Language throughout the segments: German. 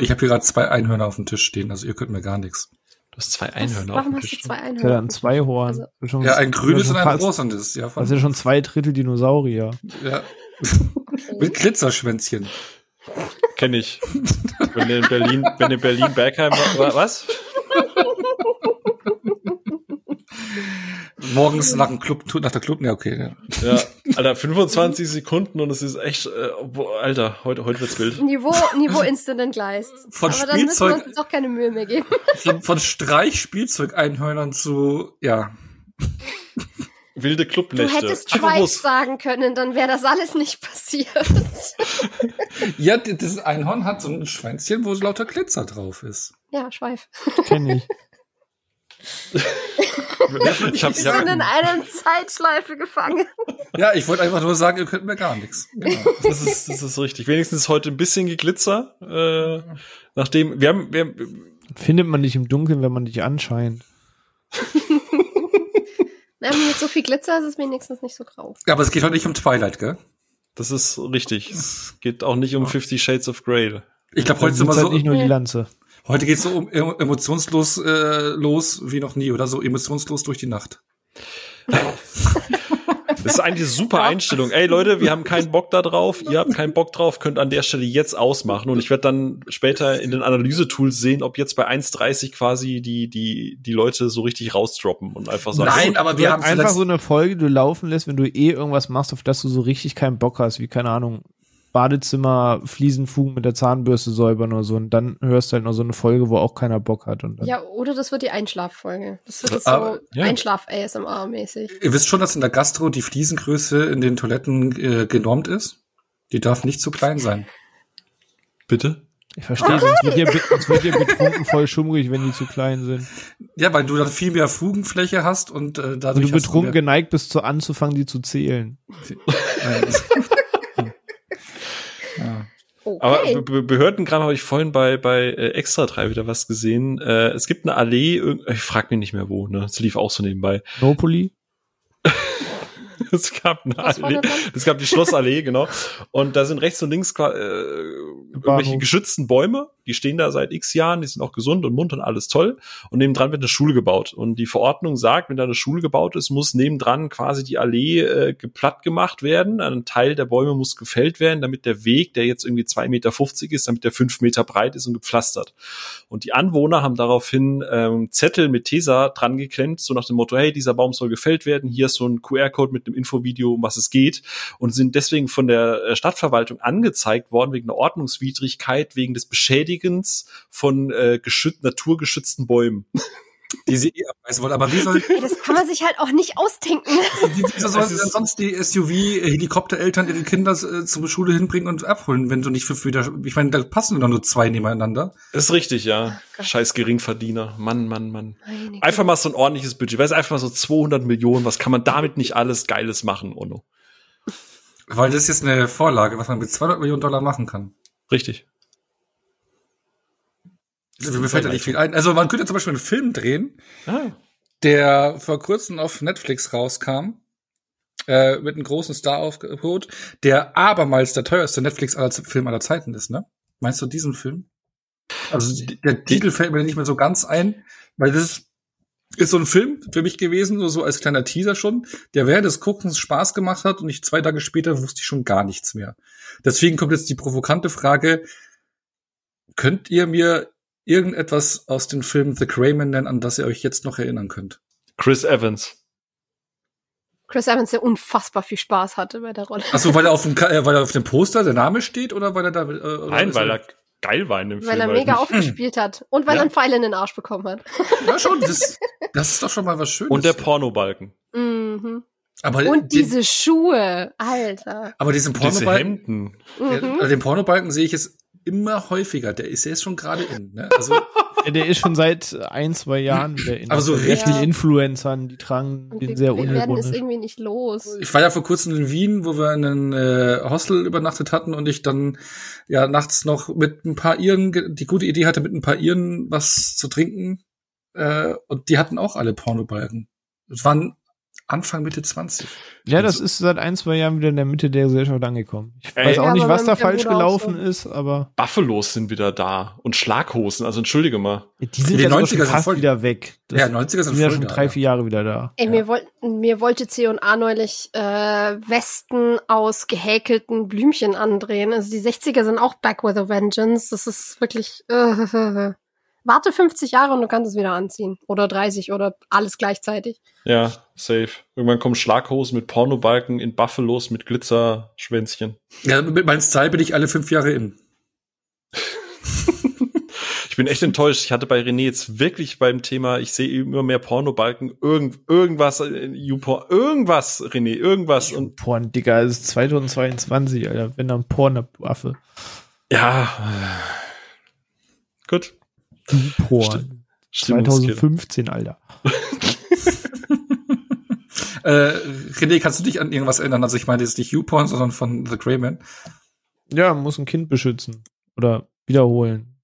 Ich habe hier gerade zwei Einhörner auf dem Tisch stehen, also ihr könnt mir gar nichts. Du hast zwei Was, Einhörner auf warum dem hast du Tisch. zwei Ja, Einhörner? dann zwei Horn. Also, Das ist schon- Ja, ein grünes und ein rosanes. Ja, Das ist ja schon zwei Drittel Dinosaurier. ja. Mit Glitzerschwänzchen. Kenn ich. Wenn du in Berlin, wenn du in Berlin Bergheim war, was? Morgens nach dem Club, nach der Club, ja, okay. Ja. Ja, Alter, 25 Sekunden und es ist echt, äh, boah, Alter, heute, heute wird's wild. Niveau, Niveau Instant entgleist. Von Aber dann müssen wir Spielzeug- uns doch keine Mühe mehr geben. Von, von Streichspielzeug-Einhörnern zu, ja. Wilde Du Clubnächte. hättest Apropos- Schweif sagen können, dann wäre das alles nicht passiert. Ja, das Einhorn hat so ein Schwänzchen, wo lauter Glitzer drauf ist. ja, Schweif. Kenn ich. Ich hab, Wir ich sind in einer Zeitschleife gefangen. Ja, ich wollte einfach nur sagen, ihr könnt mir gar nichts. Genau. das ist, das ist richtig. Wenigstens heute ein bisschen geglitzer, äh, nachdem, wir haben, wir haben, Findet man dich im Dunkeln, wenn man dich anscheint. Na, mit so viel Glitzer ist es wenigstens nicht so grau. Ja, aber es geht heute nicht um Twilight, gell? das ist richtig. Es geht auch nicht um Fifty Shades of Grey. Ich glaube, heute, sind wir sitzt halt so, nicht nur die Lanze. Heute geht's so um emo- emotionslos äh, los wie noch nie oder so emotionslos durch die Nacht. Das ist eigentlich eine super Einstellung. Ey Leute, wir haben keinen Bock da drauf. Ihr habt keinen Bock drauf, könnt an der Stelle jetzt ausmachen. Und ich werde dann später in den Analysetools sehen, ob jetzt bei 1.30 quasi die, die, die Leute so richtig rausdroppen und einfach sagen, Nein, aber wir haben einfach so eine Folge, die du laufen lässt, wenn du eh irgendwas machst, auf das du so richtig keinen Bock hast, wie, keine Ahnung, Badezimmer, Fliesenfugen mit der Zahnbürste säubern oder so. Und dann hörst du halt noch so eine Folge, wo auch keiner Bock hat. Und dann Ja, oder das wird die Einschlaffolge. Das wird Aber- so ja. Einschlaf-ASMR-mäßig. Ihr wisst schon, dass in der Gastro die Fliesengröße in den Toiletten äh, genormt ist? Die darf nicht zu klein sein. bitte? ich verstehe, es wird dir, es wird dir betrunken voll schummrig, wenn die zu klein sind. Ja, weil du dann viel mehr Fugenfläche hast und äh, Und dadurch du hast betrunken geneigt bist, zu anzufangen, die zu zählen. Aber Okay. Be Be Behördenkram habe ich vorhin bei, bei äh, Extra 3 wieder was gesehen. Äh, es gibt eine Allee, ich frag mich nicht mehr wo, ne? Es lief auch so nebenbei. Nopoli? Es gab eine Was Allee, es gab die Schlossallee, genau. Und da sind rechts und links äh, irgendwelche geschützten Bäume, die stehen da seit x Jahren, die sind auch gesund und munter und alles toll. Und nebendran wird eine Schule gebaut. Und die Verordnung sagt, wenn da eine Schule gebaut ist, muss nebendran quasi die Allee äh, geplatt gemacht werden. Ein Teil der Bäume muss gefällt werden, damit der Weg, der jetzt irgendwie 2,50 Meter ist, damit der fünf Meter breit ist und gepflastert. Und die Anwohner haben daraufhin ähm, Zettel mit Tesa dran geklemmt, so nach dem Motto, hey, dieser Baum soll gefällt werden, hier ist so ein QR-Code mit einem Infovideo, um was es geht, und sind deswegen von der äh, Stadtverwaltung angezeigt worden wegen einer Ordnungswidrigkeit, wegen des Beschädigens von äh, geschützt, naturgeschützten Bäumen. Die sie eh abreißen wollen. Aber wie soll, Ey, das kann man sich halt auch nicht ausdenken. wie, sollen sonst die SUV-Helikoptereltern ihre Kinder äh, zur Schule hinbringen und abholen, wenn du nicht fünf Meter, ich meine, da passen doch nur zwei nebeneinander. Ist richtig, ja. Gott. Scheiß Geringverdiener. Mann, Mann, Mann. Meine. Einfach mal so ein ordentliches Budget. Weißt du, einfach mal so 200 Millionen. Was kann man damit nicht alles Geiles machen, Ono? Weil das ist jetzt eine Vorlage, was man mit 200 Millionen Dollar machen kann. Richtig. Mir fällt da nicht viel ein. Also man könnte zum Beispiel einen Film drehen, Ah. der vor kurzem auf Netflix rauskam, äh, mit einem großen Star-Aufgebot, der abermals der teuerste Netflix-Film aller Zeiten ist, ne? Meinst du diesen Film? Also der Titel fällt mir nicht mehr so ganz ein, weil das ist, ist so ein Film für mich gewesen, nur so als kleiner Teaser schon, der während des Guckens Spaß gemacht hat und ich zwei Tage später wusste ich schon gar nichts mehr. Deswegen kommt jetzt die provokante Frage, könnt ihr mir irgendetwas aus dem Film The Crayman nennen, an das ihr euch jetzt noch erinnern könnt? Chris Evans. Chris Evans, der unfassbar viel Spaß hatte bei der Rolle. Achso, weil er auf dem, äh, weil er auf dem Poster der Name steht oder weil er da, äh, Nein, weil er geil war in dem Weil Film. er halt. mega aufgespielt hat. Und weil Ja. er einen Pfeil in den Arsch bekommen hat. Ja, schon, das, das ist doch schon mal was Schönes. Und der Pornobalken. Mhm. aber Und den, diese Schuhe. Alter. aber diesen Diese Pornobalken, Hemden. ja, Mhm. den Pornobalken sehe ich jetzt immer häufiger. Der ist, der ist schon gerade in, ne? Also, Ja, der ist schon seit ein, zwei Jahren der in Aber so sehr richtig- viele Influencern, die tragen Und den wir, sehr wir werden es unironisch. irgendwie nicht los. ich war ja vor kurzem in Wien, wo wir in einem äh, Hostel übernachtet hatten und ich dann ja nachts noch mit ein paar Iren die gute Idee hatte, mit ein paar Iren was zu trinken. Äh, und die hatten auch alle Pornobalken. Es waren Anfang Mitte 20. Ja, das ist seit ein, zwei Jahren wieder in der Mitte der Gesellschaft angekommen. Ich Ey. weiß auch Ja, nicht, was da falsch gelaufen ist, aber Buffalos sind wieder da und Schlaghosen, also entschuldige mal. die sind Die ja sogar 90er schon sind fast voll- wieder weg. Das ja, 90er die sind sind ja schon drei, ja. vier Jahre wieder da. Ey, Ja. mir, wollten, mir wollte C&A neulich äh, Westen aus gehäkelten Blümchen andrehen. Also die 60er sind auch back with a vengeance. Das ist wirklich... Äh, warte 50 Jahre und du kannst es wieder anziehen. Oder 30 oder alles gleichzeitig. Ja, safe. Irgendwann kommen Schlaghosen mit Pornobalken in Buffalos mit Glitzerschwänzchen. Ja, mit meinem Style bin ich alle fünf Jahre in. Ich bin echt enttäuscht. Ich hatte bei René jetzt wirklich beim Thema, ich sehe immer mehr Pornobalken, irgend, irgendwas, äh, YouPorn, irgendwas, René, irgendwas. Und Porn, Digga, es ist 2022, Alter. Wenn dann Porn, eine Waffe. ja, gut. Porn. Stimmungskill. 2015, Alter. Äh, René, kannst du dich an irgendwas erinnern? Also ich meine jetzt nicht YouPorn, sondern von The Greyman. Ja, man muss ein Kind beschützen. Oder wiederholen.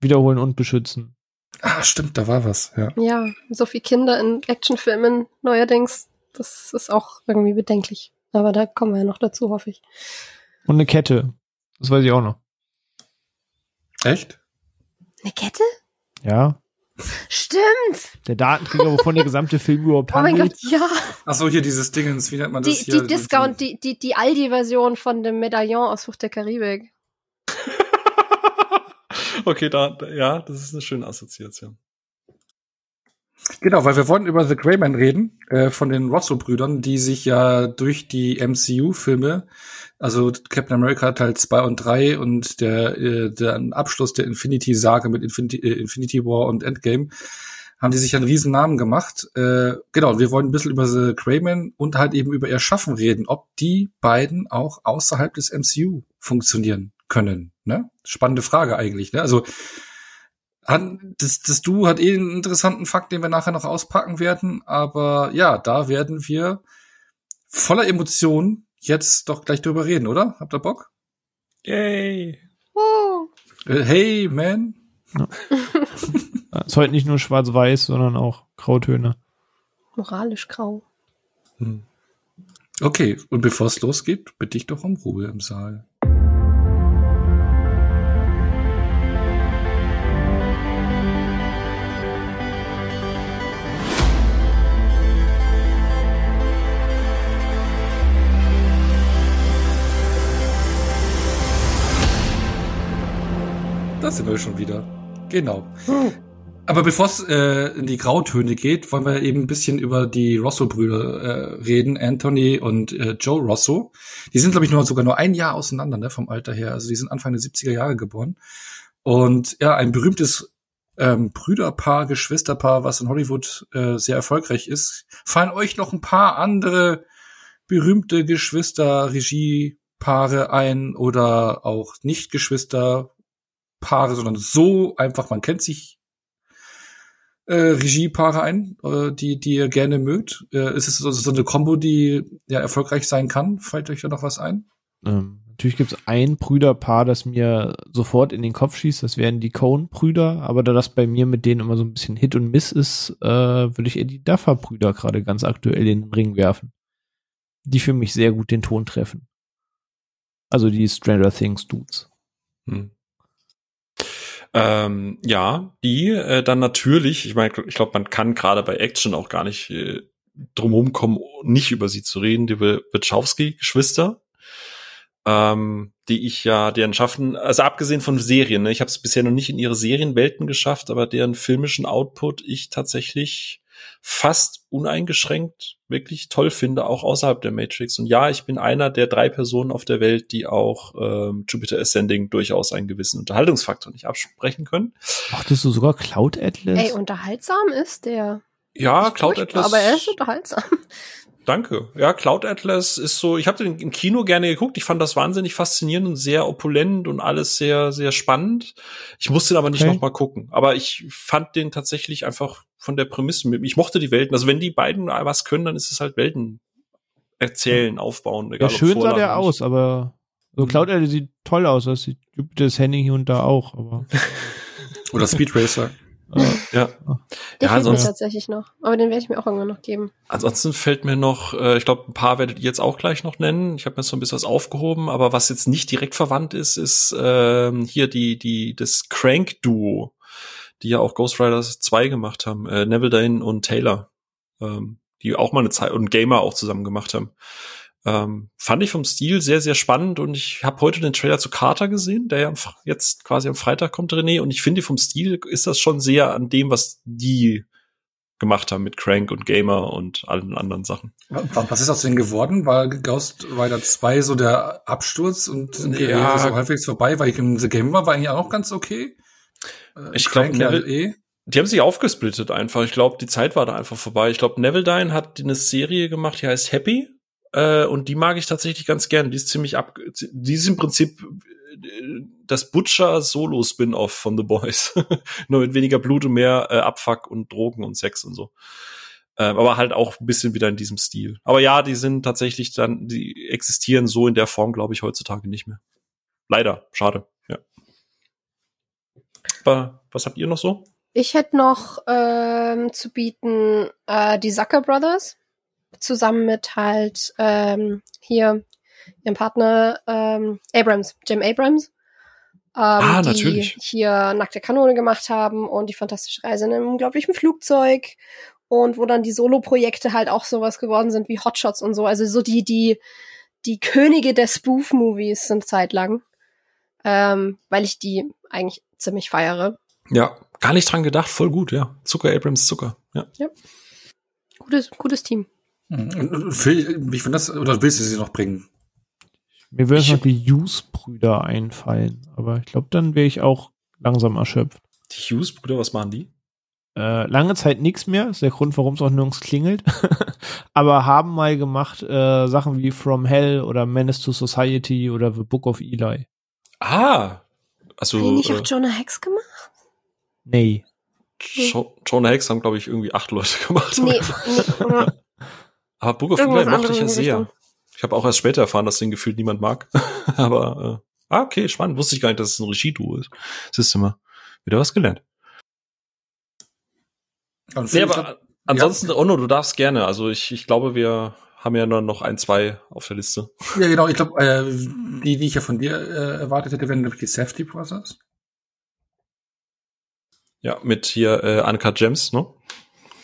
Wiederholen und beschützen. Ah, stimmt, da war was, ja. Ja, so viel Kinder in Actionfilmen neuerdings. Das ist auch irgendwie bedenklich. Aber da kommen wir ja noch dazu, hoffe ich. Und eine Kette. Das weiß ich auch noch. Echt? Eine Kette? Ja. Stimmt! Der Datenträger, wovon der gesamte Film überhaupt Oh mein handelt. Gott, ja. Ach so, hier dieses Dingens, wie nennt man das Die, hier? die Discount, die, die, die Aldi-Version von dem Medaillon aus Flucht der Karibik. okay, da, ja, das ist eine schöne Assoziation. Genau, weil wir wollten über The Greyman reden, äh, von den Rosso-Brüdern, die sich ja durch die MCU-Filme, also Captain America Teil 2 und 3 und der, äh, der Abschluss der Infinity-Sage mit Infinity, äh, Infinity War und Endgame, haben die sich einen riesen Namen gemacht. Äh, genau, wir wollen ein bisschen über The Greyman und halt eben über ihr Schaffen reden, ob die beiden auch außerhalb des MCU funktionieren können. Ne? Spannende Frage eigentlich. Ne? Also hat, das, das Du hat eh einen interessanten Fakt, den wir nachher noch auspacken werden. Aber ja, da werden wir voller Emotionen jetzt doch gleich drüber reden, oder? Habt ihr Bock? Yay! Uh. Äh, hey, man. Ja, Ist heute nicht nur schwarz-weiß, sondern auch Grautöne. Moralisch grau. Hm. Okay, und bevor es losgeht, bitte ich doch um Ruhe im Saal. Da sind wir schon wieder. Genau. Aber bevor es äh, in die Grautöne geht, wollen wir eben ein bisschen über die Rosso-Brüder äh, reden, Anthony und äh, Joe Rosso. Die sind, glaube ich, nur sogar nur ein Jahr auseinander, ne, vom Alter her. Also die sind Anfang der 70er Jahre geboren. Und ja, ein berühmtes ähm, Brüderpaar, Geschwisterpaar, was in Hollywood äh, sehr erfolgreich ist. Fallen euch noch ein paar andere berühmte Geschwister-Regiepaare ein oder auch nicht Geschwisterpaare, sondern so einfach, man kennt sich äh, Regiepaare ein, äh, die, die ihr gerne mögt? Äh, ist es so, so eine Combo, die ja erfolgreich sein kann? Fällt euch da noch was ein? Ähm, natürlich gibt es ein Brüderpaar, das mir sofort in den Kopf schießt. Das wären die Cohn-Brüder. Aber da das bei mir mit denen immer so ein bisschen Hit und Miss ist, äh, würde ich eher die Duffer-Brüder gerade ganz aktuell in den Ring werfen. Die für mich sehr gut den Ton treffen. Also die Stranger Things Dudes. Hm. Ähm, ja, die äh, dann natürlich, ich meine, ich glaube, man kann gerade bei Action auch gar nicht äh, drumherum kommen, nicht über sie zu reden, die Wachowski-Geschwister, ähm, die ich ja, deren Schaffen, also abgesehen von Serien, ne, ich habe es bisher noch nicht in ihre Serienwelten geschafft, aber deren filmischen Output ich tatsächlich fast uneingeschränkt wirklich toll finde, auch außerhalb der Matrix. Und ja, ich bin einer der drei Personen auf der Welt, die auch ähm, Jupiter Ascending durchaus einen gewissen Unterhaltungsfaktor nicht absprechen können. Achtest du sogar Cloud Atlas? Ey, unterhaltsam ist der. Ja, Ist Cloud Atlas. Aber er ist unterhaltsam. Danke. Ja, Cloud Atlas ist so, ich habe den im Kino gerne geguckt. Ich fand das wahnsinnig faszinierend und sehr opulent und alles sehr, sehr spannend. Ich musste den aber nicht Okay. noch mal gucken. Aber ich fand den tatsächlich einfach von der Prämisse mit. Ich mochte die Welten. Also wenn die beiden was können, dann ist es halt Welten erzählen, aufbauen. ja, Egal, ob schön sah der nicht. aus, aber so Cloud Atlas sieht toll aus. Das sieht Jupiter's Handy hier und da auch. Aber Oder Speed Racer? Äh, Ja. Der Ja, fehlt mir sonst- tatsächlich noch. Aber den werde ich mir auch irgendwann noch geben. Ansonsten fällt mir noch, äh, ich glaube, ein paar werdet ihr jetzt auch gleich noch nennen. Ich habe mir so ein bisschen was aufgehoben, aber was jetzt nicht direkt verwandt ist, ist ähm, hier die, die, das Crank-Duo, die ja auch Ghost Riders 2 gemacht haben, äh, Neville Dane und Taylor, ähm, die auch mal eine Zeit und Gamer auch zusammen gemacht haben. Ähm, fand ich vom Stil sehr, sehr spannend und ich habe heute den Trailer zu Carter gesehen, der ja jetzt quasi am Freitag kommt, René, und ich finde vom Stil ist das schon sehr an dem, was die gemacht haben mit Crank und Gamer und allen anderen Sachen. Was ist aus denen geworden? War Ghost Rider 2 so der Absturz und sind Ja. So halbwegs vorbei? Weil ich im The Game war, war eigentlich auch ganz okay. Äh, Ich glaub, Crank ja Neville- eh. Die haben sich aufgesplittet einfach. Ich glaube, die Zeit war da einfach vorbei. Ich glaube, Neville Dine hat eine Serie gemacht, die heißt Happy. Äh, und die mag ich tatsächlich ganz gern. Die ist ziemlich ab. Die ist im Prinzip äh, das Butcher-Solo-Spin-Off von The Boys. Nur mit weniger Blut und mehr äh, Abfuck und Drogen und Sex und so. Ähm, aber halt auch ein bisschen wieder in diesem Stil. Aber ja, die sind tatsächlich dann, die existieren so in der Form, glaube ich, heutzutage nicht mehr. Leider. Schade. Ja. Aber was habt ihr noch so? Ich hätte noch ähm, zu bieten äh, die Zucker Brothers zusammen mit halt ähm, hier ihrem Partner ähm, Abrams, Jim Abrams, ähm, Ah, die natürlich. hier Nackte Kanone gemacht haben und die fantastische Reise in einem unglaublichen Flugzeug und wo dann die Solo-Projekte halt auch sowas geworden sind wie Hotshots und so. Also so die, die, die Könige der Spoof-Movies sind zeitlang, ähm, weil ich die eigentlich ziemlich feiere. Ja, gar nicht dran gedacht, voll gut, ja. Zucker, Abrams, Zucker, ja. Gutes, gutes Team. Und, und, und Phil, ich finde das, oder willst du sie noch bringen? mir würden noch die Hughes-Brüder einfallen, aber ich glaube, dann wäre ich auch langsam erschöpft. Die Hughes-Brüder, was machen die? Äh, lange Zeit nichts mehr, ist der Grund, warum es auch nirgends klingelt. aber haben mal gemacht äh, Sachen wie From Hell oder Menace to Society oder The Book of Eli. Ah, also Haben die nicht äh, auch Jonah Hex gemacht? Nee. Jo- Jonah Hex haben, glaube ich, irgendwie acht Leute gemacht. Nee, nee. Aber Book of Eli mochte ich ja sehr. Richtung. Ich habe auch erst später erfahren, dass den gefühlt niemand mag. Aber äh, ah, okay, spannend. Wusste ich gar nicht, dass es ein Regie-Duo ist. Siehst du mal. Wieder was gelernt. Und Nee, aber glaub- ansonsten, Onno, du darfst gerne. Also ich, ich glaube, wir haben ja nur noch ein, zwei auf der Liste. ja, genau, ich glaube, äh, die, die ich ja von dir äh, erwartet hätte, wären nämlich die Safety Brothers. Ja, mit hier äh, Uncut Gems, ne?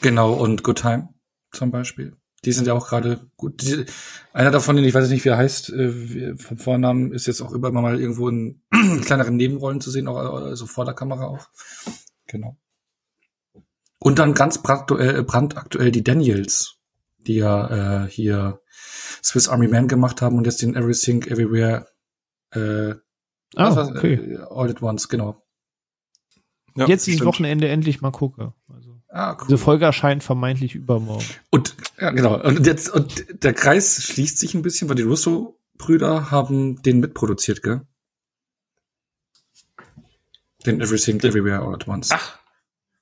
Genau, und Good Time zum Beispiel. Die sind ja auch gerade gut. Die, einer davon, den ich weiß nicht, wie er heißt, äh, vom Vornamen, ist jetzt auch immer mal irgendwo in kleineren Nebenrollen zu sehen, auch also vor der Kamera auch. Genau. Und dann ganz brandaktuell, brandaktuell die Daniels, die ja äh, hier Swiss Army Man gemacht haben und jetzt den Everything Everywhere äh, Ah, was okay. Äh, All at Once, genau. Ja, Jetzt dieses. Wochenende endlich mal gucke. Also, Ah, cool. diese Folge erscheint vermeintlich übermorgen. Und ja, genau. Und jetzt und der Kreis schließt sich ein bisschen, weil die Russo-Brüder haben den mitproduziert, gell? Den Everything Everywhere All at Once. Ach,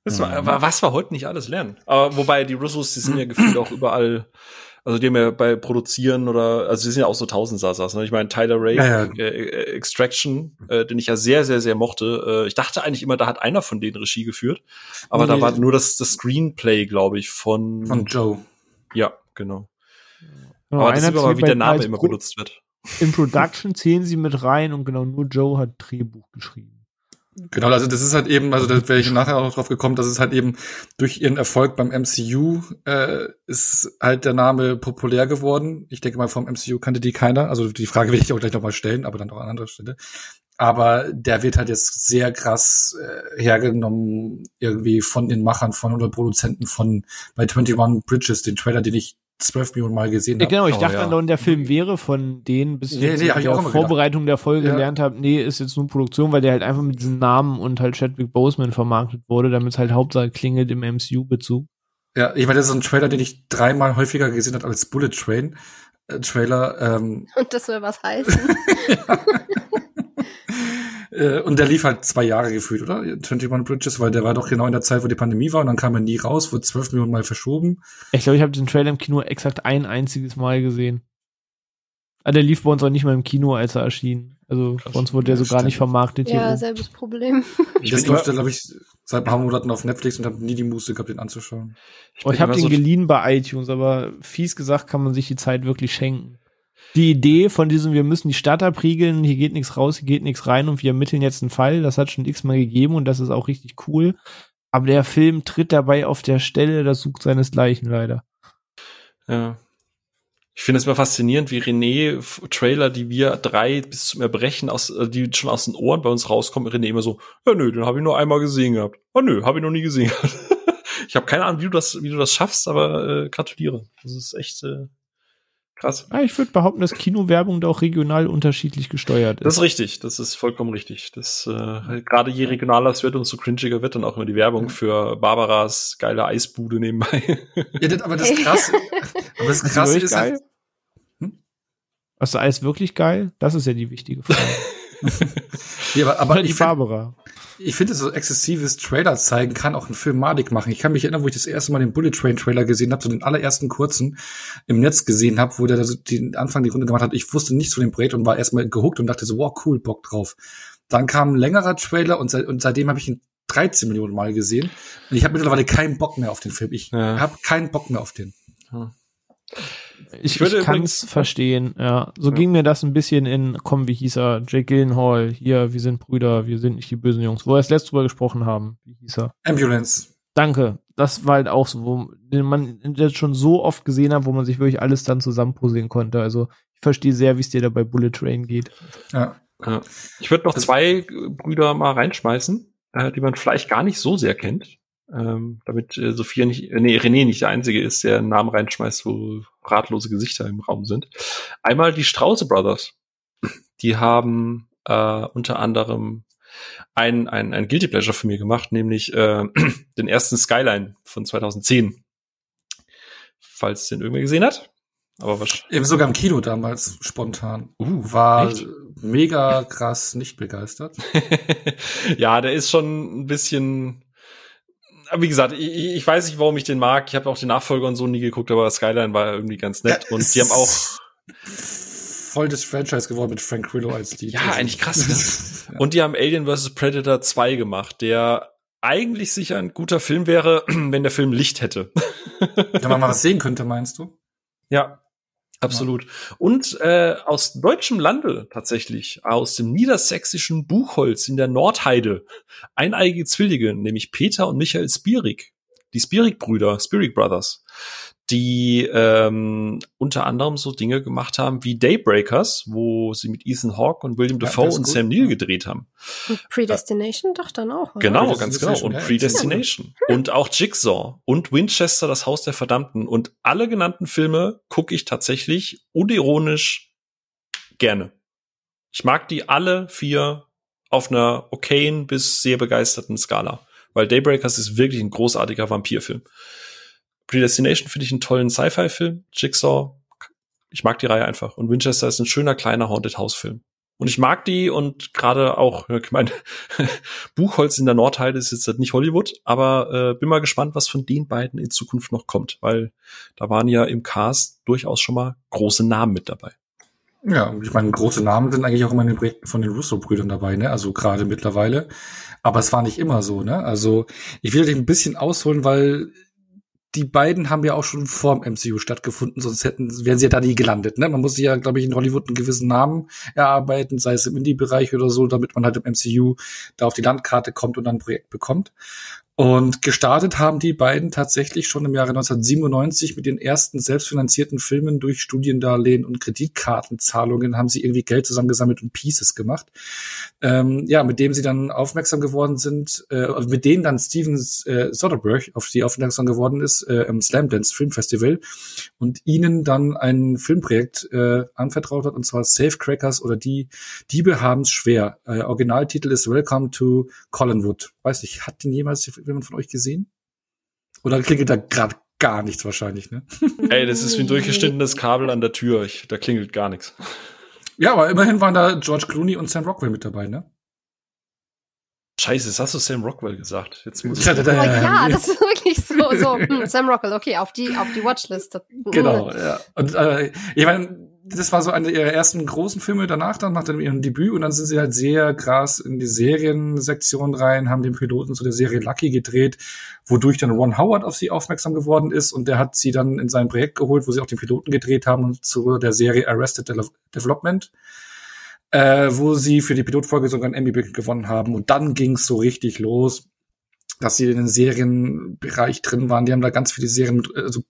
das war, Mhm. war, was wir heute nicht alles lernen. Aber wobei die Russos, die sind ja gefühlt auch überall, also die haben ja bei Produzieren oder, also die sind ja auch so Tausendsasas. Ne? Ich meine, Tyler Ray, Ja, ja. Äh, äh, Extraction, äh, den ich ja sehr, sehr, sehr mochte. Äh, ich dachte eigentlich immer, da hat einer von denen Regie geführt. Aber Nee, da war nur das, das Screenplay, glaube ich, von, Von Joe. ja, genau. Genau, Aber das ist immer, zählt wie der Name immer benutzt wird. In Production zählen sie mit rein und genau nur Joe hat Drehbuch geschrieben. Genau, also das ist halt eben, also da wäre ich nachher auch drauf gekommen, dass es halt eben durch ihren Erfolg beim MCU äh, ist halt der Name populär geworden. Ich denke mal, vom MCU kannte die keiner. Also die Frage will ich auch gleich nochmal stellen, aber dann auch an anderer Stelle. Aber der wird halt jetzt sehr krass äh, hergenommen, irgendwie von den Machern von oder Produzenten von bei 21 Bridges, den Trailer, den ich zwölf Millionen Mal gesehen Ja, habe. genau, ich Oh, dachte ja. andauernd, der Film wäre von denen, bis ich Nee, jetzt nee, in der auch immer gedacht. Vorbereitung der Folge Ja. gelernt habe, nee, ist jetzt nur Produktion, weil der halt einfach mit diesen Namen und halt Chadwick Boseman vermarktet wurde, damit es halt Hauptsache klingelt im MCU-Bezug. Ja, ich meine, das ist ein Trailer, den ich dreimal häufiger gesehen habe als Bullet Train. Äh, Trailer, ähm, Und das soll was heißen. Äh, und der lief halt zwei Jahre gefühlt, oder? 21 Bridges, weil der war doch genau in der Zeit, wo die Pandemie war und dann kam er nie raus, wurde zwölf Millionen Mal verschoben. Ich glaube, ich habe diesen Trailer im Kino exakt ein einziges Mal gesehen. Ah, der lief bei uns auch nicht mal im Kino, als er erschien. Also Krass. bei uns wurde der so gar nicht vermarktet ja, hier. selbes Problem. Ich das durfte, glaube ich, seit ein paar Monaten auf Netflix und habe nie die Muße gehabt, den anzuschauen. Oh, ich habe den so- geliehen bei iTunes, aber fies gesagt kann man sich die Zeit wirklich schenken. Die Idee von diesem, wir müssen die Stadt abriegeln, hier geht nichts raus, hier geht nichts rein und wir ermitteln jetzt einen Fall, das hat schon x-mal gegeben und das ist auch richtig cool. Aber der Film tritt dabei auf der Stelle, das sucht seinesgleichen leider. Ja. Ich finde es immer faszinierend, wie René Trailer, die wir drei bis zum Erbrechen aus, äh, die schon aus den Ohren bei uns rauskommen, René immer so, ja nö, den habe ich nur einmal gesehen gehabt. Oh nö, habe ich noch nie gesehen gehabt. ich habe keine Ahnung, wie du das, wie du das schaffst, aber äh, gratuliere. Das ist echt äh, krass. Ah, ich würde behaupten, dass Kinowerbung da auch regional unterschiedlich gesteuert Das ist. ist richtig, das ist vollkommen richtig. Das äh, gerade je regionaler es wird, umso cringiger wird dann auch immer die Werbung für Barbaras geile Eisbude nebenbei. Ja, das, aber das krasse, aber das Ist wirklich ist halt, geil? Hm? Was ist wirklich geil? Das ist ja die wichtige Frage. ja, aber, aber ich finde, Barbara. ich finde, so exzessives Trailer zeigen kann auch einen Film madig machen. Ich kann mich erinnern, wo ich das erste Mal den Bullet Train Trailer gesehen habe, so den allerersten kurzen im Netz gesehen habe, wo der da so den Anfang die Runde gemacht hat. Ich wusste nichts von dem Projekt und war erstmal gehuckt und dachte so, wow, cool, Bock drauf. Dann kam ein längerer Trailer und, seit, und seitdem habe ich ihn 13 Millionen Mal gesehen. Und ich habe mittlerweile keinen Bock mehr auf den Film. Ich Ja. habe keinen Bock mehr auf den. Ich, Ich kann übrigens- es verstehen, ja. So Ja. ging mir das ein bisschen in, komm, wie hieß er? Jake Gyllenhaal, hier, wir sind Brüder, wir sind nicht die bösen Jungs, wo wir das letzte drüber gesprochen haben. Wie hieß er? Ambulance. Danke. Das war halt auch so, wo den man das schon so oft gesehen hat, wo man sich wirklich alles dann zusammenpuzzeln konnte. Also ich verstehe sehr, wie es dir da bei Bullet Train geht. Ja. Ja. Ich würde noch Das- zwei Brüder mal reinschmeißen, äh, die man vielleicht gar nicht so sehr kennt. Ähm, damit äh, Sophia nicht, äh, nee, René nicht der Einzige ist, der einen Namen reinschmeißt, wo ratlose Gesichter im Raum sind. Einmal die Strauße Brothers. Die haben äh, unter anderem ein, ein, ein Guilty Pleasure für mir gemacht, nämlich äh, den ersten Skyline von 2010. Falls den irgendwer gesehen hat. Aber was, Eben sogar im Kino damals spontan. uh, War echt? mega krass nicht begeistert. ja, der ist schon ein bisschen. Wie gesagt, ich, ich weiß nicht, warum ich den mag. Ich habe auch den Nachfolger und so nie geguckt, aber Skyline war irgendwie ganz nett. Ja, und die haben auch. voll das Franchise geworden mit Frank Grillo als die. Ja, eigentlich krass, ja. Und die haben Alien vs. Predator 2 gemacht, der eigentlich sicher ein guter Film wäre, wenn der Film Licht hätte. Wenn man mal was sehen könnte, meinst du? Ja, absolut. Und äh, aus deutschem Lande tatsächlich, aus dem niedersächsischen Buchholz in der Nordheide, eineigige Zwillinge, nämlich Peter und Michael Spierig, die Spierig-Brüder, Spierig Brothers, die ähm, unter anderem so Dinge gemacht haben wie Daybreakers, wo sie mit Ethan Hawke und William Ja, Dafoe und gut. Sam Neill gedreht haben. Und Predestination doch dann auch. Oder? Genau, Predestination, ganz genau. Und ja, Predestination. Und auch Jigsaw und Winchester, das Haus der Verdammten. Und alle genannten Filme gucke ich tatsächlich unironisch gerne. Ich mag die alle vier auf einer okayen bis sehr begeisterten Skala. Weil Daybreakers ist wirklich ein großartiger Vampirfilm. Predestination finde ich einen tollen Sci-Fi-Film. Jigsaw, ich mag die Reihe einfach. Und Winchester ist ein schöner kleiner Haunted House-Film. Und ich mag die und gerade auch, ich meine, Buchholz in der Nordheide ist jetzt nicht Hollywood, aber äh, bin mal gespannt, was von den beiden in Zukunft noch kommt, weil da waren ja im Cast durchaus schon mal große Namen mit dabei. Ja, ich meine, große Namen sind eigentlich auch immer in den Projekten von den Russo-Brüdern dabei, ne? Also gerade mittlerweile. Aber es war nicht immer so, ne? Also ich will dich ein bisschen ausholen, weil die beiden haben ja auch schon vor dem MCU stattgefunden, sonst hätten, wären sie ja da nie gelandet, ne? Man muss sich ja, glaube ich, in Hollywood einen gewissen Namen erarbeiten, sei es im Indie-Bereich oder so, damit man halt im MCU da auf die Landkarte kommt und dann ein Projekt bekommt. Und gestartet haben die beiden tatsächlich schon im Jahre 1997 mit den ersten selbstfinanzierten Filmen durch Studiendarlehen und Kreditkartenzahlungen haben sie irgendwie Geld zusammengesammelt und Pieces gemacht. Ähm, ja, mit dem sie dann aufmerksam geworden sind, äh, mit denen dann Steven äh, Soderbergh auf sie aufmerksam geworden ist äh, im Slam Dance Film Festival und ihnen dann ein Filmprojekt äh, anvertraut hat und zwar Safe Crackers oder die Diebe haben's schwer. Äh, Originaltitel ist Welcome to Collinwood. Weiß nicht, hat den jemals jemand von euch gesehen? Oder klingelt da gerade gar nichts wahrscheinlich, ne? Ey, das ist wie ein durchgeschnittenes Kabel an der Tür. Ich, da klingelt gar nichts. Ja, aber immerhin waren da George Clooney und Sam Rockwell mit dabei, ne? Scheiße, das hast du Sam Rockwell gesagt. Jetzt muss ich. Ja, da- da- ja, das ist wirklich so. so hm, Sam Rockwell, okay, auf die, auf die Watchlist. Hm. Genau, ja. Und äh, ich meine, das war so eine ihrer ersten großen Filme danach, dann nach ihrem Debüt. Und dann sind sie halt sehr krass in die Seriensektion rein, haben den Piloten zu der Serie Lucky gedreht, wodurch dann Ron Howard auf sie aufmerksam geworden ist. Und der hat sie dann in sein Projekt geholt, wo sie auch den Piloten gedreht haben zu der Serie Arrested De Development, äh, wo sie für die Pilotfolge sogar einen Emmy gewonnen haben. Und dann ging's so richtig los dass sie in den Serienbereich drin waren. Die haben da ganz viele Serien, also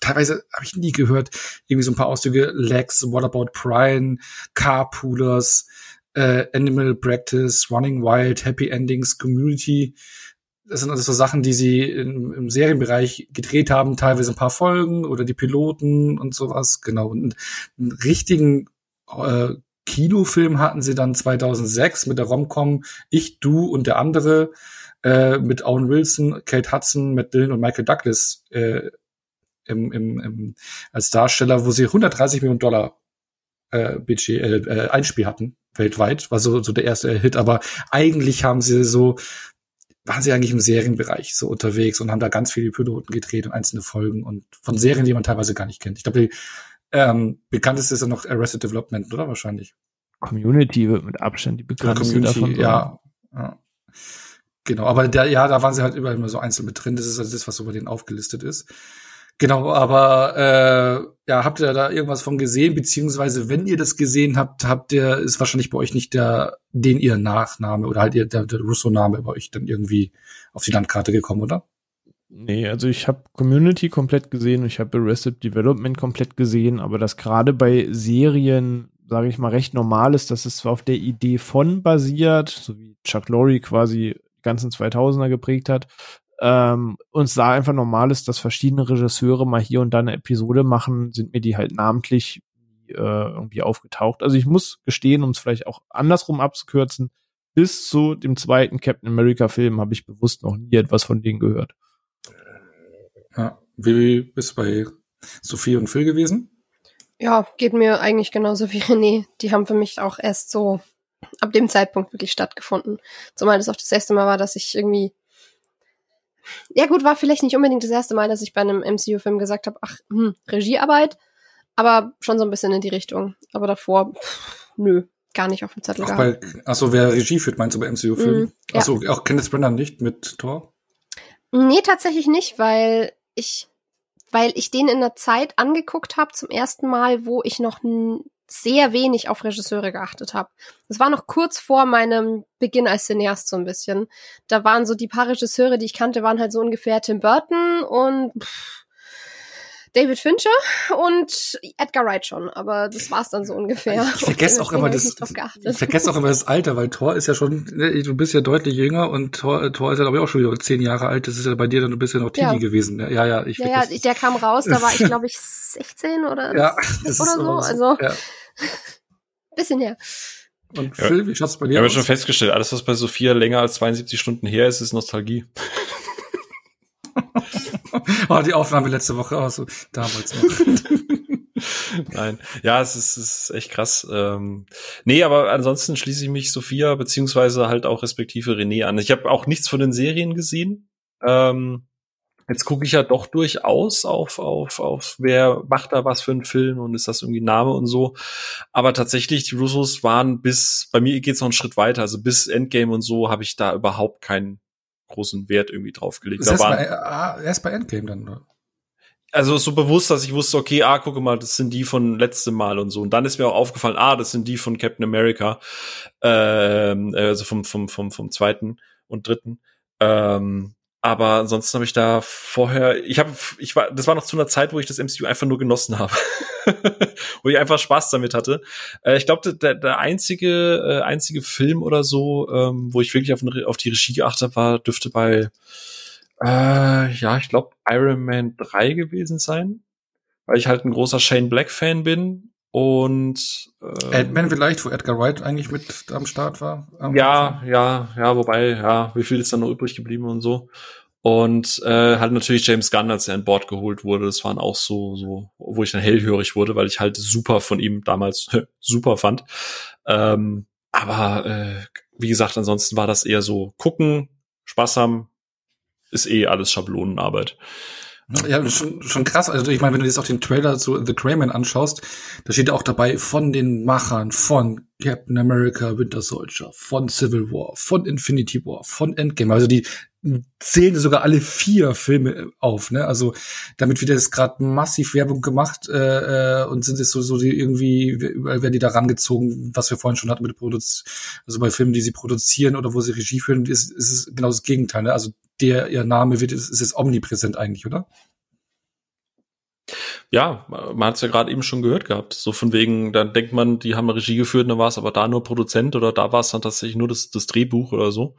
teilweise habe ich nie gehört, irgendwie so ein paar Auszüge, Lex, What About Brian, Carpoolers, äh, Animal Practice, Running Wild, Happy Endings, Community. Das sind also so Sachen, die sie im, im Serienbereich gedreht haben, teilweise ein paar Folgen oder die Piloten und sowas. Genau. Und einen richtigen äh, Kinofilm hatten sie dann 2006 mit der Romcom Ich, Du und der andere äh, mit Owen Wilson, Kate Hudson, Matt Dillon und Michael Douglas äh, im, im, im, als Darsteller, wo sie 130 Millionen Dollar äh, Budget, äh, äh, Einspiel hatten weltweit, war so, so der erste Hit, aber eigentlich haben sie so, waren sie eigentlich im Serienbereich so unterwegs und haben da ganz viele Piloten gedreht und einzelne Folgen und von Serien, die man teilweise gar nicht kennt. Ich glaube, die ähm, bekannteste ist ja noch Arrested Development, oder wahrscheinlich? Community wird mit Abstand die bekannteste Community, davon. Ja, ja. Genau, aber der, ja, da waren sie halt überall immer so einzeln mit drin. Das ist also das, was so bei denen aufgelistet ist. Genau, aber äh, ja, habt ihr da irgendwas von gesehen? Beziehungsweise, wenn ihr das gesehen habt, habt ihr, ist wahrscheinlich bei euch nicht der, den ihr Nachname oder halt ihr, der, der Russo-Name bei euch dann irgendwie auf die Landkarte gekommen, oder? Nee, also ich habe Community komplett gesehen und ich habe Arrested Development komplett gesehen, aber das gerade bei Serien, sage ich mal, recht normal ist, dass es zwar auf der Idee von basiert, so wie Chuck Lorre quasi ganzen 2000er geprägt hat, ähm, uns da einfach normal ist, dass verschiedene Regisseure mal hier und da eine Episode machen, sind mir die halt namentlich äh, irgendwie aufgetaucht. Also ich muss gestehen, um es vielleicht auch andersrum abzukürzen, bis zu dem zweiten Captain America Film habe ich bewusst noch nie etwas von denen gehört. Ja, wie bist du bei Sophie und Phil gewesen? Ja, geht mir eigentlich genauso wie René. Die haben für mich auch erst so ab dem Zeitpunkt wirklich stattgefunden. Zumal das auch das erste Mal war, dass ich irgendwie ja gut, war vielleicht nicht unbedingt das erste Mal, dass ich bei einem MCU-Film gesagt habe, ach, hm, Regiearbeit, aber schon so ein bisschen in die Richtung. Aber davor, pff, nö, gar nicht auf dem Zettel gehabt. bei, achso, wer Regie führt, meinst du bei MCU-Filmen? Mhm, ja. Achso, auch Kenneth Branagh nicht mit Thor? Nee, tatsächlich nicht, weil ich, weil ich den in der Zeit angeguckt habe zum ersten Mal, wo ich noch sehr wenig auf Regisseure geachtet habe. Das war noch kurz vor meinem Beginn als Cineast so ein bisschen. Da waren so die paar Regisseure, die ich kannte, waren halt so ungefähr Tim Burton und pff, David Fincher und Edgar Wright schon, aber das war's dann so ungefähr. Ich vergesse auch immer ich das, nicht drauf geachtet. ich vergesse auch immer das Alter, weil Thor ist ja schon, ne, du bist ja deutlich jünger und Thor, Thor ist ja glaube ich auch schon wieder zehn Jahre alt. Das ist ja bei dir dann, du bist ja noch Teenie Ja. gewesen. Ja, ja, ja ich Ja, ja, der kam raus, da war ich glaube ich 16 oder ja, das oder ist so, also Ja. bisschen her. Und Ja. Phil, wie schaut's bei Ich dir habe aus? schon festgestellt, alles, was bei Sophia länger als 72 Stunden her ist, ist Nostalgie. oh, die Aufnahme letzte Woche auch so damals noch. Nein. Ja, es ist, es ist echt krass. Ähm, nee, aber ansonsten schließe ich mich Sophia beziehungsweise halt auch respektive René an. Ich habe auch nichts von den Serien gesehen. Ähm, jetzt gucke ich ja doch durchaus auf, auf, auf, wer macht da was für einen Film und ist das irgendwie Name und so. Aber tatsächlich, die Russos waren bis, bei mir geht's noch einen Schritt weiter. Also bis Endgame und so habe ich da überhaupt keinen großen Wert irgendwie drauf gelegt. Das Da heißt waren, bei, ah, erst bei Endgame dann, oder? also so bewusst, dass ich wusste, okay, ah, gucke mal, das sind die von letztem Mal und so. Und dann ist mir auch aufgefallen, ah, das sind die von Captain America, ähm, also vom, vom, vom, vom zweiten und dritten. Ähm, aber ansonsten habe ich da vorher, ich habe, ich war, das war noch zu einer Zeit, wo ich das MCU einfach nur genossen habe, wo ich einfach Spaß damit hatte. Äh, ich glaube, der, der einzige, äh, einzige Film oder so, ähm, wo ich wirklich auf, auf die Regie geachtet war, dürfte bei äh, ja, ich glaube Iron Man 3 gewesen sein, weil ich halt ein großer Shane Black Fan bin und äh, Ant-Man vielleicht, wo Edgar Wright eigentlich mit am Start war? Am ja, ja, ja, wobei, ja, wie viel ist dann noch übrig geblieben und so. Und äh, halt natürlich James Gunn, als er an Bord geholt wurde, das waren auch so, so, wo ich dann hellhörig wurde, weil ich halt super von ihm damals super fand. Ähm, aber äh, wie gesagt, ansonsten war das eher so gucken, Spaß haben, ist eh alles Schablonenarbeit. Ja, schon, schon krass. Also ich meine, wenn du jetzt auch den Trailer zu The Crayman anschaust, da steht auch dabei von den Machern von Captain America, Winter Soldier, von Civil War, von Infinity War, von Endgame. Also die zählen sogar alle vier Filme auf, ne? Also damit wird jetzt gerade massiv Werbung gemacht äh, äh, und sind es so, so die irgendwie werden die da rangezogen, was wir vorhin schon hatten mit Produz also bei Filmen, die sie produzieren oder wo sie Regie führen, ist, ist es genau das Gegenteil. Ne? Also der ihr Name wird ist, ist jetzt omnipräsent eigentlich, oder? Ja, man hat es ja gerade eben schon gehört gehabt. So von wegen, dann denkt man, die haben Regie geführt, dann war es aber da nur Produzent oder da war es dann tatsächlich nur das, das Drehbuch oder so.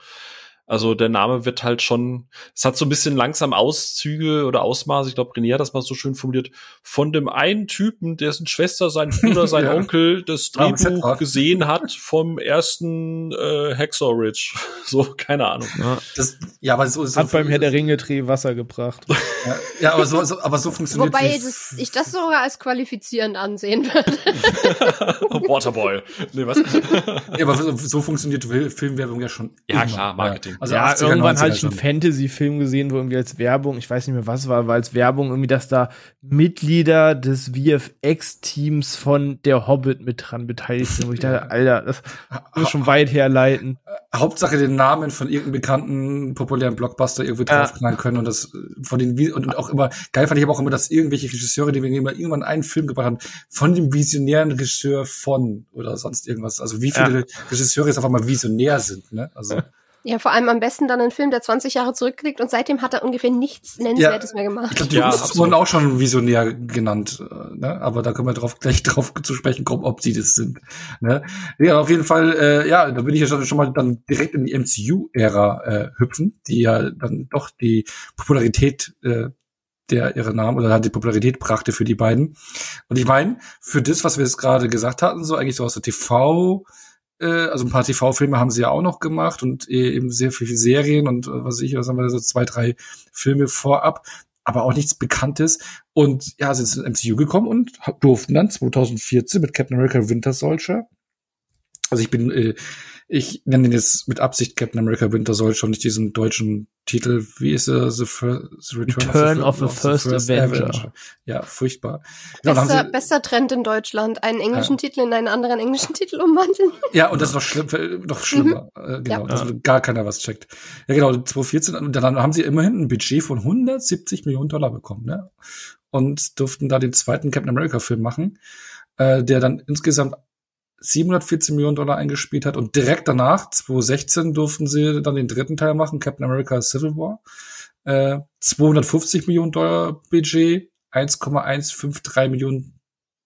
Also der Name wird halt schon, es hat so ein bisschen langsam Auszüge oder Ausmaße, ich glaube, René hat das mal so schön formuliert, von dem einen Typen, dessen Schwester, sein Bruder, sein ja. Onkel das Drehbuch ah, gesehen hat vom ersten äh, Hexor Ridge. so, keine Ahnung. Ja, das, ja aber so, so Hat beim Herr der Ringe Dreh Wasser gebracht. ja, ja, aber so, so, aber so funktioniert Wobei das, ich das sogar als qualifizierend ansehen würde. Waterboy. Nee, was? ja, aber so, so funktioniert Filmwerbung ja schon. Ja, immer. klar, Marketing. Also ja, irgendwann hatte ich einen Fantasy-Film gesehen, wo irgendwie als Werbung, ich weiß nicht mehr was war, weil als Werbung irgendwie, dass da Mitglieder des VFX-Teams von Der Hobbit mit dran beteiligt sind, wo ich dachte, Alter, das muss schon weit herleiten. Hauptsache den Namen von irgendeinem bekannten populären Blockbuster irgendwie draufknallen können und das von den und auch immer geil fand ich aber auch immer, dass irgendwelche Regisseure, die wir irgendwann einen Film gebracht haben, von dem visionären Regisseur von oder sonst irgendwas. Also wie viele ja. Regisseure jetzt einfach mal visionär sind, ne? Also ja, vor allem am besten dann ein Film, der 20 Jahre zurückliegt und seitdem hat er ungefähr nichts Nennenswertes ja, mehr gemacht. Ich glaube, die ja, Russos wurden auch schon visionär genannt, äh, ne? aber da können wir drauf, gleich drauf zu sprechen kommen, ob sie das sind. Ne? Ja, auf jeden Fall, äh, ja, da bin ich ja schon, schon mal dann direkt in die MCU-Ära äh, hüpfen, die ja dann doch die Popularität äh, der ihre Namen oder hat die Popularität brachte für die beiden. Und ich meine, für das, was wir jetzt gerade gesagt hatten, so eigentlich so aus der TV, also ein paar TV-Filme haben sie ja auch noch gemacht und äh, eben sehr viele Serien und äh, was weiß ich, was haben wir so zwei, drei Filme vorab, aber auch nichts Bekanntes. Und ja, sind ins MCU gekommen und durften dann 2014 mit Captain America Winter Soldier. Also ich bin äh, ich nenne den jetzt mit Absicht Captain America Winter Soldier schon nicht diesen deutschen Titel. Wie ist er? The, the Return, Return of, the, of the First, first Avenger. Avenger. Ja, furchtbar. Genau, bester, bester Trend in Deutschland. Einen englischen ja. Titel in einen anderen englischen Titel umwandeln. Ja, und das ist noch, schlimm, noch schlimmer. Mhm. Äh, genau, ja. dass gar keiner was checkt. Ja, genau, 2014. Und dann haben sie immerhin ein Budget von 170 Millionen Dollar bekommen. Ne? Und durften da den zweiten Captain America Film machen, äh, der dann insgesamt 714 Millionen Dollar eingespielt hat und direkt danach, 2016, durften sie dann den dritten Teil machen, Captain America Civil War. Äh, 250 Millionen Dollar Budget, 1,153 Millionen,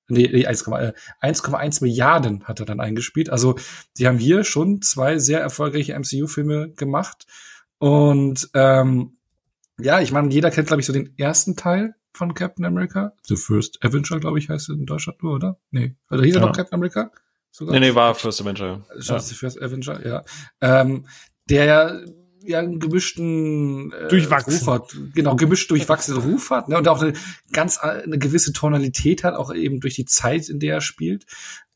nee, nee 1,1 äh, Milliarden hat er dann eingespielt. Also die haben hier schon zwei sehr erfolgreiche MCU-Filme gemacht. Und ähm, ja, ich meine, jeder kennt, glaube ich, so den ersten Teil von Captain America. The First Avenger, glaube ich, heißt es in Deutschland nur, oder? Nee. Also hieß er ja. noch Captain America? Sogar. Nee, nee, war First Avenger. Ja. First Avenger, ja. Ähm, der ja ja einen gemischten äh, durchwachsen. Ruf hat, genau gemischt durchwachsenen Ruf hat ne, und auch eine ganz eine gewisse Tonalität hat, auch eben durch die Zeit, in der er spielt.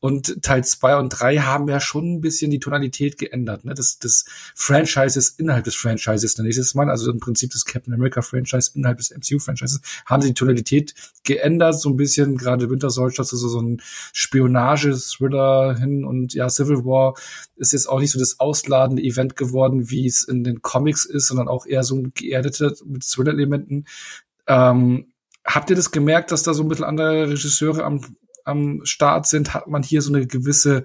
Und Teil zwei und drei haben ja schon ein bisschen die Tonalität geändert, ne? Das, das Franchises innerhalb des Franchises, nenne ich es mal, also im Prinzip das Captain America Franchise innerhalb des MCU Franchises, haben sie die Tonalität geändert, so ein bisschen, gerade Winter Soldier, also so ein Spionage-Thriller hin und ja, Civil War ist jetzt auch nicht so das ausladende Event geworden, wie es in den Comics ist, sondern auch eher so ein geerdeter mit Thriller-Elementen. Ähm, habt ihr das gemerkt, dass da so ein bisschen andere Regisseure am am Start sind, hat man hier so eine gewisse,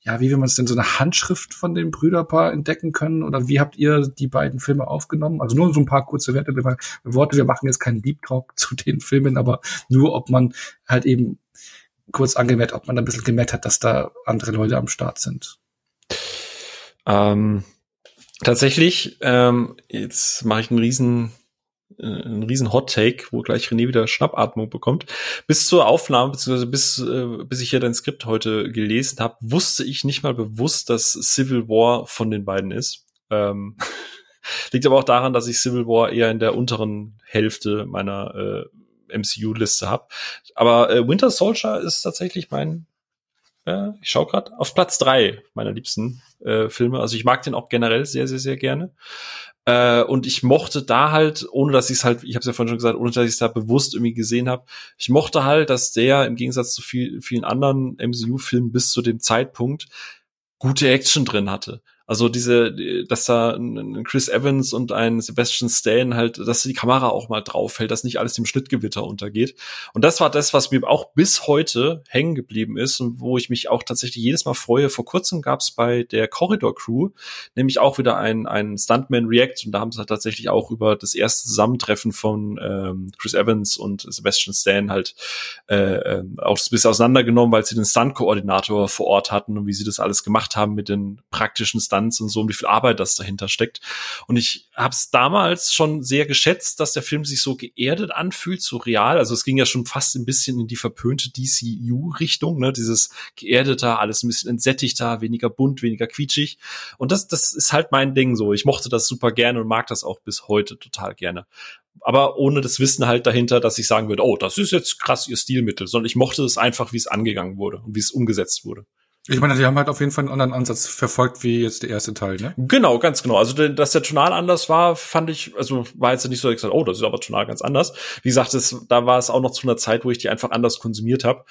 ja, wie will man es denn, so eine Handschrift von dem Brüderpaar entdecken können? Oder wie habt ihr die beiden Filme aufgenommen? Also nur so ein paar kurze Werte, Worte. Wir machen jetzt keinen Deep Talk zu den Filmen, aber nur, ob man halt eben kurz angemerkt, ob man ein bisschen gemerkt hat, dass da andere Leute am Start sind. Ähm, tatsächlich, ähm, jetzt mache ich einen riesen ein riesen Hot Take, wo gleich René wieder Schnappatmung bekommt. Bis zur Aufnahme, beziehungsweise bis, äh, bis ich hier dein Skript heute gelesen habe, wusste ich nicht mal bewusst, dass Civil War von den beiden ist. Ähm, liegt aber auch daran, dass ich Civil War eher in der unteren Hälfte meiner äh, MCU-Liste habe. Aber äh, Winter Soldier ist tatsächlich mein äh, ich schaue gerade auf Platz drei meiner liebsten äh, Filme. Also ich mag den auch generell sehr, sehr, sehr gerne. Äh, und ich mochte da halt, ohne dass ich es halt, ich habe es ja vorhin schon gesagt, ohne dass ich es da bewusst irgendwie gesehen habe, ich mochte halt, dass der im Gegensatz zu viel, vielen anderen MCU-Filmen bis zu dem Zeitpunkt gute Action drin hatte. Also diese, dass da ein Chris Evans und ein Sebastian Stan halt, dass die Kamera auch mal drauf hält, dass nicht alles dem Schnittgewitter untergeht. Und das war das, was mir auch bis heute hängen geblieben ist und wo ich mich auch tatsächlich jedes Mal freue. Vor kurzem gab es bei der Corridor Crew nämlich auch wieder ein, ein Stuntman React und da haben sie halt tatsächlich auch über das erste Zusammentreffen von ähm, Chris Evans und Sebastian Stan halt äh, äh, auch ein bisschen auseinandergenommen, weil sie den Stunt-Koordinator vor Ort hatten und wie sie das alles gemacht haben mit den praktischen Stunt Stunts und so und wie viel Arbeit das dahinter steckt. Und ich habe es damals schon sehr geschätzt, dass der Film sich so geerdet anfühlt, so real. Also es ging ja schon fast ein bisschen in die verpönte DCU-Richtung, ne? Dieses geerdeter, alles ein bisschen entsättigter, weniger bunt, weniger quietschig. Und das, das ist halt mein Ding so. Ich mochte das super gerne und mag das auch bis heute total gerne aber ohne das Wissen halt dahinter, dass ich sagen würde, oh, das ist jetzt krass ihr Stilmittel, sondern ich mochte es einfach, wie es angegangen wurde und wie es umgesetzt wurde. Ich meine, die haben halt auf jeden Fall einen anderen Ansatz verfolgt wie jetzt der erste Teil, ne? Genau, ganz genau. Also, dass der tonal anders war, fand ich, also war jetzt nicht so, dass ich gesagt, oh, das ist aber tonal ganz anders. Wie gesagt, das, da war es auch noch zu einer Zeit, wo ich die einfach anders konsumiert habe.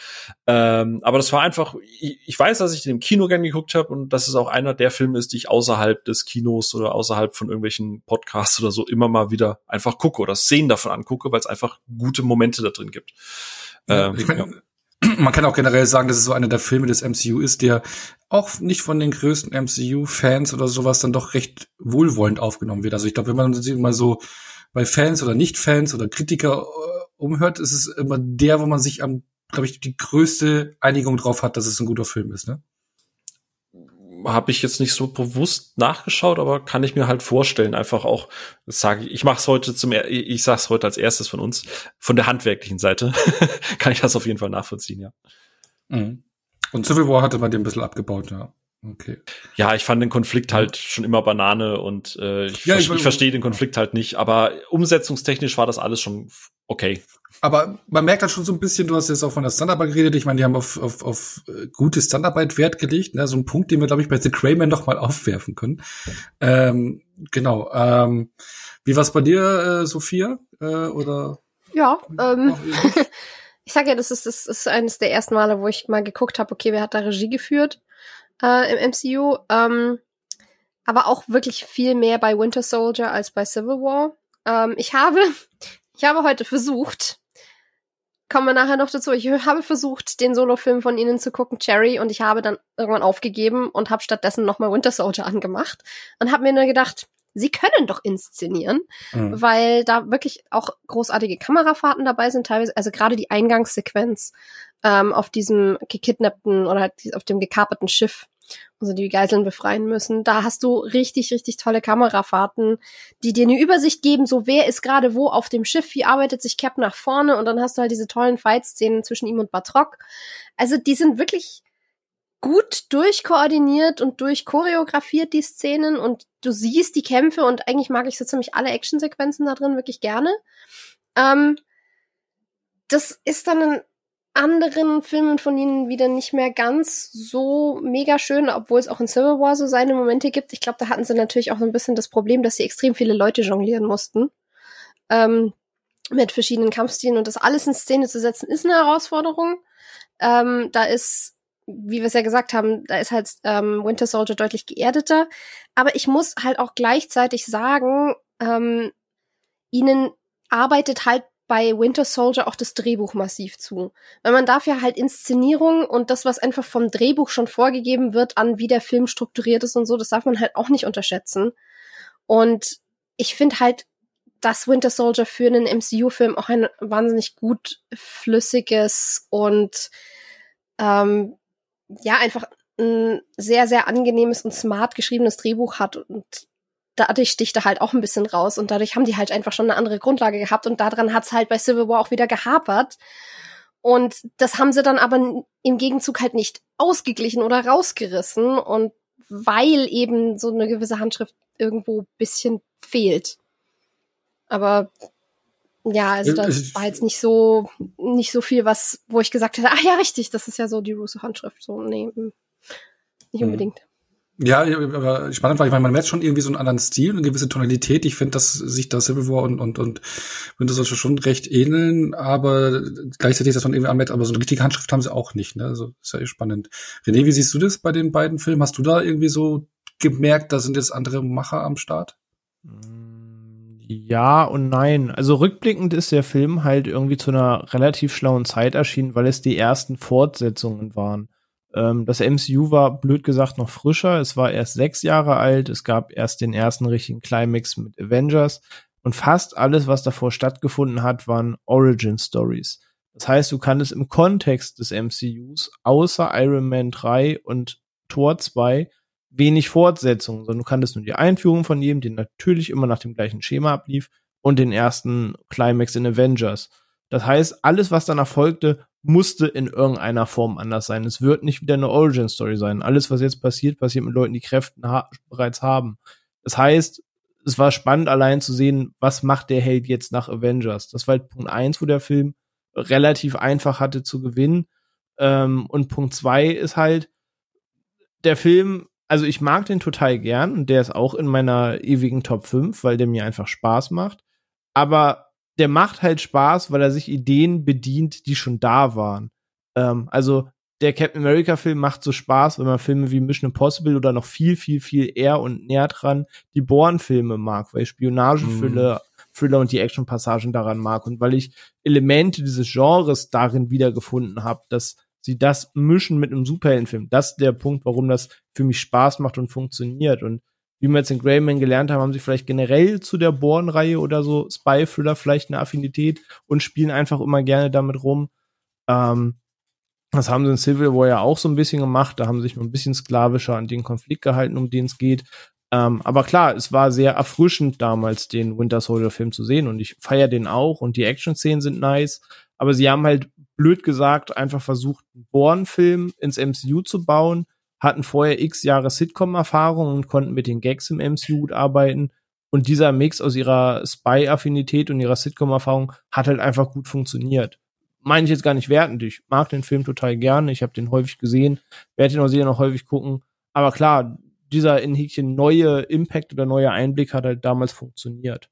Ähm, aber das war einfach, ich, ich weiß, dass ich den im Kino gern geguckt habe und dass es auch einer der Filme ist, die ich außerhalb des Kinos oder außerhalb von irgendwelchen Podcasts oder so immer mal wieder einfach gucke oder Szenen davon angucke, weil es einfach gute Momente da drin gibt. Ja, ähm, ich mein, ja man kann auch generell sagen, dass es so einer der Filme des MCU ist, der auch nicht von den größten MCU-Fans oder sowas dann doch recht wohlwollend aufgenommen wird. Also ich glaube, wenn man sich mal so bei Fans oder Nicht-Fans oder Kritiker äh, umhört, ist es immer der, wo man sich am, glaube ich, die größte Einigung drauf hat, dass es ein guter Film ist, ne? Habe ich jetzt nicht so bewusst nachgeschaut, aber kann ich mir halt vorstellen, einfach auch, sage ich, ich mache es heute zum, ich sage es heute als erstes von uns, von der handwerklichen Seite, kann ich das auf jeden Fall nachvollziehen, ja. Mhm. Und Civil War hatte man den ein bisschen abgebaut, ja. Okay. Ja, ich fand den Konflikt halt schon immer Banane und äh, ich, ja, ich, ich verstehe den Konflikt halt nicht, aber umsetzungstechnisch war das alles schon okay. Aber man merkt halt schon so ein bisschen, du hast jetzt auch von der Standarbeit geredet, ich meine, die haben auf, auf, auf äh, gute Standarbeit Wert gelegt, ne? so ein Punkt, den wir, glaube ich, bei The Crayman noch mal aufwerfen können. Ähm, genau. Ähm, wie war's bei dir, äh, Sophia? Äh, oder? Ja, ähm, ich sage ja, das ist, das ist eines der ersten Male, wo ich mal geguckt habe, okay, wer hat da Regie geführt äh, im MCU? Ähm, aber auch wirklich viel mehr bei Winter Soldier als bei Civil War. Ähm, ich habe, ich habe heute versucht, kommen wir nachher noch dazu. Ich habe versucht, den Solo-Film von ihnen zu gucken, Cherry, und ich habe dann irgendwann aufgegeben und habe stattdessen nochmal Winter Soldier angemacht und habe mir nur gedacht, sie können doch inszenieren, mhm. weil da wirklich auch großartige Kamerafahrten dabei sind, teilweise, also gerade die Eingangssequenz ähm, auf diesem gekidnappten oder auf dem gekaperten Schiff also die Geiseln befreien müssen. Da hast du richtig, richtig tolle Kamerafahrten, die dir eine Übersicht geben, so wer ist gerade wo auf dem Schiff, wie arbeitet sich Cap nach vorne und dann hast du halt diese tollen Fight-Szenen zwischen ihm und Batrock. Also die sind wirklich gut durchkoordiniert und durchchoreografiert, die Szenen und du siehst die Kämpfe und eigentlich mag ich so ziemlich alle Actionsequenzen da drin wirklich gerne. Ähm, das ist dann ein anderen Filmen von ihnen wieder nicht mehr ganz so mega schön, obwohl es auch in Civil War so seine Momente gibt. Ich glaube, da hatten sie natürlich auch so ein bisschen das Problem, dass sie extrem viele Leute jonglieren mussten. Ähm, mit verschiedenen Kampfstilen und das alles in Szene zu setzen, ist eine Herausforderung. Ähm, da ist, wie wir es ja gesagt haben, da ist halt ähm, Winter Soldier deutlich geerdeter. Aber ich muss halt auch gleichzeitig sagen, ähm, ihnen arbeitet halt bei Winter Soldier auch das Drehbuch massiv zu. Weil man darf ja halt Inszenierung und das, was einfach vom Drehbuch schon vorgegeben wird, an wie der Film strukturiert ist und so, das darf man halt auch nicht unterschätzen. Und ich finde halt, dass Winter Soldier für einen MCU-Film auch ein wahnsinnig gut flüssiges und ähm, ja, einfach ein sehr, sehr angenehmes und smart geschriebenes Drehbuch hat. Und dadurch sticht er halt auch ein bisschen raus und dadurch haben die halt einfach schon eine andere Grundlage gehabt und daran hat's halt bei Civil War auch wieder gehapert. Und das haben sie dann aber im Gegenzug halt nicht ausgeglichen oder rausgerissen und weil eben so eine gewisse Handschrift irgendwo bisschen fehlt. Aber ja, also da war jetzt nicht so nicht so viel, was wo ich gesagt hätte, ach ja, richtig, das ist ja so die Russo Handschrift so nee, hm, nicht hm. unbedingt. Ja, aber spannend war, ich meine, man merkt schon irgendwie so einen anderen Stil, eine gewisse Tonalität. Ich finde, dass sich da Civil War und, und, und Winter Soldier schon recht ähneln, aber gleichzeitig ist das man irgendwie anmerkt, aber so eine richtige Handschrift haben sie auch nicht, ne? Also, ist ja eh spannend. René, wie siehst du das bei den beiden Filmen? Hast du da irgendwie so gemerkt, da sind jetzt andere Macher am Start? Ja und nein. Also rückblickend ist der Film halt irgendwie zu einer relativ schlauen Zeit erschienen, weil es die ersten Fortsetzungen waren. Ähm, das MCU war blöd gesagt noch frischer. Es war erst sechs Jahre alt. Es gab erst den ersten richtigen Climax mit Avengers. Und fast alles, was davor stattgefunden hat, waren Origin Stories. Das heißt, du kannst im Kontext des MCUs außer Iron Man 3 und Thor 2 wenig Fortsetzungen, sondern du kanntest nur die Einführung von jedem, die natürlich immer nach dem gleichen Schema ablief und den ersten Climax in Avengers. Das heißt, alles, was danach folgte, musste in irgendeiner Form anders sein. Es wird nicht wieder eine Origin-Story sein. Alles, was jetzt passiert, passiert mit Leuten, die Kräfte ha bereits haben. Das heißt, es war spannend allein zu sehen, was macht der Held jetzt nach Avengers. Das war halt Punkt eins, wo der Film relativ einfach hatte zu gewinnen. Ähm, und Punkt zwei ist halt, der Film, also ich mag den total gern und der ist auch in meiner ewigen Top 5, weil der mir einfach Spaß macht. Aber der macht halt Spaß, weil er sich Ideen bedient, die schon da waren. Ähm, also der Captain America Film macht so Spaß, wenn man Filme wie Mission Impossible oder noch viel, viel, viel eher und näher dran die Bourne-Filme mag, weil ich Spionage-Thriller mm. Thriller und die Action-Passagen daran mag und weil ich Elemente dieses Genres darin wiedergefunden habe, dass sie das mischen mit einem Superheldenfilm. Das ist der Punkt, warum das für mich Spaß macht und funktioniert. Und wie wir jetzt in Greyman gelernt haben, haben sie vielleicht generell zu der Born-Reihe oder so Spy-Thriller vielleicht eine Affinität und spielen einfach immer gerne damit rum. Ähm, das haben sie in Civil War ja auch so ein bisschen gemacht. Da haben sie sich nur ein bisschen sklavischer an den Konflikt gehalten, um den es geht. Ähm, aber klar, es war sehr erfrischend damals, den Winter Soldier Film zu sehen und ich feiere den auch und die Action-Szenen sind nice. Aber sie haben halt blöd gesagt einfach versucht, einen Born-Film ins MCU zu bauen, hatten vorher x Jahre Sitcom-Erfahrung und konnten mit den Gags im MCU gut arbeiten. Und dieser Mix aus ihrer Spy-Affinität und ihrer Sitcom-Erfahrung hat halt einfach gut funktioniert. Meine ich jetzt gar nicht wertend. Ich mag den Film total gerne. Ich habe den häufig gesehen, werde den auch sicher noch häufig gucken. Aber klar, dieser in Häkchen neue Impact oder neue Einblick hat halt damals funktioniert.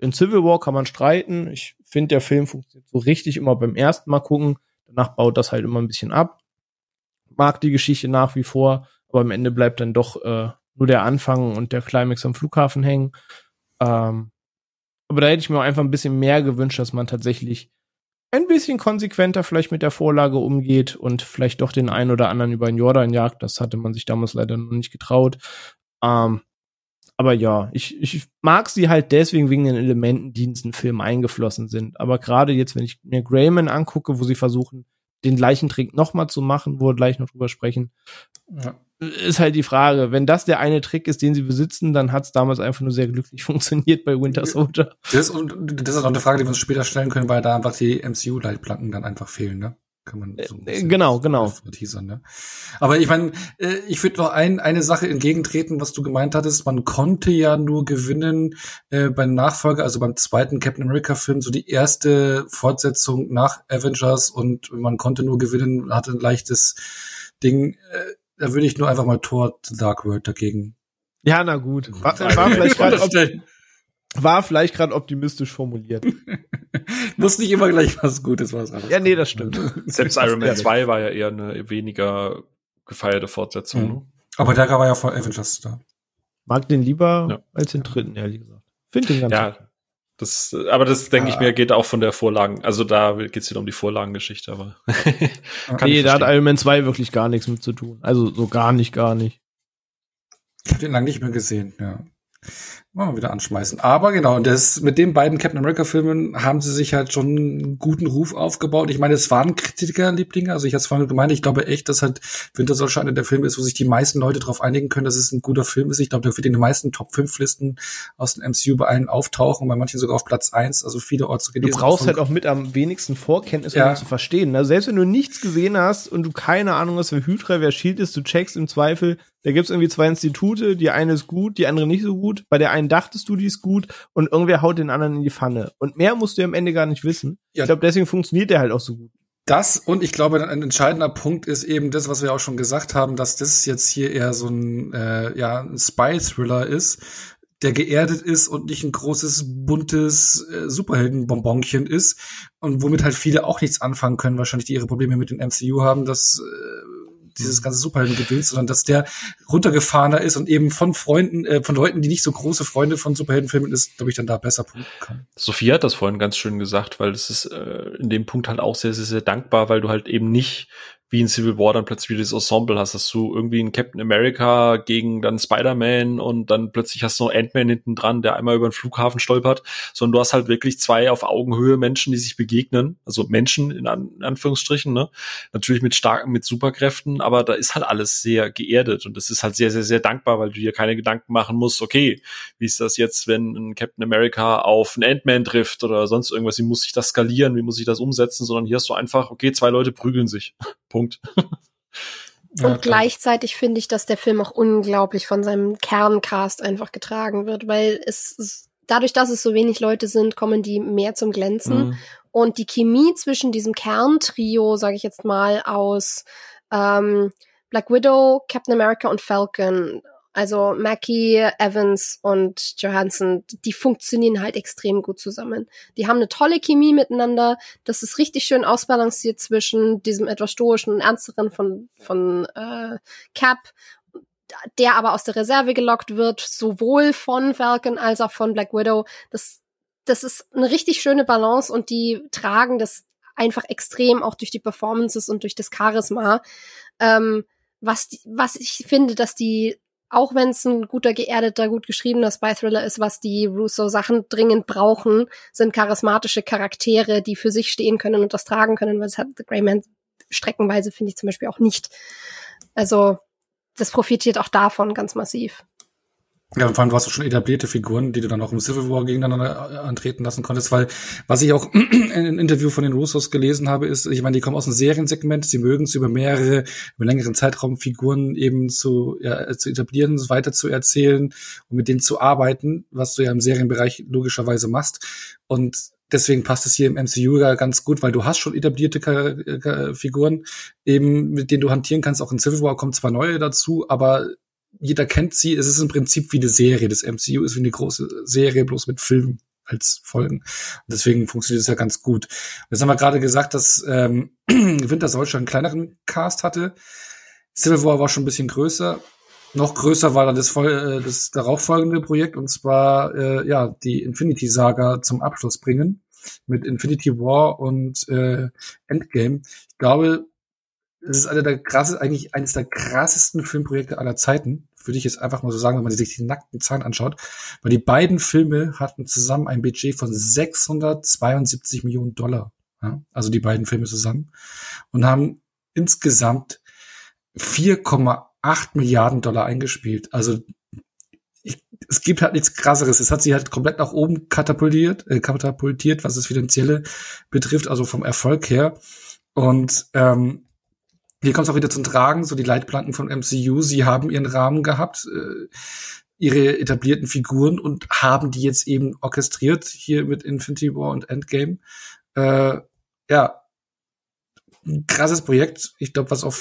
In Civil War kann man streiten. Ich finde, der Film funktioniert so richtig immer beim ersten Mal gucken. Danach baut das halt immer ein bisschen ab mag die Geschichte nach wie vor, aber am Ende bleibt dann doch äh, nur der Anfang und der Climax am Flughafen hängen. Ähm, aber da hätte ich mir auch einfach ein bisschen mehr gewünscht, dass man tatsächlich ein bisschen konsequenter vielleicht mit der Vorlage umgeht und vielleicht doch den einen oder anderen über den Jordan jagt. Das hatte man sich damals leider noch nicht getraut. Ähm, aber ja, ich, ich mag sie halt deswegen wegen den Elementen, die in diesen Film eingeflossen sind. Aber gerade jetzt, wenn ich mir Grayman angucke, wo sie versuchen, den gleichen Trick nochmal zu machen, wo wir gleich noch drüber sprechen. Ja. Ist halt die Frage, wenn das der eine Trick ist, den sie besitzen, dann hat es damals einfach nur sehr glücklich funktioniert bei Winter Soldier. Das, und das ist auch eine Frage, die wir uns später stellen können, weil da einfach die MCU-Leitplanken dann einfach fehlen, ne? Kann man so äh, genau genau. teasern, ne? aber ich meine äh, ich würde noch ein, eine Sache entgegentreten was du gemeint hattest. Man konnte ja nur gewinnen äh, beim Nachfolger also beim zweiten Captain America Film so die erste Fortsetzung nach Avengers. Und man konnte nur gewinnen hatte ein leichtes Ding. Äh, da würde ich nur einfach mal Thor The Dark World dagegen ja na gut. War, war vielleicht gerade war vielleicht gerade optimistisch formuliert. Muss nicht immer gleich was Gutes was anderes. Ja, nee, das stimmt. Selbst Iron Man 2 war ja eher eine weniger gefeierte Fortsetzung. Mhm. Aber der war ja vor Avengers da. Mag den lieber ja. als den dritten, ehrlich gesagt. Finde den ganz Ja, gut. das, aber das denke ah. ich mir geht auch von der Vorlagen. Also da geht es wieder um die Vorlagengeschichte, aber. nee, da hat Iron Man 2 wirklich gar nichts mit zu tun. Also so gar nicht, gar nicht. Ich habe den lange nicht mehr gesehen, ja. Mal wieder anschmeißen. Aber genau, das, mit den beiden Captain America Filmen haben sie sich halt schon einen guten Ruf aufgebaut. Ich meine, es waren Kritikerlieblinge. Also ich hatte es vorhin gemeint, ich glaube echt, dass halt Winter Soldier einer der Filme ist, wo sich die meisten Leute darauf einigen können, dass es ein guter Film ist. Ich glaube, der wird in den meisten Top 5 Listen aus dem MCU bei allen auftauchen, bei manchen sogar auf Platz 1. Also viele Orte Du brauchst halt auch mit am wenigsten Vorkenntnis, um ja. zu verstehen. Also selbst wenn du nichts gesehen hast und du keine Ahnung hast, wer Hydra, wer Shield ist, du checkst im Zweifel, da gibt's irgendwie zwei Institute, die eine ist gut, die andere nicht so gut. Bei der einen dachtest du, die ist gut und irgendwer haut den anderen in die Pfanne. Und mehr musst du ja am Ende gar nicht wissen. Ja. Ich glaube, deswegen funktioniert der halt auch so gut. Das und ich glaube, ein entscheidender Punkt ist eben das, was wir auch schon gesagt haben, dass das jetzt hier eher so ein, äh, ja, ein Spy-Thriller ist, der geerdet ist und nicht ein großes, buntes äh, Superheldenbonbonchen ist und womit halt viele auch nichts anfangen können, wahrscheinlich die ihre Probleme mit dem MCU haben, dass äh, dieses ganze Superheldengedöns, sondern dass der runtergefahrener ist und eben von Freunden, äh, von Leuten, die nicht so große Freunde von Superheldenfilmen ist, glaube ich, dann da besser punkten kann. Sophie hat das vorhin ganz schön gesagt, weil es ist äh, in dem Punkt halt auch sehr, sehr, sehr dankbar, weil du halt eben nicht wie in Civil War dann plötzlich wieder das Ensemble hast, dass du irgendwie einen Captain America gegen dann Spider-Man und dann plötzlich hast du noch Ant-Man hinten dran, der einmal über den Flughafen stolpert, sondern du hast halt wirklich zwei auf Augenhöhe Menschen, die sich begegnen, also Menschen in, An in Anführungsstrichen, ne? Natürlich mit starken, mit Superkräften, aber da ist halt alles sehr geerdet und das ist halt sehr, sehr, sehr dankbar, weil du dir keine Gedanken machen musst, okay, wie ist das jetzt, wenn ein Captain America auf einen Ant-Man trifft oder sonst irgendwas, wie muss ich das skalieren, wie muss ich das umsetzen, sondern hier hast du einfach, okay, zwei Leute prügeln sich. Punkt. Und ja, gleichzeitig finde ich, dass der Film auch unglaublich von seinem Kerncast einfach getragen wird, weil es dadurch, dass es so wenig Leute sind, kommen die mehr zum Glänzen. Mhm. Und die Chemie zwischen diesem Kerntrio, sage ich jetzt mal, aus ähm, Black Widow, Captain America und Falcon also Mackie, Evans und Johansson, die funktionieren halt extrem gut zusammen. Die haben eine tolle Chemie miteinander. Das ist richtig schön ausbalanciert zwischen diesem etwas stoischen und ernsteren von, von äh, Cap, der aber aus der Reserve gelockt wird, sowohl von Falcon als auch von Black Widow. Das, das ist eine richtig schöne Balance und die tragen das einfach extrem auch durch die Performances und durch das Charisma. Ähm, was, was ich finde, dass die auch wenn es ein guter, geerdeter, gut geschriebener Spy-Thriller ist, was die Russo-Sachen dringend brauchen, sind charismatische Charaktere, die für sich stehen können und das tragen können, weil es hat The Grey Man streckenweise, finde ich zum Beispiel auch nicht. Also, das profitiert auch davon ganz massiv. Ja, und vor allem du hast du schon etablierte Figuren, die du dann auch im Civil War gegeneinander äh, antreten lassen konntest, weil was ich auch in einem Interview von den Russos gelesen habe, ist, ich meine, die kommen aus einem Seriensegment, sie mögen es über mehrere, über längeren Zeitraum Figuren eben zu, ja, zu etablieren, weiter zu erzählen und mit denen zu arbeiten, was du ja im Serienbereich logischerweise machst. Und deswegen passt es hier im MCU ja ganz gut, weil du hast schon etablierte Figuren, eben mit denen du hantieren kannst. Auch in Civil War kommen zwar neue dazu, aber jeder kennt sie. Es ist im Prinzip wie eine Serie. Das MCU ist wie eine große Serie, bloß mit Filmen als Folgen. Deswegen funktioniert es ja ganz gut. Jetzt haben wir gerade gesagt, dass ähm, Winter Soldier einen kleineren Cast hatte. Civil War war schon ein bisschen größer. Noch größer war dann das, äh, das darauf folgende Projekt, und zwar äh, ja die Infinity Saga zum Abschluss bringen mit Infinity War und äh, Endgame. Ich glaube, es ist einer der krasse, eigentlich eines der krassesten Filmprojekte aller Zeiten. Würde ich jetzt einfach mal so sagen, wenn man sich die nackten Zahlen anschaut. Weil die beiden Filme hatten zusammen ein Budget von 672 Millionen Dollar. Ja? Also die beiden Filme zusammen. Und haben insgesamt 4,8 Milliarden Dollar eingespielt. Also ich, es gibt halt nichts krasseres. Es hat sie halt komplett nach oben katapultiert, äh, katapultiert, was das Finanzielle betrifft, also vom Erfolg her. Und ähm, hier kommt es auch wieder zum Tragen, so die Leitplanken von MCU. Sie haben ihren Rahmen gehabt, äh, ihre etablierten Figuren und haben die jetzt eben orchestriert hier mit Infinity War und Endgame. Äh, ja, ein krasses Projekt. Ich glaube, was auch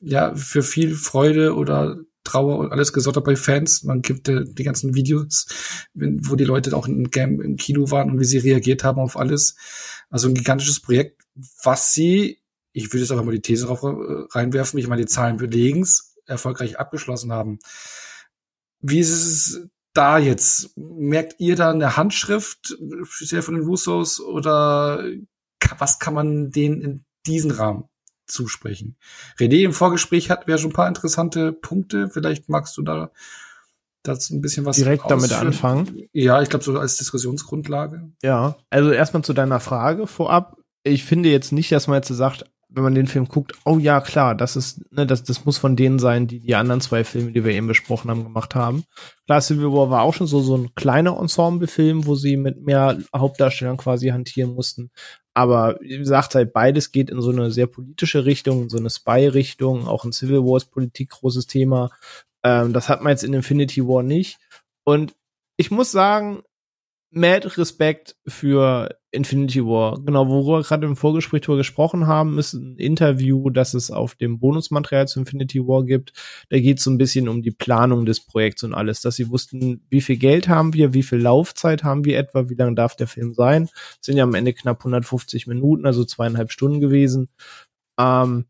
ja für viel Freude oder Trauer und alles gesorgt hat bei Fans. Man gibt äh, die ganzen Videos, wo die Leute auch in Game im Kino waren und wie sie reagiert haben auf alles. Also ein gigantisches Projekt, was sie ich würde jetzt einfach mal die These drauf äh, reinwerfen, ich meine, die Zahlen belegen's, erfolgreich abgeschlossen haben. Wie ist es da jetzt? Merkt ihr da eine Handschrift, speziell von den Russos, oder was kann man denen in diesen Rahmen zusprechen? René im Vorgespräch hatten wir schon ein paar interessante Punkte. Vielleicht magst du da dazu ein bisschen was direkt damit anfangen. Ja, ich glaube so als Diskussionsgrundlage. Ja, also erstmal zu deiner Frage vorab. Ich finde jetzt nicht, dass man jetzt sagt, wenn man den Film guckt, oh ja, klar, das ist, ne, das, das muss von denen sein, die die anderen zwei Filme, die wir eben besprochen haben, gemacht haben. Klar, Civil War war auch schon so, so ein kleiner Ensemble-Film, wo sie mit mehr Hauptdarstellern quasi hantieren mussten. Aber wie gesagt, halt beides geht in so eine sehr politische Richtung, in so eine Spy-Richtung. Auch in Civil War ist Politik großes Thema. Ähm, das hat man jetzt in Infinity War nicht. Und ich muss sagen, mad Respekt für Infinity War. Genau, worüber wir gerade im Vorgespräch drüber gesprochen haben, ist ein Interview, das es auf dem Bonusmaterial zu Infinity War gibt. Da geht es so ein bisschen um die Planung des Projekts und alles, dass sie wussten, wie viel Geld haben wir, wie viel Laufzeit haben wir etwa, wie lang darf der Film sein. Das sind ja am Ende knapp 150 Minuten, also zweieinhalb Stunden gewesen. Ähm,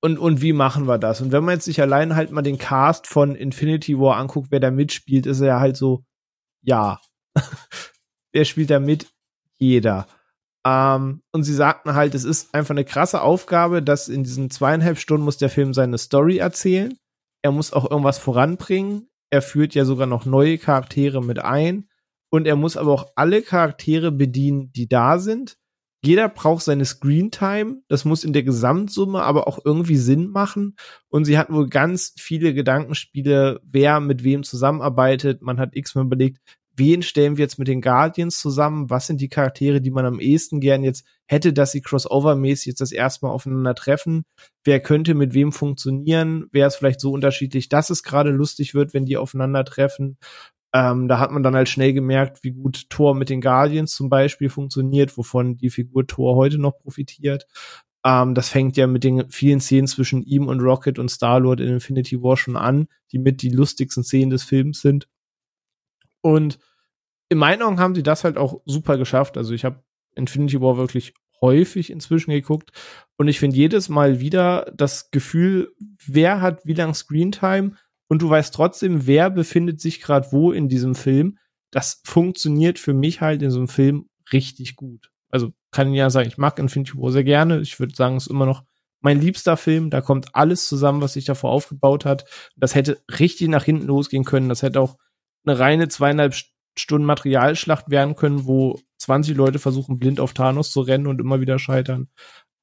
und, und wie machen wir das? Und wenn man jetzt sich allein halt mal den Cast von Infinity War anguckt, wer da mitspielt, ist er ja halt so, ja. wer spielt da mit? Jeder. Ähm, und sie sagten halt, es ist einfach eine krasse Aufgabe, dass in diesen zweieinhalb Stunden muss der Film seine Story erzählen. Er muss auch irgendwas voranbringen. Er führt ja sogar noch neue Charaktere mit ein. Und er muss aber auch alle Charaktere bedienen, die da sind jeder braucht seine Screentime. Das muss in der Gesamtsumme aber auch irgendwie Sinn machen. Und sie hat wohl ganz viele Gedankenspiele, wer mit wem zusammenarbeitet. Man hat x-mal überlegt, wen stellen wir jetzt mit den Guardians zusammen? Was sind die Charaktere, die man am ehesten gern jetzt hätte, dass sie crossover-mäßig jetzt das erste Mal aufeinander treffen? Wer könnte mit wem funktionieren? Wer ist vielleicht so unterschiedlich, dass es gerade lustig wird, wenn die aufeinandertreffen? Ähm, da hat man dann halt schnell gemerkt, wie gut Thor mit den Guardians zum Beispiel funktioniert, wovon die Figur Thor heute noch profitiert. Ähm, das fängt ja mit den vielen Szenen zwischen ihm und Rocket und Star-Lord in Infinity War schon an, die mit die lustigsten Szenen des Films sind. Und in meinen Augen haben sie das halt auch super geschafft. Also ich habe Infinity War wirklich häufig inzwischen geguckt und ich finde jedes Mal wieder das Gefühl, wer hat wie lang Screentime und du weißt trotzdem, wer befindet sich gerade wo in diesem Film. Das funktioniert für mich halt in so einem Film richtig gut. Also kann ich ja sagen, ich mag Infinity War sehr gerne. Ich würde sagen, es ist immer noch mein liebster Film. Da kommt alles zusammen, was sich davor aufgebaut hat. Das hätte richtig nach hinten losgehen können. Das hätte auch eine reine zweieinhalb Stunden Materialschlacht werden können, wo 20 Leute versuchen, blind auf Thanos zu rennen und immer wieder scheitern.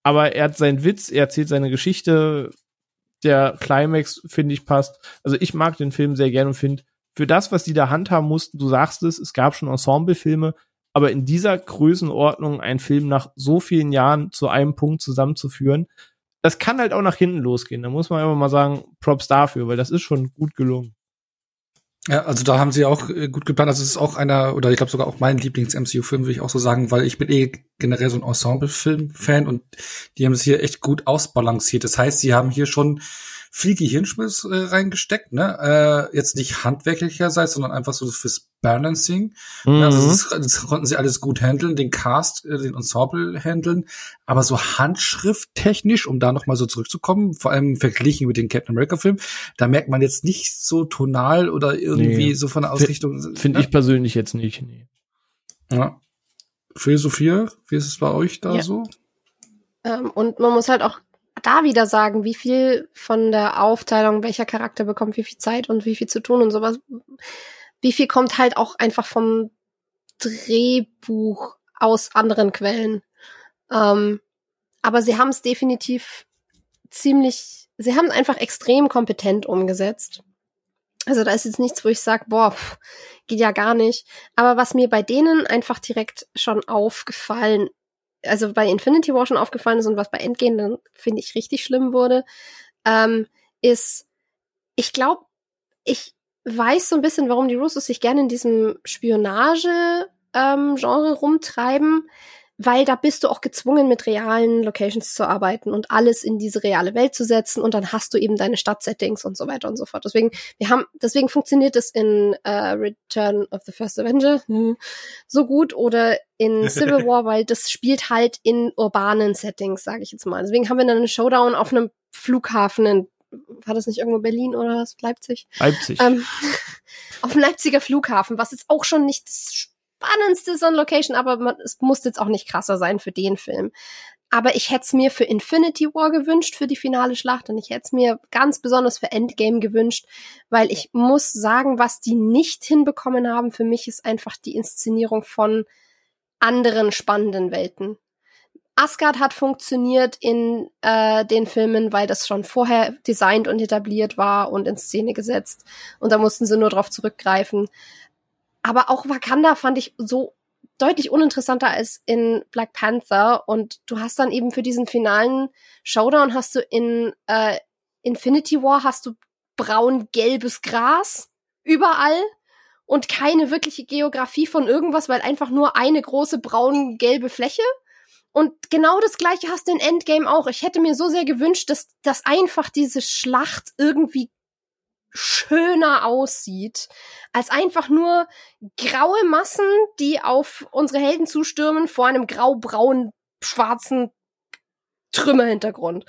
Aber er hat seinen Witz, er erzählt seine Geschichte, der Climax, finde ich, passt. Also ich mag den Film sehr gerne und finde, für das, was die da handhaben mussten, du sagst es, es gab schon Ensemblefilme, aber in dieser Größenordnung einen Film nach so vielen Jahren zu einem Punkt zusammenzuführen, das kann halt auch nach hinten losgehen. Da muss man einfach mal sagen, Props dafür, weil das ist schon gut gelungen. Ja, also da haben sie auch äh, gut geplant. Also es ist auch einer, oder ich glaube sogar auch mein Lieblings-MCU-Film, würde ich auch so sagen, weil ich bin eh generell so ein Ensemble-Film-Fan und die haben es hier echt gut ausbalanciert. Das heißt, sie haben hier schon viel Gehirnschmiss äh, reingesteckt, ne? Äh, jetzt nicht handwerklicherseits, sondern einfach so fürs Balancing. Mhm. Also das, das, konnten sie alles gut handeln, den Cast, äh, den Ensemble handeln, aber so handschrifttechnisch, um da nochmal so zurückzukommen, vor allem verglichen mit den Captain America Film, da merkt man jetzt nicht so tonal oder irgendwie nee. so von der Ausrichtung. Finde ne? ich persönlich jetzt nicht, nee. Ja. Sophia, wie ist es bei euch da ja. so? Ähm, und man muss halt auch da wieder sagen, wie viel von der Aufteilung, welcher Charakter bekommt wie viel Zeit und wie viel zu tun und sowas. Wie viel kommt halt auch einfach vom Drehbuch aus anderen Quellen. Ähm, aber sie haben es definitiv ziemlich, sie haben einfach extrem kompetent umgesetzt. Also da ist jetzt nichts, wo ich sage, boah, pff, geht ja gar nicht. Aber was mir bei denen einfach direkt schon aufgefallen also bei Infinity War schon aufgefallen ist und was bei Endgame dann, finde ich, richtig schlimm wurde, ähm, ist, ich glaube, ich weiß so ein bisschen, warum die Russos sich gerne in diesem Spionage-Genre ähm, rumtreiben, weil da bist du auch gezwungen, mit realen Locations zu arbeiten und alles in diese reale Welt zu setzen und dann hast du eben deine Stadtsettings und so weiter und so fort. Deswegen, wir haben, deswegen funktioniert es in äh, Return of the First Avenger hm, so gut oder in Civil War, weil das spielt halt in urbanen Settings, sage ich jetzt mal. Deswegen haben wir dann einen Showdown auf einem Flughafen in war das nicht irgendwo Berlin oder was? Leipzig? Leipzig. Ähm, auf dem Leipziger Flughafen, was jetzt auch schon nicht spannendste so Location, aber man, es muss jetzt auch nicht krasser sein für den Film. Aber ich hätte es mir für Infinity War gewünscht, für die finale Schlacht. Und ich hätte es mir ganz besonders für Endgame gewünscht, weil ich muss sagen, was die nicht hinbekommen haben, für mich ist einfach die Inszenierung von anderen spannenden Welten. Asgard hat funktioniert in äh, den Filmen, weil das schon vorher designt und etabliert war und in Szene gesetzt. Und da mussten sie nur drauf zurückgreifen. Aber auch Wakanda fand ich so deutlich uninteressanter als in Black Panther. Und du hast dann eben für diesen finalen Showdown hast du in äh, Infinity War hast du braun-gelbes Gras überall. und keine wirkliche Geografie von irgendwas, weil einfach nur eine große braun-gelbe Fläche. Und genau das gleiche hast du in Endgame auch. Ich hätte mir so sehr gewünscht, dass, dass einfach diese Schlacht irgendwie schöner aussieht, als einfach nur graue Massen, die auf unsere Helden zustürmen vor einem grau-braun schwarzen Trümmerhintergrund.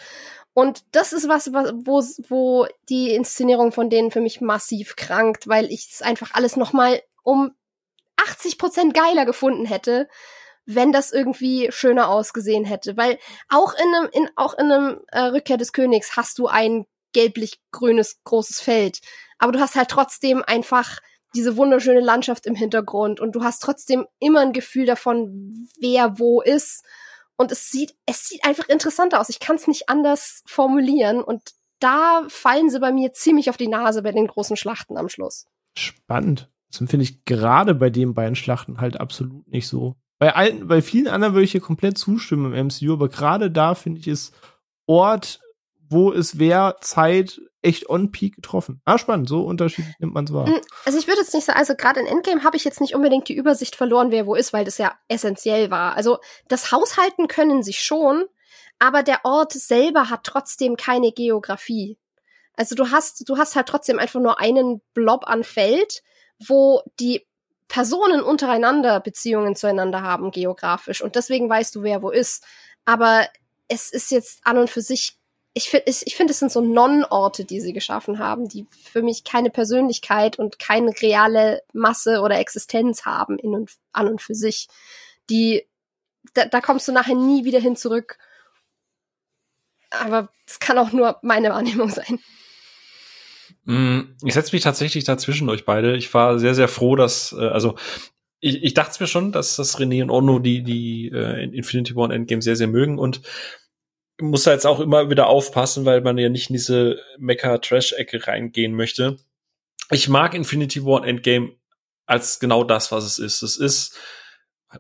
Und das ist was, wo, wo die Inszenierung von denen für mich massiv krankt, weil ich es einfach alles nochmal um 80 Prozent geiler gefunden hätte, wenn das irgendwie schöner ausgesehen hätte. Weil auch in einem, in, auch in einem äh, Rückkehr des Königs hast du ein gelblich-grünes großes Feld. Aber du hast halt trotzdem einfach diese wunderschöne Landschaft im Hintergrund und du hast trotzdem immer ein Gefühl davon, wer wo ist. Und es sieht, es sieht einfach interessanter aus. Ich kann es nicht anders formulieren. Und da fallen sie bei mir ziemlich auf die Nase bei den großen Schlachten am Schluss. Spannend. Das finde ich gerade bei den beiden Schlachten halt absolut nicht so. Bei allen, bei vielen anderen würde ich hier komplett zustimmen im MCU, aber gerade da finde ich es Ort, wo es wer Zeit echt on peak getroffen. Ah, spannend, so unterschiedlich nimmt man es wahr. Hm, also ich würde jetzt nicht sagen, also gerade in Endgame habe ich jetzt nicht unbedingt die Übersicht verloren, wer wo ist, weil das ja essentiell war. Also das Haushalten können sie schon, aber der Ort selber hat trotzdem keine Geografie. Also du hast, du hast halt trotzdem einfach nur einen Blob an Feld, wo die Personen untereinander Beziehungen zueinander haben, geografisch. Und deswegen weißt du, wer wo ist. Aber es ist jetzt an und für sich ich finde, ich, ich finde, es sind so Non-Orte, die sie geschaffen haben, die für mich keine Persönlichkeit und keine reale Masse oder Existenz haben in und an und für sich. Die, da, da kommst du nachher nie wieder hin zurück. Aber es kann auch nur meine Wahrnehmung sein. Mm, ich setze mich tatsächlich dazwischen euch beide. Ich war sehr, sehr froh, dass, äh, also ich, ich dachte mir schon, dass das René und Ono die, die äh, Infinity War und Endgame sehr, sehr mögen und muss da jetzt auch immer wieder aufpassen, weil man ja nicht in diese Mecha-Trash-Ecke reingehen möchte. Ich mag Infinity War und Endgame als genau das, was es ist. Es ist,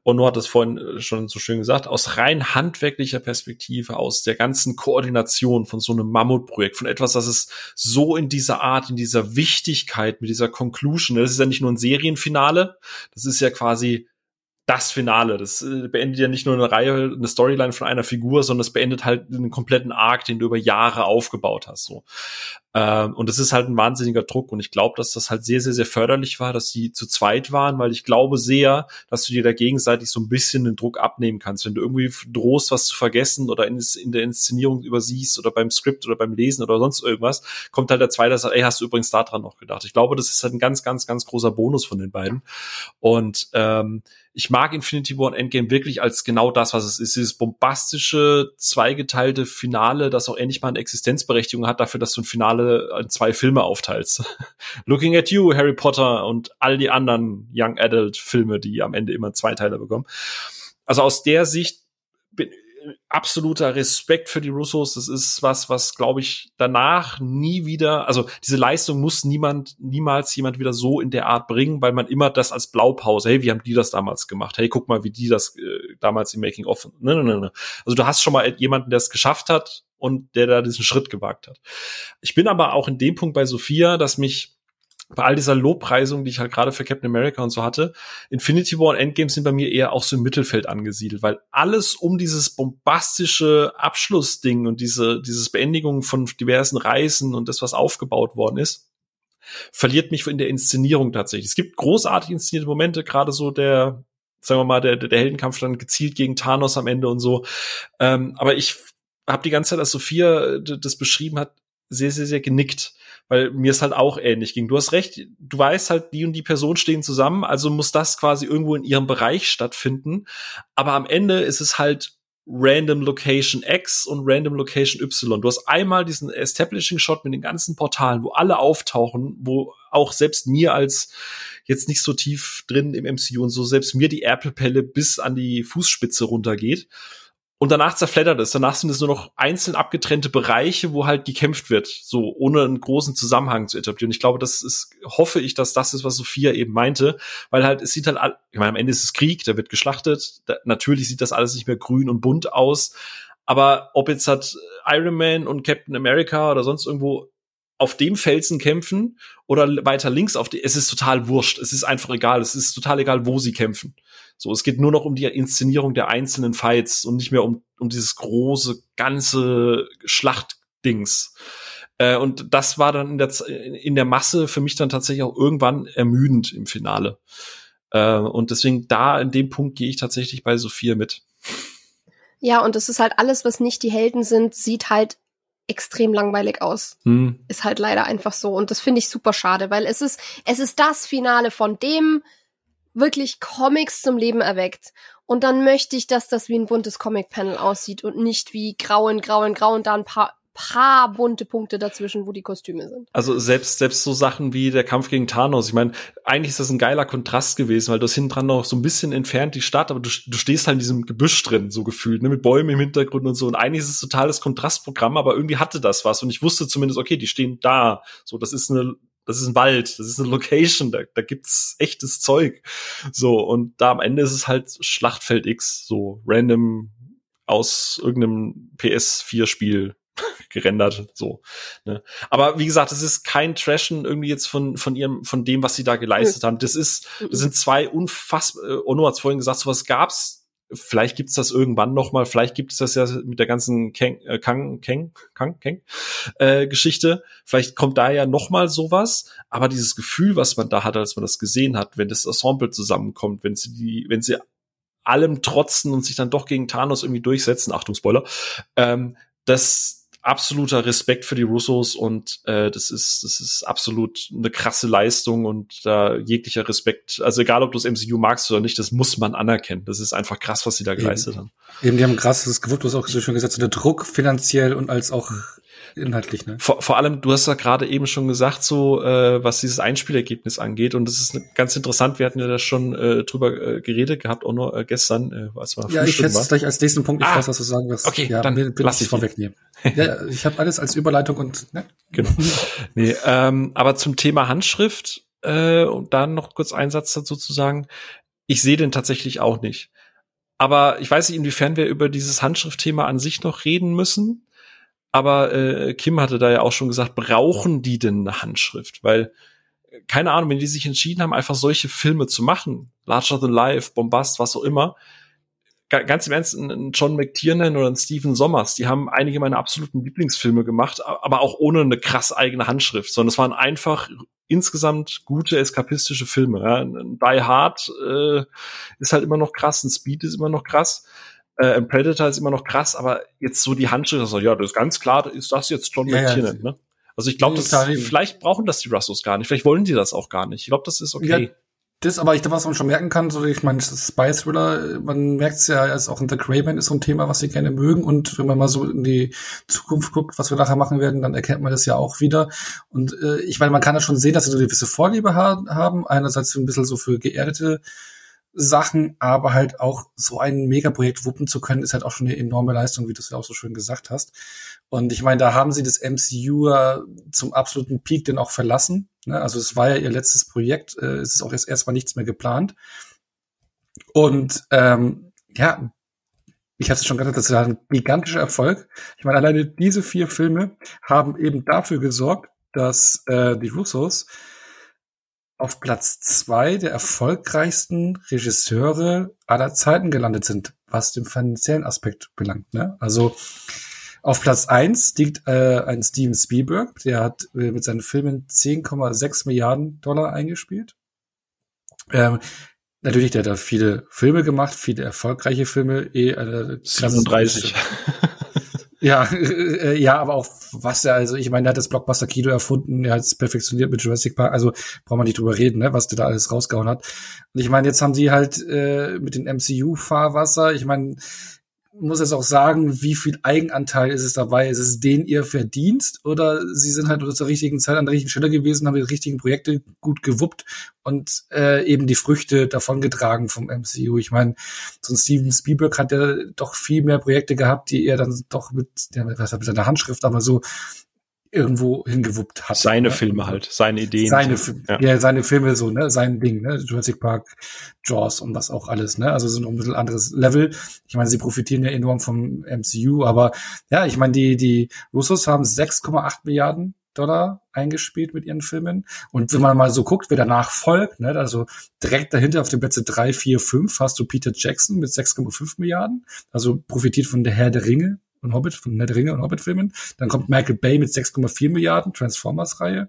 Ono hat es vorhin äh, schon so schön gesagt, aus rein handwerklicher Perspektive, aus der ganzen Koordination von so einem Mammutprojekt, von etwas, das es so in dieser Art, in dieser Wichtigkeit, mit dieser Conclusion, das ist ja nicht nur ein Serienfinale, das ist ja quasi das Finale. Das äh, beendet ja nicht nur eine Reihe, eine Storyline von einer Figur, sondern es beendet halt einen kompletten Arc, den du über Jahre aufgebaut hast. So. Ähm, und das ist halt ein wahnsinniger Druck. Und ich glaube, dass das halt sehr, sehr, sehr förderlich war, dass sie zu zweit waren, weil ich glaube sehr, dass du dir da gegenseitig so ein bisschen den Druck abnehmen kannst. Wenn du irgendwie drohst, was zu vergessen oder in, in der Inszenierung übersiehst oder beim Skript oder beim Lesen oder sonst irgendwas, kommt halt der Zweite, der sagt, ey, hast du übrigens da dran noch gedacht. Ich glaube, das ist halt ein ganz, ganz, ganz großer Bonus von den beiden. Und ähm, ich mag Infinity War und Endgame wirklich als genau das, was es ist. Dieses bombastische, zweigeteilte Finale, das auch endlich mal eine Existenzberechtigung hat dafür, dass du ein Finale in zwei Filme aufteilst. Looking at You, Harry Potter und all die anderen Young Adult Filme, die am Ende immer zwei Teile bekommen. Also aus der Sicht bin, absoluter Respekt für die Russos. Das ist was, was glaube ich danach nie wieder, also diese Leistung muss niemand, niemals jemand wieder so in der Art bringen, weil man immer das als Blaupause, hey, wie haben die das damals gemacht? Hey, guck mal, wie die das äh, damals im Making of. Ne, ne, ne, ne. Also du hast schon mal jemanden, der es geschafft hat und der da diesen Schritt gewagt hat. Ich bin aber auch in dem Punkt bei Sophia, dass mich bei all dieser Lobpreisung, die ich halt gerade für Captain America und so hatte, Infinity War und Endgame sind bei mir eher auch so im Mittelfeld angesiedelt, weil alles um dieses bombastische Abschlussding und diese, dieses Beendigung von diversen Reisen und das, was aufgebaut worden ist, verliert mich in der Inszenierung tatsächlich. Es gibt großartig inszenierte Momente, gerade so der, sagen wir mal, der, der Heldenkampf dann gezielt gegen Thanos am Ende und so. Ähm, aber ich habe die ganze Zeit, als Sophia das beschrieben hat, sehr, sehr, sehr genickt weil mir es halt auch ähnlich ging. Du hast recht, du weißt halt, die und die Person stehen zusammen, also muss das quasi irgendwo in ihrem Bereich stattfinden. Aber am Ende ist es halt Random Location X und Random Location Y. Du hast einmal diesen Establishing Shot mit den ganzen Portalen, wo alle auftauchen, wo auch selbst mir als jetzt nicht so tief drin im MCU und so, selbst mir die Erpelpelle bis an die Fußspitze runtergeht. Und danach zerfleddert es. Danach sind es nur noch einzeln abgetrennte Bereiche, wo halt gekämpft wird, so ohne einen großen Zusammenhang zu etablieren. Ich glaube, das ist, hoffe ich, dass das ist, was Sophia eben meinte, weil halt es sieht halt, ich meine, am Ende ist es Krieg, da wird geschlachtet. Da, natürlich sieht das alles nicht mehr grün und bunt aus, aber ob jetzt hat Iron Man und Captain America oder sonst irgendwo auf dem Felsen kämpfen oder weiter links auf die, es ist total wurscht. Es ist einfach egal. Es ist total egal, wo sie kämpfen. So, es geht nur noch um die Inszenierung der einzelnen Fights und nicht mehr um, um dieses große, ganze Schlachtdings. Äh, und das war dann in der, in der Masse für mich dann tatsächlich auch irgendwann ermüdend im Finale. Äh, und deswegen da in dem Punkt gehe ich tatsächlich bei Sophia mit. Ja, und es ist halt alles, was nicht die Helden sind, sieht halt extrem langweilig aus. Hm. Ist halt leider einfach so. Und das finde ich super schade, weil es ist, es ist das Finale von dem wirklich Comics zum Leben erweckt. Und dann möchte ich, dass das wie ein buntes Comic-Panel aussieht und nicht wie grau in grau in grau und da ein paar paar bunte Punkte dazwischen, wo die Kostüme sind. Also selbst selbst so Sachen wie der Kampf gegen Thanos. Ich meine, eigentlich ist das ein geiler Kontrast gewesen, weil du hast hinten dran noch so ein bisschen entfernt die Stadt, aber du, du stehst halt in diesem Gebüsch drin, so gefühlt, ne, mit Bäumen im Hintergrund und so. Und eigentlich ist es totales Kontrastprogramm, aber irgendwie hatte das was. Und ich wusste zumindest, okay, die stehen da. So, das ist eine das ist ein Wald, das ist eine Location, da, da gibt's echtes Zeug. So, und da am Ende ist es halt Schlachtfeld X, so random aus irgendeinem PS4-Spiel gerendert, so. Ne? Aber wie gesagt, es ist kein Trashen irgendwie jetzt von von ihrem von dem, was sie da geleistet mhm. haben. Das ist, das sind zwei unfassbar. Äh, Ono hat vorhin gesagt, sowas gab's. Vielleicht gibt's das irgendwann noch mal. Vielleicht gibt es das ja mit der ganzen Kang, äh, Kang, Kang, Kang, Kang äh, Geschichte. Vielleicht kommt da ja noch mal sowas. Aber dieses Gefühl, was man da hat, als man das gesehen hat, wenn das Ensemble zusammenkommt, wenn sie die, wenn sie allem trotzen und sich dann doch gegen Thanos irgendwie durchsetzen. Achtung Spoiler. Ähm, das absoluter Respekt für die Russos und äh, das ist das ist absolut eine krasse Leistung und da jeglicher Respekt. Also egal, ob du das MCU magst oder nicht, das muss man anerkennen. Das ist einfach krass, was sie da geleistet Eben. haben. Eben, die haben krasses gewuppt, du hast auch so schön gesagt, so der Druck finanziell und als auch inhaltlich, ne? Vor, vor allem, du hast ja gerade eben schon gesagt, so äh, was dieses Einspielergebnis angeht, und das ist ganz interessant. Wir hatten ja da schon äh, drüber äh, geredet gehabt, auch nur äh, gestern, äh, was war Ja, ich hätte es gleich als nächsten Punkt, ich ah, weiß, was du sagen wirst. Okay, ja, dann bitte, lass ich vorwegnehmen. ja, ich habe alles als Überleitung und ne? Genau. nee, ähm, aber zum Thema Handschrift äh, und dann noch kurz einen Satz dazu zu sagen. Ich sehe den tatsächlich auch nicht. Aber ich weiß nicht, inwiefern wir über dieses Handschriftthema an sich noch reden müssen. Aber äh, Kim hatte da ja auch schon gesagt, brauchen die denn eine Handschrift? Weil, keine Ahnung, wenn die sich entschieden haben, einfach solche Filme zu machen, Larger Than Life, Bombast, was auch immer, ganz im Ernst, ein John McTiernan oder ein Steven Sommers, die haben einige meiner absoluten Lieblingsfilme gemacht, aber auch ohne eine krass eigene Handschrift, sondern es waren einfach insgesamt gute eskapistische Filme. Ja. Ein Die Hard äh, ist halt immer noch krass, ein Speed ist immer noch krass. Äh, Predator ist immer noch krass, aber jetzt so die Handschrift, also, ja, das ist ganz klar, ist das jetzt John ja, McTiernan, ja. ne? Also ich glaube, vielleicht brauchen das die Russos gar nicht, vielleicht wollen die das auch gar nicht. Ich glaube, das ist okay. Ja, das, aber ich, was man schon merken kann, so ich meine, Spy Thriller, man merkt es ja, als auch in The Craven ist so ein Thema, was sie gerne mögen. Und wenn man mal so in die Zukunft guckt, was wir nachher machen werden, dann erkennt man das ja auch wieder. Und äh, ich meine, man kann ja schon sehen, dass sie so eine gewisse Vorliebe ha haben. Einerseits ein bisschen so für geerdete Sachen, aber halt auch so ein Megaprojekt wuppen zu können, ist halt auch schon eine enorme Leistung, wie du es ja auch so schön gesagt hast. Und ich meine, da haben sie das MCU zum absoluten Peak denn auch verlassen. Ne? Also es war ja ihr letztes Projekt, äh, es ist auch jetzt erstmal nichts mehr geplant. Und ähm, ja, ich es schon gesagt, das war ein gigantischer Erfolg. Ich meine, alleine diese vier Filme haben eben dafür gesorgt, dass äh, die Russos auf Platz zwei der erfolgreichsten Regisseure aller Zeiten gelandet sind, was den finanziellen Aspekt belangt. Ne? Also auf Platz eins liegt äh, ein Steven Spielberg, der hat äh, mit seinen Filmen 10,6 Milliarden Dollar eingespielt. Ähm, natürlich, der hat da viele Filme gemacht, viele erfolgreiche Filme. Eh, äh, 37. Ja, äh, ja, aber auch was er, also ich meine, er hat das Blockbuster Kino erfunden, er hat es perfektioniert mit Jurassic Park, also braucht man nicht drüber reden, ne, was der da alles rausgehauen hat. Und ich meine, jetzt haben sie halt äh, mit dem MCU-Fahrwasser, ich meine, muss jetzt auch sagen, wie viel Eigenanteil ist es dabei? Ist es den ihr Verdienst oder sie sind halt zur richtigen Zeit an der richtigen Stelle gewesen, haben die richtigen Projekte gut gewuppt und äh, eben die Früchte davongetragen vom MCU. Ich meine, so ein Steven Spielberg hat ja doch viel mehr Projekte gehabt, die er dann doch mit, ja, was mit seiner Handschrift, aber so irgendwo hingewuppt hat. Seine ne? Filme halt, seine Ideen. Seine, ja. ja. seine Filme so, ne, sein Ding, ne, Jurassic Park, Jaws und was auch alles, ne, also so ein bisschen anderes Level. Ich meine, sie profitieren ja enorm vom MCU, aber ja, ich meine, die, die Russos haben 6,8 Milliarden Dollar eingespielt mit ihren Filmen. Und wenn man mal so guckt, wer danach folgt, ne, also direkt dahinter auf den Plätze 3, 4, 5 hast du Peter Jackson mit 6,5 Milliarden, also profitiert von der Herr der Ringe und Hobbit, von Ned Ringe und Hobbit-Filmen. Dann kommt Michael Bay mit 6,4 Milliarden, Transformers-Reihe.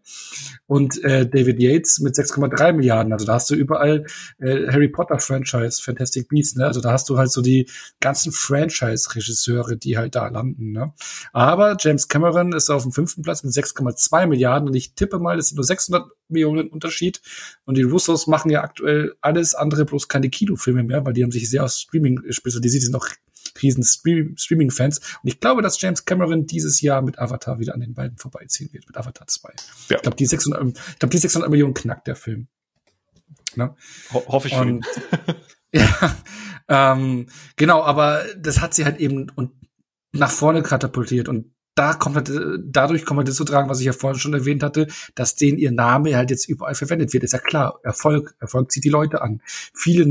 Und äh, David Yates mit 6,3 Milliarden. Also da hast du überall äh, Harry Potter-Franchise, Fantastic Beasts, ne? Also da hast du halt so die ganzen Franchise-Regisseure, die halt da landen, ne? Aber James Cameron ist auf dem fünften Platz mit 6,2 Milliarden und ich tippe mal, das sind nur 600 Millionen Unterschied. Und die Russos machen ja aktuell alles andere, bloß keine Kinofilme mehr, weil die haben sich sehr auf Streaming spezialisiert, die sind auch riesen Streaming-Fans. Und ich glaube, dass James Cameron dieses Jahr mit Avatar wieder an den beiden vorbeiziehen wird, mit Avatar 2. Ja. Ich glaube, die 600, ich glaube, die 600 Millionen knackt der Film. Ne? Ho hoffe ich für ihn. ja, ähm, genau, aber das hat sie halt eben und nach vorne katapultiert und da kommt halt, dadurch kommt halt das zu tragen, was ich ja vorhin schon erwähnt hatte, dass denen ihr Name halt jetzt überall verwendet wird. Ist ja klar, Erfolg, Erfolg zieht die Leute an. Viele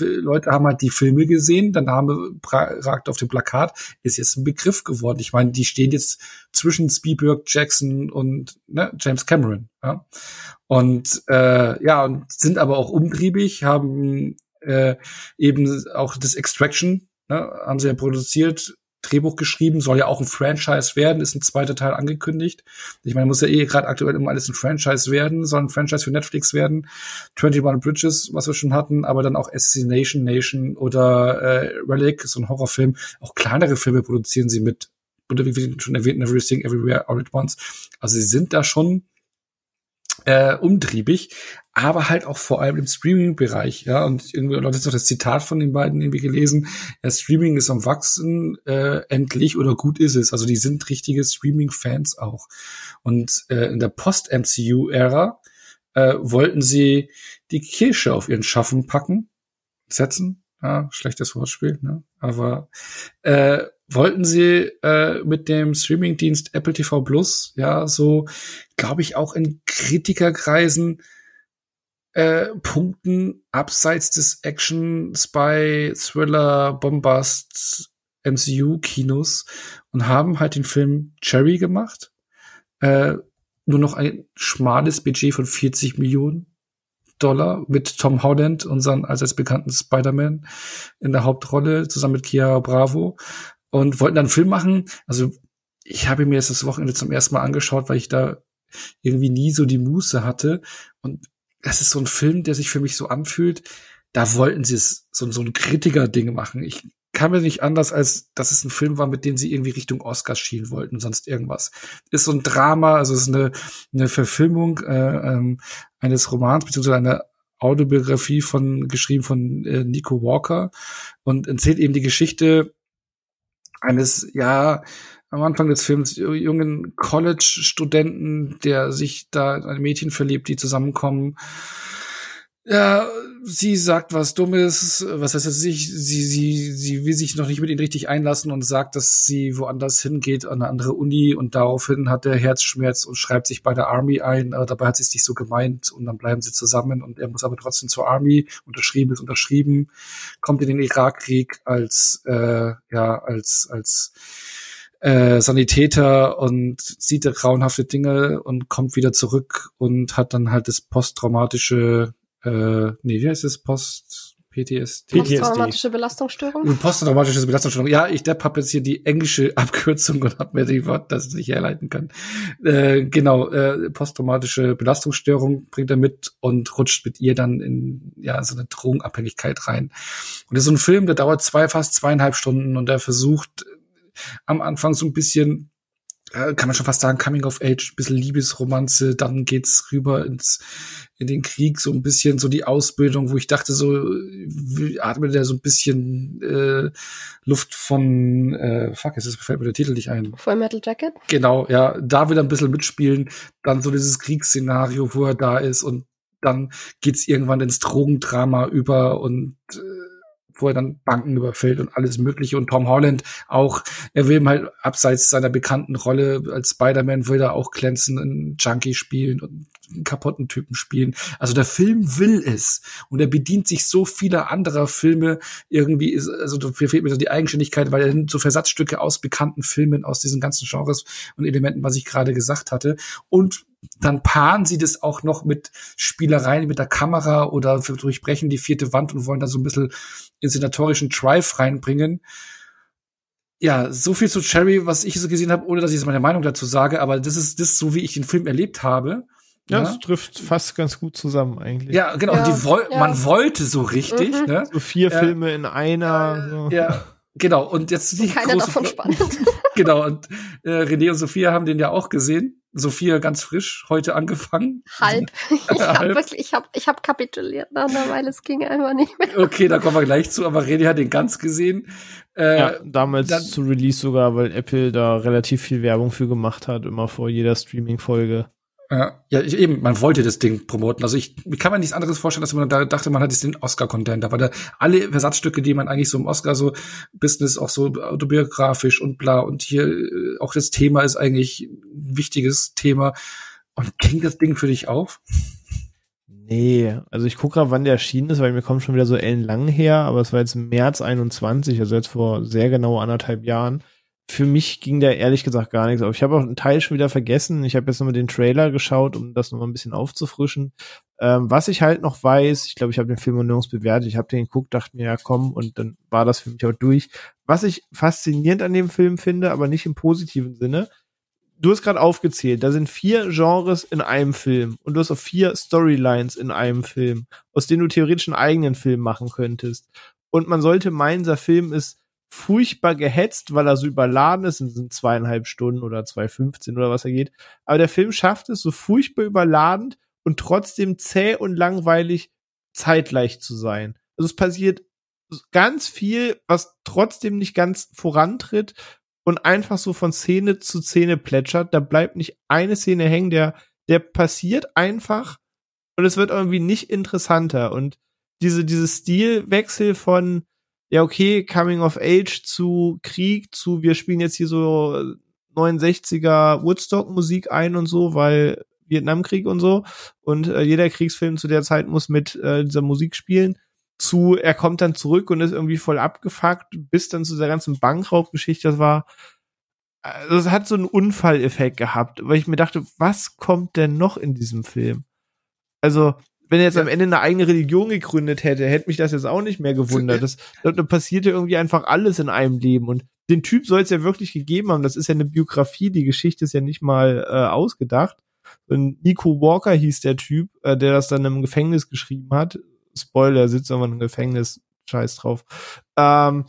Leute haben halt die Filme gesehen, der Name ragt auf dem Plakat, ist jetzt ein Begriff geworden. Ich meine, die stehen jetzt zwischen Spielberg, Jackson und ne, James Cameron. Ja? Und äh, ja, und sind aber auch umtriebig, haben äh, eben auch das Extraction, ne, haben sie ja produziert, Drehbuch geschrieben, soll ja auch ein Franchise werden, ist ein zweiter Teil angekündigt. Ich meine, muss ja eh gerade aktuell immer alles ein Franchise werden, soll ein Franchise für Netflix werden. 21 Bridges, was wir schon hatten, aber dann auch Assassination Nation oder äh, Relic, so ein Horrorfilm. Auch kleinere Filme produzieren sie mit. Oder wie schon erwähnt, Everything Everywhere All at Once. Also sie sind da schon äh, umtriebig, aber halt auch vor allem im Streaming-Bereich, ja. Und irgendwie Leute noch das Zitat von den beiden irgendwie gelesen. Ja, Streaming ist am wachsen, äh, endlich oder gut ist es. Also die sind richtige Streaming-Fans auch. Und äh, in der Post-MCU-Ära äh, wollten sie die Kirsche auf ihren Schaffen packen, setzen. Ja, schlechtes Wortspiel, ne? Aber äh, wollten sie äh, mit dem Streamingdienst Apple TV Plus, ja, so, glaube ich, auch in Kritikerkreisen äh, Punkten abseits des Action, Spy, Thriller, Bombast, MCU-Kinos und haben halt den Film Cherry gemacht. Äh, nur noch ein schmales Budget von 40 Millionen Dollar mit Tom Holland, unseren als bekannten Spider-Man in der Hauptrolle, zusammen mit Kia Bravo und wollten dann einen Film machen. Also ich habe mir jetzt das Wochenende zum ersten Mal angeschaut, weil ich da irgendwie nie so die Muße hatte. Und das ist so ein Film, der sich für mich so anfühlt. Da wollten sie es so, so ein Kritiker-Ding machen. Ich kann mir nicht anders, als dass es ein Film war, mit dem sie irgendwie Richtung Oscars schielen wollten, sonst irgendwas. Ist so ein Drama, also ist eine, eine Verfilmung äh, ähm, eines Romans, beziehungsweise einer Autobiografie von, geschrieben von äh, Nico Walker und erzählt eben die Geschichte eines, ja, am Anfang des Films jungen College-Studenten, der sich da in ein Mädchen verliebt, die zusammenkommen. Ja, sie sagt was Dummes, was heißt das sich, sie, sie, sie will sich noch nicht mit ihm richtig einlassen und sagt, dass sie woanders hingeht, an eine andere Uni und daraufhin hat er Herzschmerz und schreibt sich bei der Army ein, aber dabei hat sie es nicht so gemeint und dann bleiben sie zusammen und er muss aber trotzdem zur Army, unterschrieben ist unterschrieben, kommt in den Irakkrieg als, äh, ja, als, als, äh, Sanitäter und sieht grauenhafte Dinge und kommt wieder zurück und hat dann halt das posttraumatische äh, nee, wie heißt es? Post PTSD. Posttraumatische Belastungsstörung? Posttraumatische Belastungsstörung. Ja, ich Depp habe jetzt hier die englische Abkürzung und habe mir die Wort, das nicht herleiten kann. Äh, genau, äh, posttraumatische Belastungsstörung bringt er mit und rutscht mit ihr dann in ja so eine Drogenabhängigkeit rein. Und das ist so ein Film, der dauert zwei, fast zweieinhalb Stunden und er versucht am Anfang so ein bisschen äh, kann man schon fast sagen, Coming of Age, ein bisschen Liebesromanze, dann geht's rüber ins, in den Krieg, so ein bisschen so die Ausbildung, wo ich dachte, so atmet der so ein bisschen äh, Luft von äh, fuck, jetzt fällt mir der Titel nicht ein. Full Metal Jacket? Genau, ja, da wieder ein bisschen mitspielen, dann so dieses Kriegsszenario, wo er da ist und dann geht's irgendwann ins Drogendrama über und äh, wo er dann Banken überfällt und alles Mögliche. Und Tom Holland auch, er will mal abseits seiner bekannten Rolle als Spider-Man will er auch glänzen, einen Junkie spielen und einen kaputten Typen spielen. Also der Film will es. Und er bedient sich so vieler anderer Filme. Irgendwie ist, also da fehlt mir so die Eigenständigkeit, weil er nimmt so Versatzstücke aus bekannten Filmen, aus diesen ganzen Genres und Elementen, was ich gerade gesagt hatte. Und dann paaren sie das auch noch mit Spielereien mit der Kamera oder durchbrechen die vierte Wand und wollen da so ein bisschen inszenatorischen Drive reinbringen. Ja, so viel zu Cherry, was ich so gesehen habe, ohne dass ich jetzt meine Meinung dazu sage, aber das ist das, so wie ich den Film erlebt habe. Ja, es trifft fast ganz gut zusammen eigentlich. Ja, genau. Ja, die woll ja. man wollte so richtig, Mhm. ne? So vier Ja. Filme in einer. So. Ja, genau. Und jetzt die Keiner große davon spannend. Genau. Und äh, René und Sophia haben den ja auch gesehen. Sophia ganz frisch heute angefangen. Halb. Ich habe wirklich, ich habe ich hab kapituliert nach einer Weile, es ging einfach nicht mehr. Okay, da kommen wir gleich zu. Aber René hat den ganz gesehen. Äh, Ja, damals dann- zu Release sogar, weil Apple da relativ viel Werbung für gemacht hat, immer vor jeder Streaming-Folge. Ja, ja, ich- eben, man wollte das Ding promoten. Also ich, ich kann mir nichts anderes vorstellen, dass man da dachte, man hat jetzt den Oscar-Contender, weil da alle Versatzstücke, die man eigentlich so im Oscar so Business auch so autobiografisch und bla und hier äh, auch das Thema ist eigentlich ein wichtiges Thema. Und ging das Ding für dich auf? Nee, also ich gucke gerade, wann der erschienen ist, weil mir kommt schon wieder so ellenlang her, aber es war jetzt März 21, also jetzt vor sehr genau anderthalb Jahren. Für mich ging da ehrlich gesagt gar nichts auf. Ich habe auch einen Teil schon wieder vergessen. Ich habe jetzt nochmal den Trailer geschaut, um das nochmal ein bisschen aufzufrischen. Ähm, was ich halt noch weiß, ich glaube, ich habe den Film nirgends bewertet. Ich habe den geguckt, dachte mir, ja komm, und dann war das für mich auch durch. Was ich faszinierend an dem Film finde, aber nicht im positiven Sinne, du hast gerade aufgezählt, da sind vier Genres in einem Film und du hast auch vier Storylines in einem Film, aus denen du theoretisch einen eigenen Film machen könntest. Und man sollte meinen, dieser Film ist furchtbar gehetzt, weil er so überladen ist, sind zweieinhalb Stunden oder 2,15 oder was er geht. Aber der Film schafft es so furchtbar überladend und trotzdem zäh und langweilig zeitgleich zu sein. Also es passiert ganz viel, was trotzdem nicht ganz vorantritt und einfach so von Szene zu Szene plätschert. Da bleibt nicht eine Szene hängen, der, der passiert einfach und es wird irgendwie nicht interessanter. Und diese, diese Stilwechsel von, ja, okay, Coming of Age zu Krieg, zu wir spielen jetzt hier so 69er Woodstock-Musik ein und so, weil Vietnamkrieg und so. Und äh, jeder Kriegsfilm zu der Zeit muss mit äh, dieser Musik spielen zu, er kommt dann zurück und ist irgendwie voll abgefuckt, bis dann zu der ganzen Bankraubgeschichte, das war, also es hat so einen Unfalleffekt gehabt, weil ich mir dachte, was kommt denn noch in diesem Film? Also, wenn er jetzt Ja. am Ende eine eigene Religion gegründet hätte, hätte mich das jetzt auch nicht mehr gewundert. Das, da, da passierte irgendwie einfach alles in einem Leben und den Typ soll es ja wirklich gegeben haben. Das ist ja eine Biografie, die Geschichte ist ja nicht mal äh, ausgedacht. Und Nico Walker hieß der Typ, äh, der das dann im Gefängnis geschrieben hat. Spoiler, sitzt irgendwann im Gefängnis, scheiß drauf. Ähm,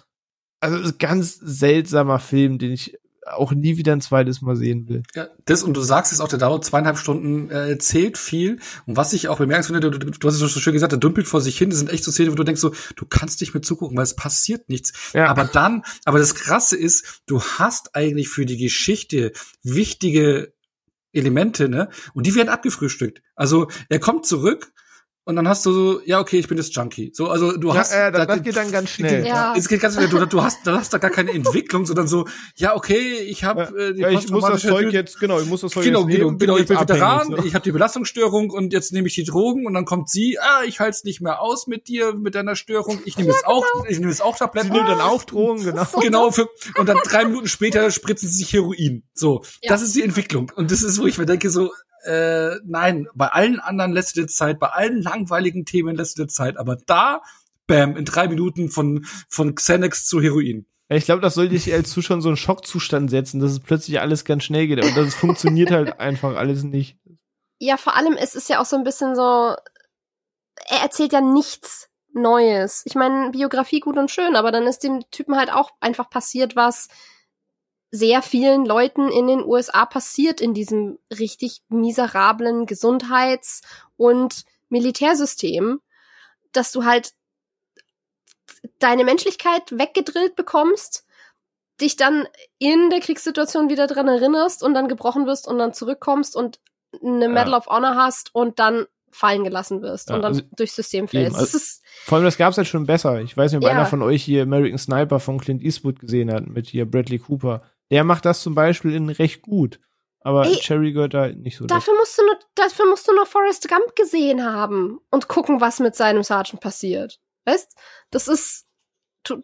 also ganz seltsamer Film, den ich auch nie wieder ein zweites Mal sehen will. Ja, das und du sagst es auch, der dauert zweieinhalb Stunden, äh, zählt viel. Und was ich auch bemerkenswert finde, du, du, hast es so schön gesagt, der dümpelt vor sich hin. Das sind echt so Szenen, wo du denkst so, du kannst nicht mehr zugucken, weil es passiert nichts. Ja. Aber dann, aber das Krasse ist, du hast eigentlich für die Geschichte wichtige Elemente, ne? Und die werden abgefrühstückt. Also er kommt zurück und dann hast du so, ja okay, ich bin das Junkie. So, also du hast, ja, äh, das, da- das geht dann ganz schnell. Ja. es geht ganz schnell. Du, du hast, du hast da gar keine Entwicklung, sondern so, ja okay, ich habe äh, die Ja, ich muss das Zeug jetzt, genau, ich muss das Zeug Genau, jetzt genau, nehmen, genau. Ich bin jetzt Veteran, so. ich habe die Belastungsstörung und jetzt nehme ich die Drogen und dann kommt sie, ah, ich halte es nicht mehr aus mit dir, mit deiner Störung. Ich nehme jetzt auch, ich nehme jetzt auch Sie Tabletten. nimmt dann auch Drogen, genau. So Genau, für, und dann drei Minuten später spritzen sie sich Heroin. So, Ja. das ist die Entwicklung. Und das ist, wo ich mir denke, so, äh, nein, bei allen anderen lässt du dir Zeit, bei allen langweiligen Themen lässt du dir Zeit, aber da, bam, in drei Minuten von, von Xanax zu Heroin. Ich glaube, das sollte ich als Zuschauer so einen Schockzustand setzen, dass es plötzlich alles ganz schnell geht. Und das funktioniert halt einfach alles nicht. Ja, vor allem, es ist ja auch so ein bisschen so, er erzählt ja nichts Neues. Ich meine, Biografie gut und schön, aber dann ist dem Typen halt auch einfach passiert, was sehr vielen Leuten in den USA passiert in diesem richtig miserablen Gesundheits- und Militärsystem, dass du halt deine Menschlichkeit weggedrillt bekommst, dich dann in der Kriegssituation wieder dran erinnerst und dann gebrochen wirst und dann zurückkommst und eine Ja. Medal of Honor hast und dann fallen gelassen wirst Ja, und dann also- durchs System fällst. also- Vor allem, das gab's halt schon besser. Ich weiß nicht, ob Ja. einer von euch hier American Sniper von Clint Eastwood gesehen hat, mit hier Bradley Cooper. Der macht das zum Beispiel in recht gut. Aber Ey, Cherry gehört da nicht so dazu. dafür musst du nur, dafür musst du nur Forrest Gump gesehen haben und gucken, was mit seinem Sergeant passiert. Weißt? Das ist, du,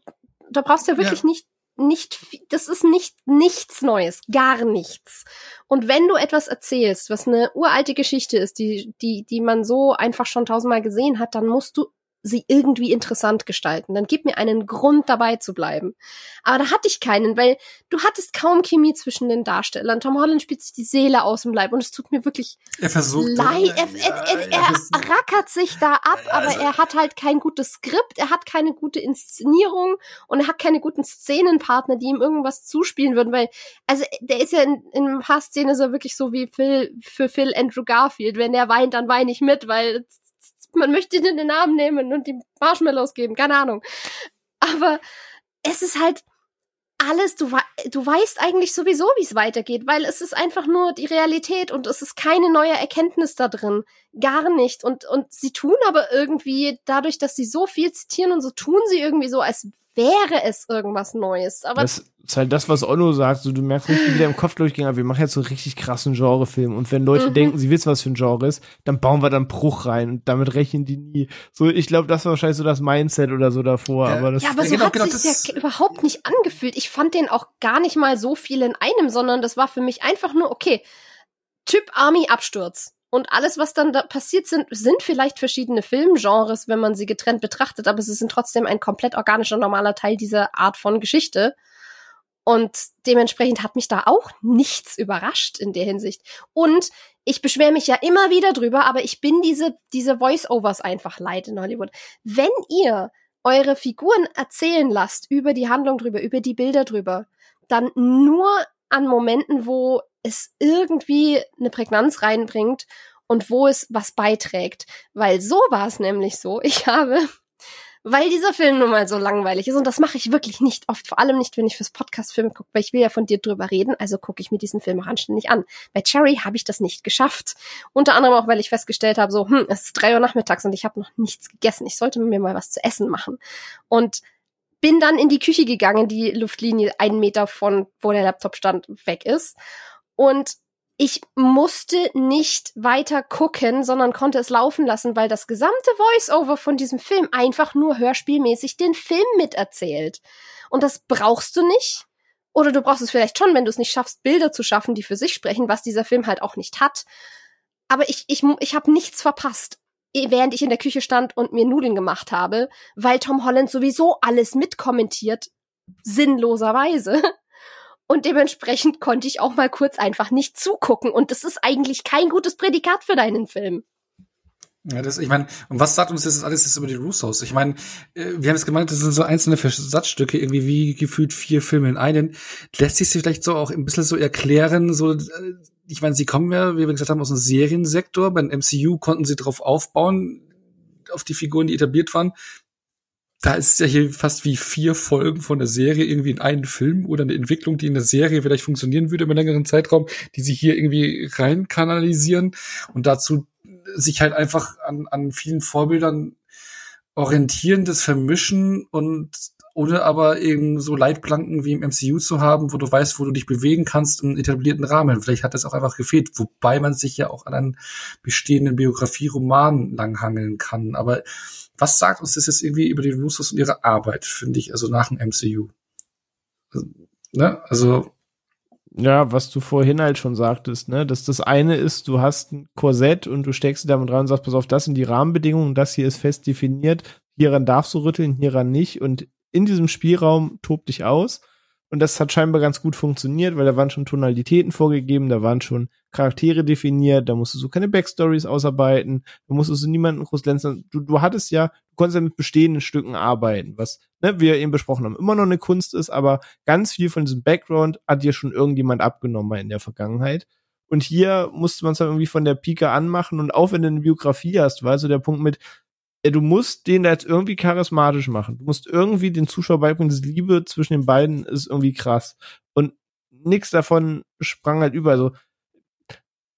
da brauchst du ja wirklich nicht, nicht, viel- das ist nicht, nichts Neues. Gar nichts. Und wenn du etwas erzählst, was eine uralte Geschichte ist, die, die, die man so einfach schon tausendmal gesehen hat, dann musst du sie irgendwie interessant gestalten. Dann gib mir einen Grund dabei zu bleiben. Aber da hatte ich keinen, weil du hattest kaum Chemie zwischen den Darstellern. Tom Holland spielt sich die Seele aus dem Leib und es tut mir wirklich Er versucht. leid. Er, er, er, er rackert sich da ab, aber Also- er hat halt kein gutes Skript, er hat keine gute Inszenierung und er hat keine guten Szenenpartner, die ihm irgendwas zuspielen würden, weil, also der ist ja in, in ein paar Szenen so wirklich so wie Phil, für Phil Andrew Garfield. Wenn der weint, dann weine ich mit, weil man möchte ihn in den Arm nehmen und ihm Marshmallows geben, keine Ahnung. Aber es ist halt alles, du, du weißt eigentlich sowieso, wie es weitergeht, weil es ist einfach nur die Realität und es ist keine neue Erkenntnis da drin. Gar nicht. Und, und sie tun aber irgendwie, dadurch, dass sie so viel zitieren und so, tun sie irgendwie so, als wäre es irgendwas Neues. Aber Das ist halt das, was Onno sagt. So, du merkst richtig wieder im Kopf durchgehen, aber wir machen jetzt so einen richtig krassen Genrefilm. Und wenn Leute Mhm. denken, sie wissen, was für ein Genre ist, dann bauen wir dann Bruch rein und damit rechnen die nie. So, ich glaube, das war wahrscheinlich so das Mindset oder so davor. Ja. aber das, Ja, aber Ja, so genau, hat genau, sich das- ja überhaupt nicht angefühlt. Ich fand den auch gar nicht mal so viel in einem, sondern das war für mich einfach nur, okay, Typ Army Absturz. Und alles, was dann da passiert sind, sind vielleicht verschiedene Filmgenres, wenn man sie getrennt betrachtet, aber sie sind trotzdem ein komplett organischer, normaler Teil dieser Art von Geschichte. Und dementsprechend hat mich da auch nichts überrascht in der Hinsicht. Und ich beschwere mich ja immer wieder drüber, aber ich bin diese, diese Voice-Overs einfach leid in Hollywood. Wenn ihr eure Figuren erzählen lasst über die Handlung drüber, über die Bilder drüber, dann nur an Momenten, wo es irgendwie eine Prägnanz reinbringt und wo es was beiträgt. Weil so war es nämlich so. Ich habe, weil dieser Film nun mal so langweilig ist, und das mache ich wirklich nicht oft, vor allem nicht, wenn ich fürs Podcast-Film gucke, weil ich will ja von dir drüber reden, also gucke ich mir diesen Film auch anständig an. Bei Cherry habe ich das nicht geschafft. Unter anderem auch, weil ich festgestellt habe, so, hm, es ist drei Uhr nachmittags und ich habe noch nichts gegessen. Ich sollte mir mal was zu essen machen. Und bin dann in die Küche gegangen, die Luftlinie einen Meter von, wo der Laptop stand, weg ist. Und ich musste nicht weiter gucken, sondern konnte es laufen lassen, weil das gesamte Voice-Over von diesem Film einfach nur hörspielmäßig den Film miterzählt. Und das brauchst du nicht. Oder du brauchst es vielleicht schon, wenn du es nicht schaffst, Bilder zu schaffen, die für sich sprechen, was dieser Film halt auch nicht hat. Aber ich, ich, ich habe nichts verpasst, eh, während ich in der Küche stand und mir Nudeln gemacht habe, weil Tom Holland sowieso alles mitkommentiert, sinnloserweise. Und dementsprechend konnte ich auch mal kurz einfach nicht zugucken. Und das ist eigentlich kein gutes Prädikat für deinen Film. Ja, das, ich meine, und was sagt uns das alles jetzt über die Russos? Ich meine, äh, wir haben es gemeint, das sind so einzelne Versatzstücke, irgendwie wie gefühlt vier Filme in einen. Lässt sich vielleicht so auch ein bisschen so erklären, so, äh, ich meine, sie kommen ja, wie wir gesagt haben, aus dem Seriensektor. Beim MCU konnten sie drauf aufbauen, auf die Figuren, die etabliert waren. Da ist es ja hier fast wie vier Folgen von der Serie irgendwie in einen Film oder eine Entwicklung, die in der Serie vielleicht funktionieren würde über einen längeren Zeitraum, die sie hier irgendwie rein kanalisieren und dazu sich halt einfach an, an vielen Vorbildern orientieren, das vermischen und ohne aber eben so Leitplanken wie im MCU zu haben, wo du weißt, wo du dich bewegen kannst im etablierten Rahmen. Vielleicht hat das auch einfach gefehlt, wobei man sich ja auch an einen bestehenden Biografie-Roman langhangeln kann. Aber was sagt uns das jetzt irgendwie über die Russos und ihre Arbeit, finde ich, also nach dem MCU? Also, ne? Also, Ja, was du vorhin halt schon sagtest, ne, dass das eine ist, du hast ein Korsett und du steckst damit dran und sagst, pass auf, das sind die Rahmenbedingungen, das hier ist fest definiert, hieran darfst du rütteln, hieran nicht und in diesem Spielraum tob dich aus und das hat scheinbar ganz gut funktioniert, weil da waren schon Tonalitäten vorgegeben, da waren schon Charaktere definiert, da musstest du keine Backstories ausarbeiten, da musstest du niemanden groß glänzen. Du, du hattest ja, du konntest ja mit bestehenden Stücken arbeiten, was ne, wir eben besprochen haben, immer noch eine Kunst ist, aber ganz viel von diesem Background hat dir schon irgendjemand abgenommen in der Vergangenheit. Und hier musste man es dann irgendwie von der Pike anmachen und auch wenn du eine Biografie hast, war so der Punkt mit, du musst den da jetzt irgendwie charismatisch machen. Du musst irgendwie den Zuschauer beibringen, diese Liebe zwischen den beiden ist irgendwie krass. Und nix davon sprang halt über. Also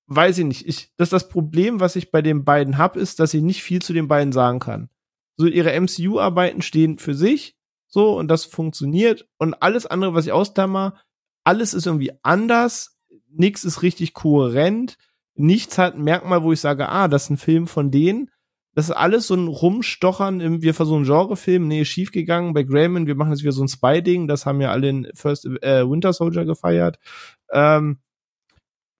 weiß ich nicht. Ich, das das Problem, was ich bei den beiden hab, ist, dass ich nicht viel zu den beiden sagen kann. So, ihre MCU-Arbeiten stehen für sich, so, und das funktioniert. Und alles andere, was ich ausdammer, alles ist irgendwie anders. Nichts ist richtig kohärent. Nichts hat ein Merkmal, wo ich sage, ah, das ist ein Film von denen. Das ist alles so ein Rumstochern im, wir versuchen Genrefilm, nee, schiefgegangen bei Grayman, wir machen jetzt wieder so ein Spy-Ding, das haben ja alle in First äh, Winter Soldier gefeiert. Ähm,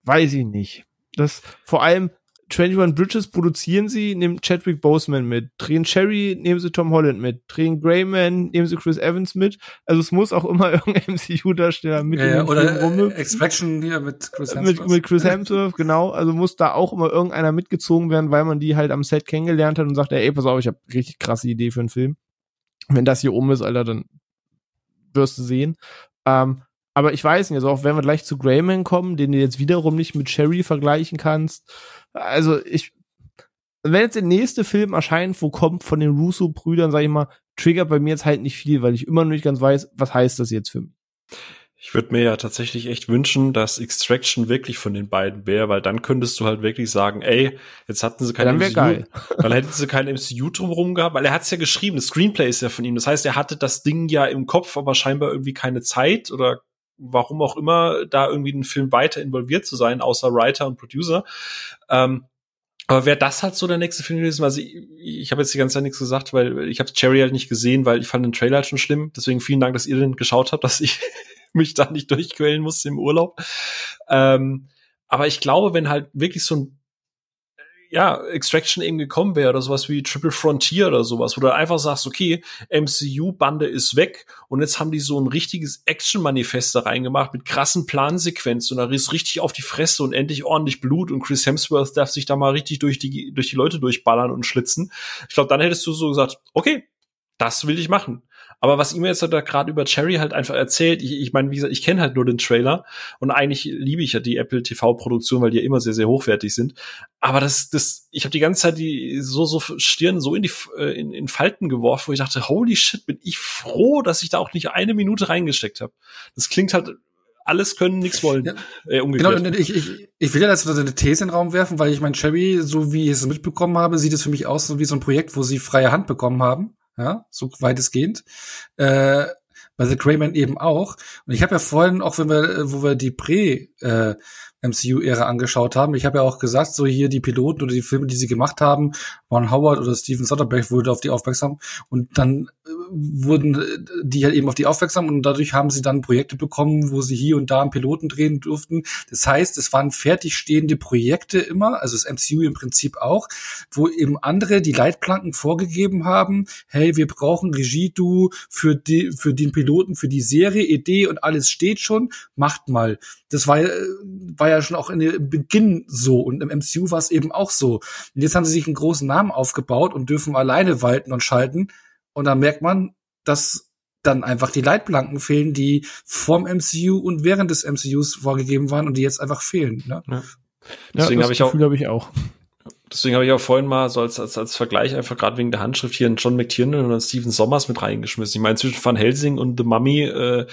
weiß ich nicht. Das vor allem 21 Bridges produzieren sie, nehmen Chadwick Boseman mit, drehen Cherry, nehmen sie Tom Holland mit, drehen Greyman, nehmen sie Chris Evans mit. Also es muss auch immer irgendein MCU-Darsteller mit Ja, ja, den oder Film äh. Extraction hier mit Chris Hemsworth. mit, mit Chris Hemsworth, genau. Also muss da auch immer irgendeiner mitgezogen werden, weil man die halt am Set kennengelernt hat und sagt, ey, pass auf, ich habe richtig krasse Idee für einen Film. Wenn das hier oben ist, Alter, dann wirst du sehen. Ähm, aber ich weiß nicht, also auch wenn wir gleich zu Greyman kommen, den du jetzt wiederum nicht mit Cherry vergleichen kannst. Also ich, wenn jetzt der nächste Film erscheint, wo kommt von den Russo-Brüdern, sag ich mal, triggert bei mir jetzt halt nicht viel, weil ich immer noch nicht ganz weiß, was heißt das jetzt für mich. Ich würde mir ja tatsächlich echt wünschen, dass Extraction wirklich von den beiden wäre, weil dann könntest du halt wirklich sagen, ey, jetzt hatten sie kein MCU, geil. dann hätten sie kein MCU drumherum gehabt, weil er hat's ja geschrieben, das Screenplay ist ja von ihm. Das heißt, er hatte das Ding ja im Kopf, aber scheinbar irgendwie keine Zeit oder warum auch immer, da irgendwie in den Film weiter involviert zu sein, außer Writer und Producer. Ähm, aber wäre das halt so der nächste Film gewesen? Also ich, ich habe jetzt die ganze Zeit nichts gesagt, weil ich habe Cherry halt nicht gesehen, weil ich fand den Trailer halt schon schlimm. Deswegen vielen Dank, dass ihr den geschaut habt, dass ich mich da nicht durchquälen musste im Urlaub. Ähm, aber ich glaube, wenn halt wirklich so ein ja, Extraction eben gekommen wäre oder sowas wie Triple Frontier oder sowas, wo du einfach sagst, okay, MCU-Bande ist weg und jetzt haben die so ein richtiges Action-Manifest da reingemacht mit krassen Plansequenzen und da ist richtig auf die Fresse und endlich ordentlich Blut und Chris Hemsworth darf sich da mal richtig durch die, durch die Leute durchballern und schlitzen. Ich glaube, dann hättest du so gesagt, okay, das will ich machen. Aber was ihm jetzt da gerade über Cherry halt einfach erzählt, ich, ich meine, wie gesagt, ich kenne halt nur den Trailer und eigentlich liebe ich ja die Apple TV-Produktion, weil die ja immer sehr, sehr hochwertig sind. Aber das, das, ich habe die ganze Zeit die so, so Stirn so in die äh, in, in Falten geworfen, wo ich dachte, holy shit, bin ich froh, dass ich da auch nicht eine Minute reingesteckt habe. Das klingt halt alles können, nichts wollen. Ja. Äh, umgekehrt. Genau, ich, ich, ich will ja jetzt eine These in den Raum werfen, weil ich mein Cherry, so wie ich es mitbekommen habe, sieht es für mich aus so wie so ein Projekt, wo sie freie Hand bekommen haben. Ja, so weitestgehend. Äh, bei The Greyman eben auch. Und ich habe ja vorhin, auch wenn wir, äh, wo wir die Prä äh, angeschaut haben, ich habe ja auch gesagt, so hier die Piloten oder die Filme, die sie gemacht haben, Ron Howard oder Steven Soderbergh wurde auf die aufmerksam und dann äh, wurden äh, die halt eben auf die aufmerksam und dadurch haben sie dann Projekte bekommen, wo sie hier und da einen Piloten drehen durften. Das heißt, es waren fertigstehende Projekte immer, also das MCU im Prinzip auch, wo eben andere die Leitplanken vorgegeben haben, hey, wir brauchen Regie-Du für die, für den Piloten, für die Serie, Idee und alles steht schon, macht mal. Das war, äh, war ja schon auch in Beginn so und im MCU war es eben auch so. Und jetzt haben sie sich einen großen Namen aufgebaut und dürfen alleine walten und schalten. Und dann merkt man, dass dann einfach die Leitplanken fehlen, die vorm MCU und während des MCUs vorgegeben waren und die jetzt einfach fehlen. Ne? Deswegen das habe ich auch Gefühl habe ich auch. Deswegen habe ich auch vorhin mal so als, als, als Vergleich einfach gerade wegen der Handschrift hier einen John McTiernan und einen Steven Sommers mit reingeschmissen. Ich meine, zwischen Van Helsing und The Mummy äh,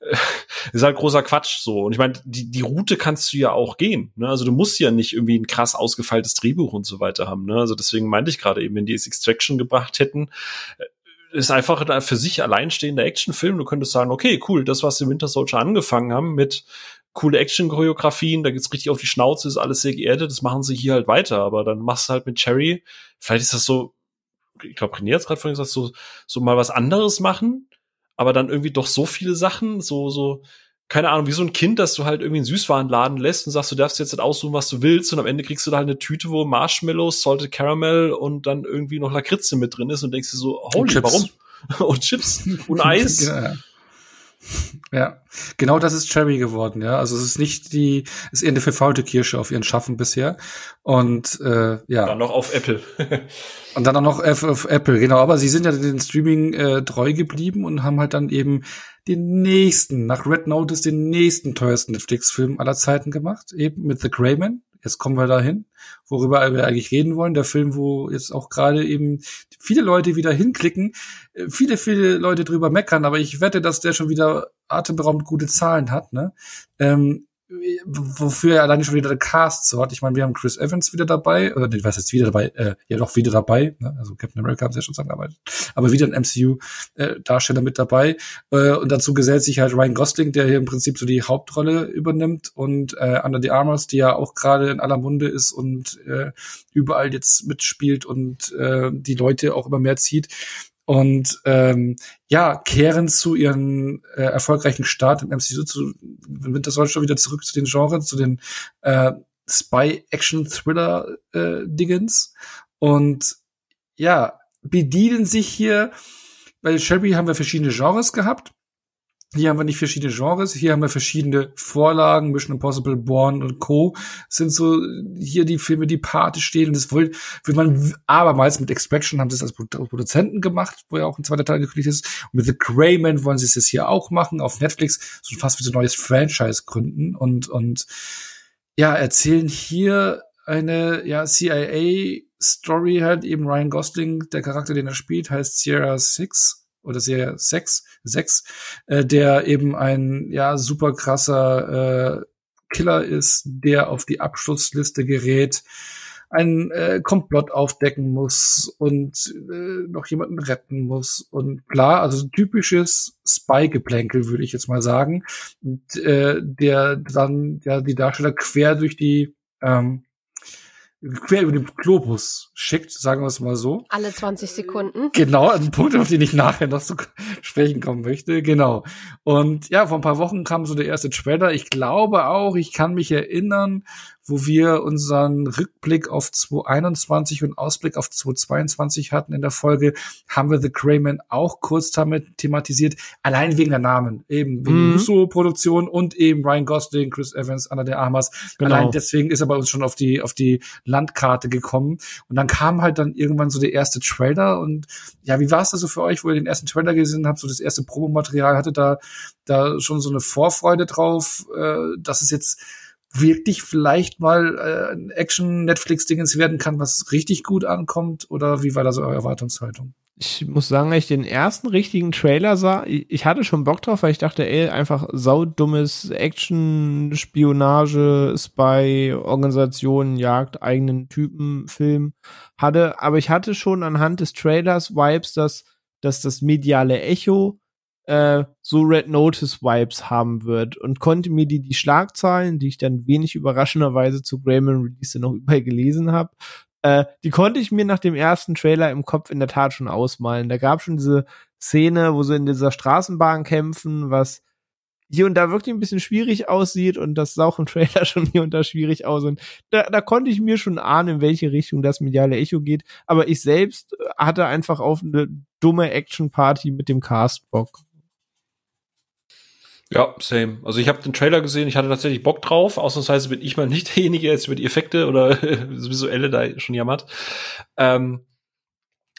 ist halt großer Quatsch so. Und ich meine, die, die Route kannst du ja auch gehen. Ne? Also du musst ja nicht irgendwie ein krass ausgefeiltes Drehbuch und so weiter haben. Ne? Also deswegen meinte ich gerade eben, wenn die es Extraction gebracht hätten, äh, ist einfach ein für sich alleinstehender Actionfilm. Du könntest sagen, okay, cool, das, was die Winter Soldier angefangen haben mit coole Action-Choreografien, da geht's richtig auf die Schnauze, ist alles sehr geerdet, das machen sie hier halt weiter, aber dann machst du halt mit Cherry, vielleicht ist das so, ich glaube, René hat gerade vorhin gesagt, so, so mal was anderes machen, aber dann irgendwie doch so viele Sachen, so, so, keine Ahnung, wie so ein Kind, dass du halt irgendwie einen Süßwarenladen lässt und sagst, du darfst jetzt halt aussuchen, was du willst und am Ende kriegst du da halt eine Tüte, wo Marshmallows, Salted Caramel und dann irgendwie noch Lakritze mit drin ist und denkst dir so, holy, warum? und Chips und Eis. Ja. Ja, genau das ist Cherry geworden, ja. Also es ist nicht die, es ist eher eine verfaulte Kirsche auf ihren Schaffen bisher. Und äh, ja. Dann noch auf Apple. Und dann auch noch auf, auf Apple, genau. Aber sie sind ja den Streaming äh, treu geblieben und haben halt dann eben den nächsten, nach Red Notice, den nächsten teuersten Netflix-Film aller Zeiten gemacht, eben mit The Greyman. Jetzt kommen wir dahin, worüber wir eigentlich reden wollen. Der Film, wo jetzt auch gerade eben viele Leute wieder hinklicken, äh, viele, viele Leute drüber meckern, aber ich wette, dass der schon wieder atemberaubend gute Zahlen hat. Ne? Ähm, wofür er alleine schon wieder der Cast so hat. Ich meine, wir haben Chris Evans wieder dabei, oder nee, was jetzt wieder dabei, äh, ja doch wieder dabei, ne? also Captain America haben sie ja schon zusammengearbeitet, aber wieder ein MCU-Darsteller äh, mit dabei. Äh, und dazu gesellt sich halt Ryan Gosling, der hier im Prinzip so die Hauptrolle übernimmt und äh, Under the Armors, die ja auch gerade in aller Munde ist und äh, überall jetzt mitspielt und äh, die Leute auch immer mehr zieht und ähm, ja, kehren zu ihren äh, erfolgreichen Start im MCU zu Winter Soldier wieder zurück zu den Genres, zu den äh, Spy-Action-Thriller-Dingens. Äh, und ja, bedienen sich hier, bei Shelby haben wir verschiedene Genres gehabt. Hier haben wir nicht verschiedene Genres, hier haben wir verschiedene Vorlagen, Mission Impossible, Born und Co. sind so hier die Filme, die Pate stehen. Und das will, will man abermals mit Extraction haben sie es als Produzenten gemacht, wo ja auch ein zweiter Teil gekündigt ist. Und mit The Greyman wollen sie es jetzt hier auch machen, auf Netflix, so fast wie so ein neues Franchise gründen und, und ja, erzählen hier eine ja, CIA-Story halt, eben Ryan Gosling, der Charakter, den er spielt, heißt Sierra Six oder Serie 6, 6 äh, der eben ein ja super krasser äh, Killer ist, der auf die Abschlussliste gerät, ein äh, Komplott aufdecken muss und äh, noch jemanden retten muss und klar, also typisches Spy-Geplänkel würde ich jetzt mal sagen, und, äh, der dann ja die Darsteller quer durch die ähm, quer über den Globus schickt, sagen wir es mal so. Alle 20 Sekunden. Genau, ein Punkt, auf den ich nachher noch zu sprechen kommen möchte. Genau. Und ja, vor ein paar Wochen kam so der erste Trailer. Ich glaube auch, ich kann mich erinnern, wo wir unseren Rückblick auf 2021 und Ausblick auf 2022 hatten in der Folge, haben wir The Crayman auch kurz damit thematisiert, allein wegen der Namen, eben wegen mhm. Russo-Produktion und eben Ryan Gosling, Chris Evans, Anna de Armas. Genau. Allein deswegen ist er bei uns schon auf die, auf die Landkarte gekommen. Und dann kam halt dann irgendwann so der erste Trailer und ja, wie war es da so für euch, wo ihr den ersten Trailer gesehen habt, so das erste Promomaterial, hatte da, da schon so eine Vorfreude drauf, äh, dass es jetzt wirklich vielleicht mal äh, ein Action-Netflix-Dingens werden kann, was richtig gut ankommt? Oder wie war da so eure Erwartungshaltung? Ich muss sagen, als ich den ersten richtigen Trailer sah, ich hatte schon Bock drauf, weil ich dachte, ey, einfach saudummes Action, Spionage, Spy, Organisation, Jagd, eigenen Typen, Film hatte. Aber ich hatte schon anhand des Trailers Vibes, dass, dass das mediale Echo äh, so Red Notice Vibes haben wird und konnte mir die die Schlagzahlen, die ich dann wenig überraschenderweise zu Grayman Release noch überall gelesen habe, äh, die konnte ich mir nach dem ersten Trailer im Kopf in der Tat schon ausmalen. Da gab schon diese Szene, wo sie in dieser Straßenbahn kämpfen, was hier und da wirklich ein bisschen schwierig aussieht und das sah auch im Trailer schon hier und da schwierig aus und da, da konnte ich mir schon ahnen, in welche Richtung das mediale Echo geht, aber ich selbst hatte einfach auf eine dumme Action-Party mit dem Cast Bock. Ja, same. Also ich habe den Trailer gesehen, ich hatte tatsächlich Bock drauf. Ausnahmsweise bin ich mal nicht derjenige, der jetzt über die Effekte oder das Visuelle da schon jammert. Ähm,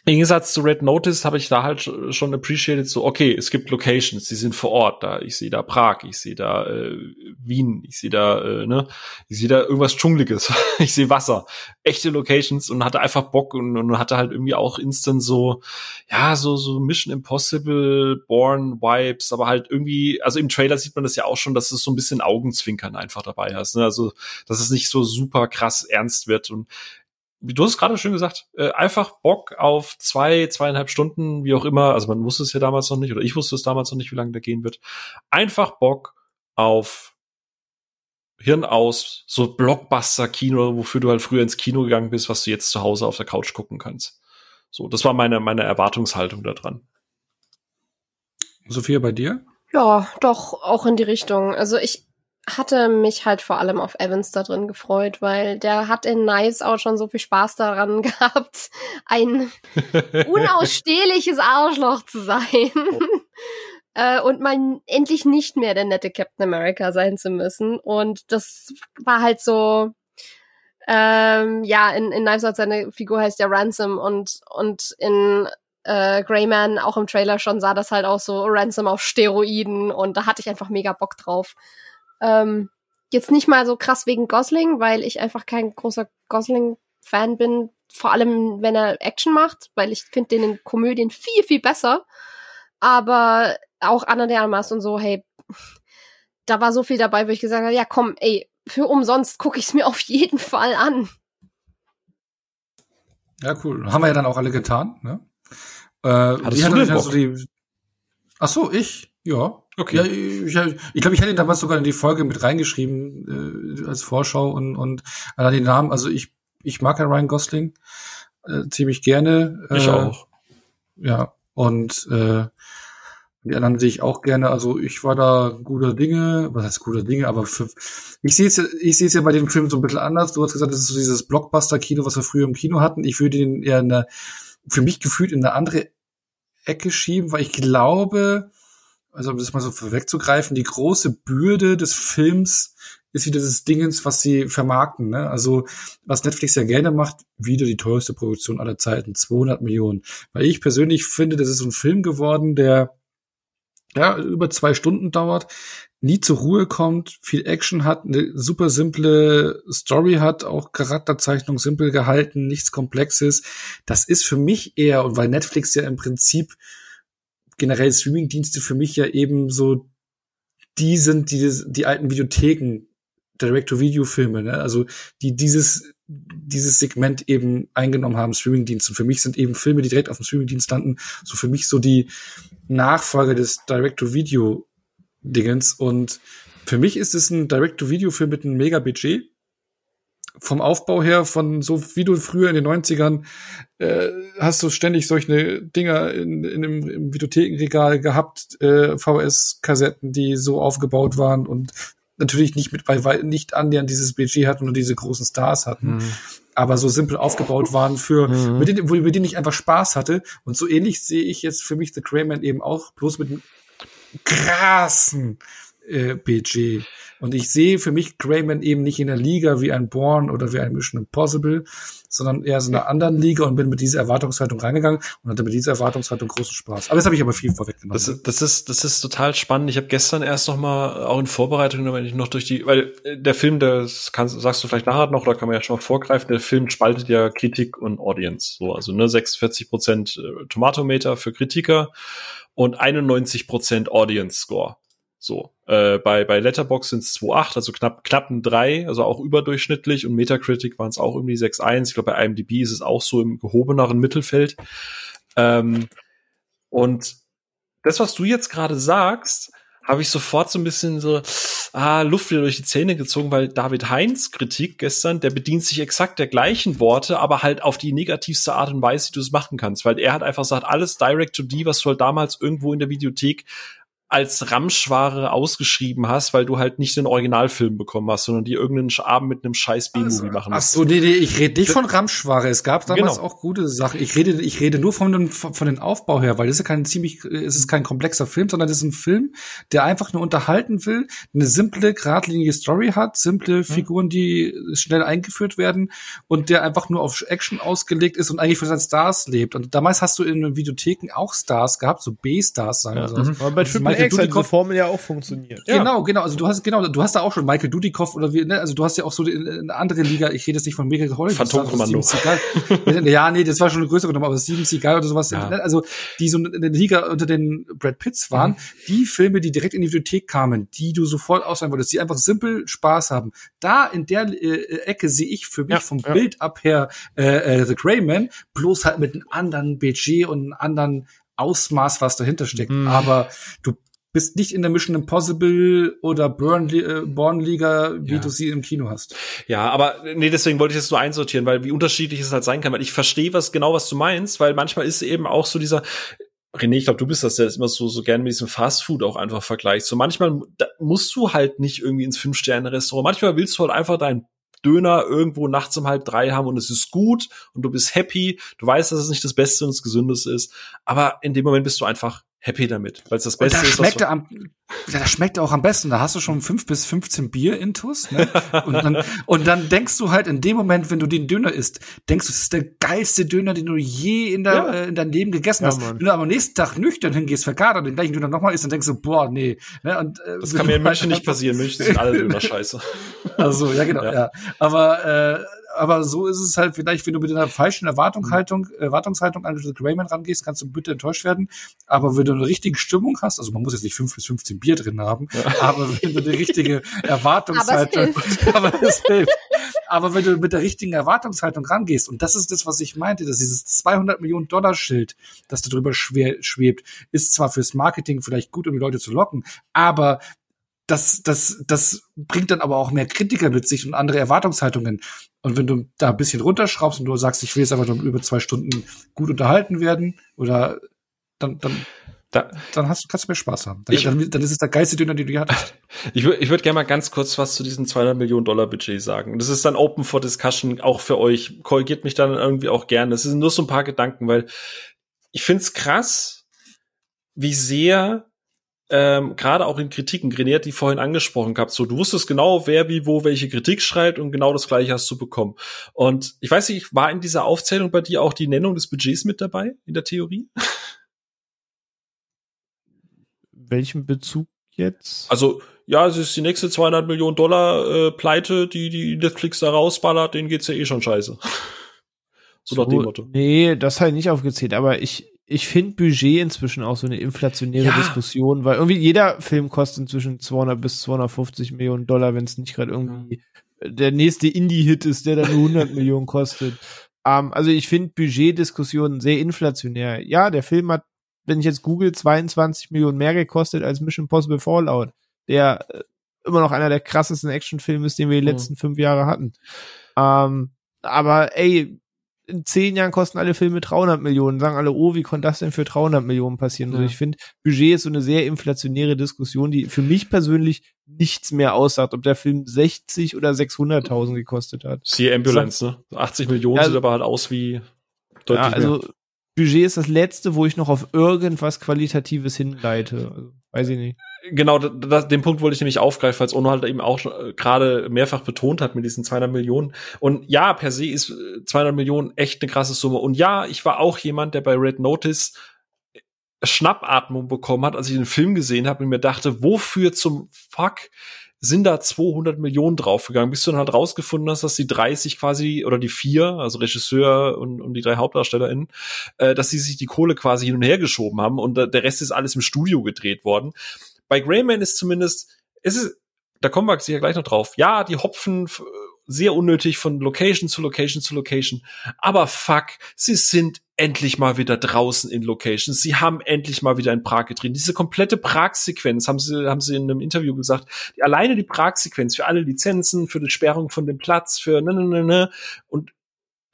im Gegensatz zu Red Notice habe ich da halt schon appreciated, so, okay, es gibt Locations, die sind vor Ort da. Ich sehe da Prag, ich sehe da äh, Wien, ich sehe da, äh, ne, ich sehe da irgendwas Dschungeliges, ich sehe Wasser. Echte Locations und hatte einfach Bock und, und hatte halt irgendwie auch instant so, ja, so, so Mission Impossible, Born Vibes, aber halt irgendwie, also im Trailer sieht man das ja auch schon, dass es so ein bisschen Augenzwinkern einfach dabei hast. Ne? Also, dass es nicht so super krass ernst wird. Und du hast gerade schön gesagt, äh, einfach Bock auf zwei, zweieinhalb Stunden, wie auch immer. Also man wusste es ja damals noch nicht, oder ich wusste es damals noch nicht, wie lange der gehen wird. Einfach Bock auf Hirn aus, so Blockbuster-Kino, wofür du halt früher ins Kino gegangen bist, was du jetzt zu Hause auf der Couch gucken kannst. So, das war meine, meine Erwartungshaltung da dran. Sophia, bei dir? Ja, doch, auch in die Richtung. Also ich, hatte mich halt vor allem auf Evans da drin gefreut, weil der hat in Knives auch schon so viel Spaß daran gehabt, ein unausstehliches Arschloch zu sein. äh, und mal endlich nicht mehr der nette Captain America sein zu müssen. Und das war halt so, ähm, ja, in, in Knives Out seine Figur heißt ja Ransom und, und in äh, Greyman auch im Trailer schon sah das halt auch so Ransom auf Steroiden und da hatte ich einfach mega Bock drauf. Ähm, jetzt nicht mal so krass wegen Gosling, weil ich einfach kein großer Gosling-Fan bin, vor allem wenn er Action macht, weil ich finde den in Komödien viel, viel besser. Aber auch Anna de Armas und so, hey, da war so viel dabei, wo ich gesagt habe, ja komm, ey, für umsonst gucke ich es mir auf jeden Fall an. Ja, cool. Haben wir ja dann auch alle getan, ne? Äh, Hattest du denn Bock? die, Ach so, ich? Ja. Okay. Ja, ich glaube, ich, glaub, ich hätte ihn damals sogar in die Folge mit reingeschrieben, äh, als Vorschau und, und äh, den Namen. Also ich, ich mag ja Ryan Gosling äh, ziemlich gerne. Ich äh, auch. Ja, und äh, die anderen sehe ich auch gerne. Also ich war da guter Dinge, was heißt guter Dinge, aber für, ich sehe es ich sehe es ja bei dem Film so ein bisschen anders. Du hast gesagt, das ist so dieses Blockbuster-Kino, was wir früher im Kino hatten. Ich würde ihn eher in eine, für mich gefühlt in eine andere Ecke schieben, weil ich glaube, also um das mal so vorwegzugreifen, die große Bürde des Films ist wieder das Dingens, was sie vermarkten. Ne? Also was Netflix ja gerne macht, wieder die teuerste Produktion aller Zeiten, 200 Millionen. Weil ich persönlich finde, das ist so ein Film geworden, der ja, über zwei Stunden dauert, nie zur Ruhe kommt, viel Action hat, eine super simple Story hat, auch Charakterzeichnung simpel gehalten, nichts Komplexes. Das ist für mich eher, und weil Netflix ja im Prinzip generell Streamingdienste für mich ja eben so die sind, die die alten Videotheken, Direct-to-Video-Filme, ne? also die dieses dieses Segment eben eingenommen haben, Streamingdienste. Und für mich sind eben Filme, die direkt auf dem Streamingdienst landen, so für mich so die Nachfolger des Direct-to-Video-Dingens. Und für mich ist es ein Direct-to-Video-Film mit einem Mega-Budget. Vom Aufbau her, von so wie du früher in den 90ern äh, hast du ständig solche Dinger in, in einem, im Videothekenregal gehabt, äh, VS-Kassetten, die so aufgebaut waren und natürlich nicht mit, weil, weil nicht annähernd dieses Budget hatten und diese großen Stars hatten, Mhm. aber so simpel aufgebaut waren für, Mhm. mit denen, wo, mit denen ich einfach Spaß hatte. Und so ähnlich sehe ich jetzt für mich The Greyman eben auch, bloß mit einem krassen äh, Budget. Und ich sehe für mich Greyman eben nicht in der Liga wie ein Born oder wie ein Mission Impossible, sondern eher so in einer anderen Liga und bin mit dieser Erwartungshaltung reingegangen und hatte mit dieser Erwartungshaltung großen Spaß. Aber jetzt habe ich aber viel vorweggenommen. Das, das ist das ist total spannend. Ich habe gestern erst noch mal auch in Vorbereitung, noch durch die, weil äh, der Film, das kannst, sagst du vielleicht nachher noch, da kann man ja schon mal vorgreifen. Der Film spaltet ja Kritik und Audience, so also ne 46 Prozent Tomatometer für Kritiker und 91 Prozent Audience Score. So äh, bei bei Letterbox sind es 2,8, also knapp knapp ein 3, also auch überdurchschnittlich und Metacritic waren es auch irgendwie 6,1. Ich glaube bei IMDb ist es auch so im gehobeneren Mittelfeld. Ähm, und das, was du jetzt gerade sagst, habe ich sofort so ein bisschen so ah, Luft wieder durch die Zähne gezogen, weil David Heinz Kritik gestern, der bedient sich exakt der gleichen Worte, aber halt auf die negativste Art und Weise, wie du es machen kannst, weil er hat einfach gesagt, alles Direct to D, was du halt damals irgendwo in der Videothek als Ramschware ausgeschrieben hast, weil du halt nicht den Originalfilm bekommen hast, sondern die irgendeinen Abend mit einem scheiß B-Movie machen Ach musst. so, nee, nee, ich rede nicht von Ramschware. Es gab damals Genau. auch gute Sachen. Ich rede, ich rede nur von dem, von, den Aufbau her, weil das ist ja kein ziemlich, es ist kein komplexer Film, sondern das ist ein Film, der einfach nur unterhalten will, eine simple, geradlinige Story hat, simple Figuren, die schnell eingeführt werden und der einfach nur auf Action ausgelegt ist und eigentlich für seine Stars lebt. Und damals hast du in den Videotheken auch Stars gehabt, so B-Stars, sagen wir so. Aber Michael X hat diese Dudikoff- Formel ja auch funktioniert. Ja. Genau, genau. Also du hast genau, du hast da auch schon Michael Dudikoff oder wie, ne? Also du hast ja auch so in, in eine andere Liga. Ich rede jetzt nicht von Mega Hollywood. Phantomkommando. Ja, nee, das war schon eine größere Nummer, aber Steven Seagal oder sowas. Ja. ne? Also die so in der Liga unter den Brad Pitts waren, die Filme, die direkt in die Bibliothek kamen, die du sofort ausleihen wolltest, die einfach simpel Spaß haben. Da in der äh, Ecke sehe ich für mich Ja, vom ja. Bild ab her äh, äh, The Greyman, bloß halt mit einem anderen Budget und einem anderen Ausmaß, was dahinter steckt. Mhm. Aber du bist nicht in der Mission Impossible oder Burn, äh, Born Liga, wie Ja. du sie im Kino hast. Ja, aber nee, deswegen wollte ich das so einsortieren, weil wie unterschiedlich es halt sein kann, weil ich verstehe was genau, was du meinst, weil manchmal ist eben auch so dieser René, ich glaube, du bist das, der das immer so, so gerne mit diesem Fastfood auch einfach vergleicht. So manchmal musst du halt nicht irgendwie ins Fünf-Sterne-Restaurant. Manchmal willst du halt einfach deinen Döner irgendwo nachts um halb drei haben und es ist gut und du bist happy. Du weißt, dass es nicht das Beste und das Gesündeste ist, aber in dem Moment bist du einfach happy damit, weil es das Und Beste da ist. schmeckt was am, das schmeckt er auch am besten. Da hast du schon fünf bis 15 Bier intus, ne? Und dann, und dann denkst du halt in dem Moment, wenn du den Döner isst, denkst du, das ist der geilste Döner, den du je in, der, Ja. äh, in deinem Leben gegessen Ja, hast. Mann. Wenn du aber am nächsten Tag nüchtern hingehst, verkadert, den gleichen Döner nochmal isst, dann denkst du, boah, nee. Ne? Und, äh, das kann mir in München nicht passieren. München sind alle Döner scheiße. Also, ja, genau, Ja. ja. Aber äh, aber so ist es halt vielleicht, wenn du mit einer falschen Erwartungshaltung, Erwartungshaltung an The Greyman rangehst, kannst du bitte enttäuscht werden. Aber wenn du eine richtige Stimmung hast, also man muss jetzt nicht fünf bis 15 Bier drin haben, ja. aber wenn du eine richtige Erwartungshaltung, aber es hilft. aber wenn du mit der richtigen Erwartungshaltung rangehst, und das ist das, was ich meinte, dass dieses 200 Millionen Dollar Schild, das da drüber schwebt, ist zwar fürs Marketing vielleicht gut, um die Leute zu locken, aber das, das, das bringt dann aber auch mehr Kritiker mit sich und andere Erwartungshaltungen. Und wenn du da ein bisschen runterschraubst und du sagst, ich will jetzt einfach nur über zwei Stunden gut unterhalten werden, oder dann, dann, da, dann hast, kannst du mehr Spaß haben. Dann, ich, dann, dann ist es der geilste Döner, den du hattest. ich würde ich würd gerne mal ganz kurz was zu diesem 200 Millionen Dollar Budget sagen. Das ist dann open for discussion, auch für euch. Korrigiert mich dann irgendwie auch gerne. Das sind nur so ein paar Gedanken, weil ich find's krass, wie sehr ähm, gerade auch in Kritiken, René hat die vorhin angesprochen gehabt, so du wusstest genau, wer wie wo welche Kritik schreibt und genau das gleiche hast du bekommen. Und ich weiß nicht, war in dieser Aufzählung bei dir auch die Nennung des Budgets mit dabei in der Theorie? Welchen Bezug jetzt? Also ja, es ist die nächste 200 Millionen Dollar äh, Pleite, die die Netflix da rausballert, denen geht's ja eh schon scheiße. so, so nach dem Motto. Nee, das halt nicht aufgezählt, aber ich ich finde Budget inzwischen auch so eine inflationäre ja. Diskussion, weil irgendwie jeder Film kostet inzwischen 200 bis 250 Millionen Dollar, wenn es nicht gerade irgendwie der nächste Indie-Hit ist, der dann nur 100 Millionen kostet. Um, ähm, also ich finde Budgetdiskussionen sehr inflationär. Ja, der Film hat, wenn ich jetzt google, 22 Millionen mehr gekostet als Mission Impossible Fallout, der äh, immer noch einer der krassesten Actionfilme ist, den wir die mhm. letzten fünf Jahre hatten. Um, ähm, aber ey, in zehn Jahren kosten alle Filme 300 Millionen. Sagen alle, oh, wie konnte das denn für 300 Millionen passieren? Also ja. Also ich finde, Budget ist so eine sehr inflationäre Diskussion, die für mich persönlich nichts mehr aussagt, ob der Film 60 oder 600.000 gekostet hat. Siehe Ambulance, ne? 80 Millionen ja, sieht aber halt aus wie deutlich ja, also mehr. Budget ist das letzte, wo ich noch auf irgendwas Qualitatives hinleite. Also, weiß ich nicht genau, das, den Punkt wollte ich nämlich aufgreifen, weil es Ono halt eben auch äh, gerade mehrfach betont hat mit diesen 200 Millionen. Und ja, per se ist 200 äh, Millionen echt eine krasse Summe. Und ja, ich war auch jemand, der bei Red Notice äh, Schnappatmung bekommen hat, als ich den Film gesehen habe und mir dachte, wofür zum Fuck sind da 200 Millionen draufgegangen, bis du dann halt rausgefunden hast, dass die 30 quasi oder die vier, also Regisseur und, und die drei HauptdarstellerInnen, äh, dass sie sich die Kohle quasi hin und her geschoben haben und äh, der Rest ist alles im Studio gedreht worden. Bei Greyman ist zumindest, ist es, da kommen wir sicher gleich noch drauf. Ja, die hopfen sehr unnötig von Location zu Location zu Location. Aber fuck, sie sind endlich mal wieder draußen in Locations. Sie haben endlich mal wieder in Prag gedreht. Diese komplette Prag-Sequenz, haben sie, haben sie in einem Interview gesagt, die, alleine die Prag-Sequenz für alle Lizenzen, für die Sperrung von dem Platz, für ne, ne, ne, ne. Und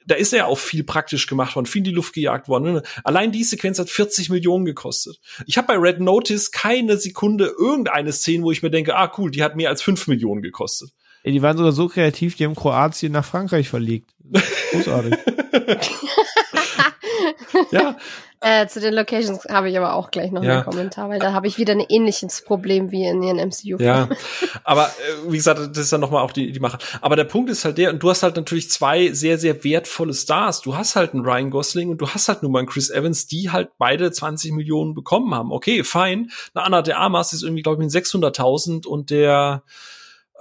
da ist ja auch viel praktisch gemacht worden, viel in die Luft gejagt worden. Ne? Allein die Sequenz hat 40 Millionen gekostet. Ich habe bei Red Notice keine Sekunde irgendeine Szene, wo ich mir denke, ah cool, die hat mehr als 5 Millionen gekostet. Ey, die waren sogar so kreativ, die haben Kroatien nach Frankreich verlegt. Großartig. ja, äh, zu den Locations habe ich aber auch gleich noch ja. einen Kommentar, weil da habe ich wieder ein ähnliches Problem wie in ihren MCU. Ja, aber äh, wie gesagt, das ist dann nochmal auch die, die Mache. Aber der Punkt ist halt der, und du hast halt natürlich zwei sehr, sehr wertvolle Stars. Du hast halt einen Ryan Gosling und du hast halt nur mal einen Chris Evans, die halt beide 20 Millionen bekommen haben. Okay, fein. Eine Anna de Armas ist irgendwie, glaube ich, mit 600.000 und der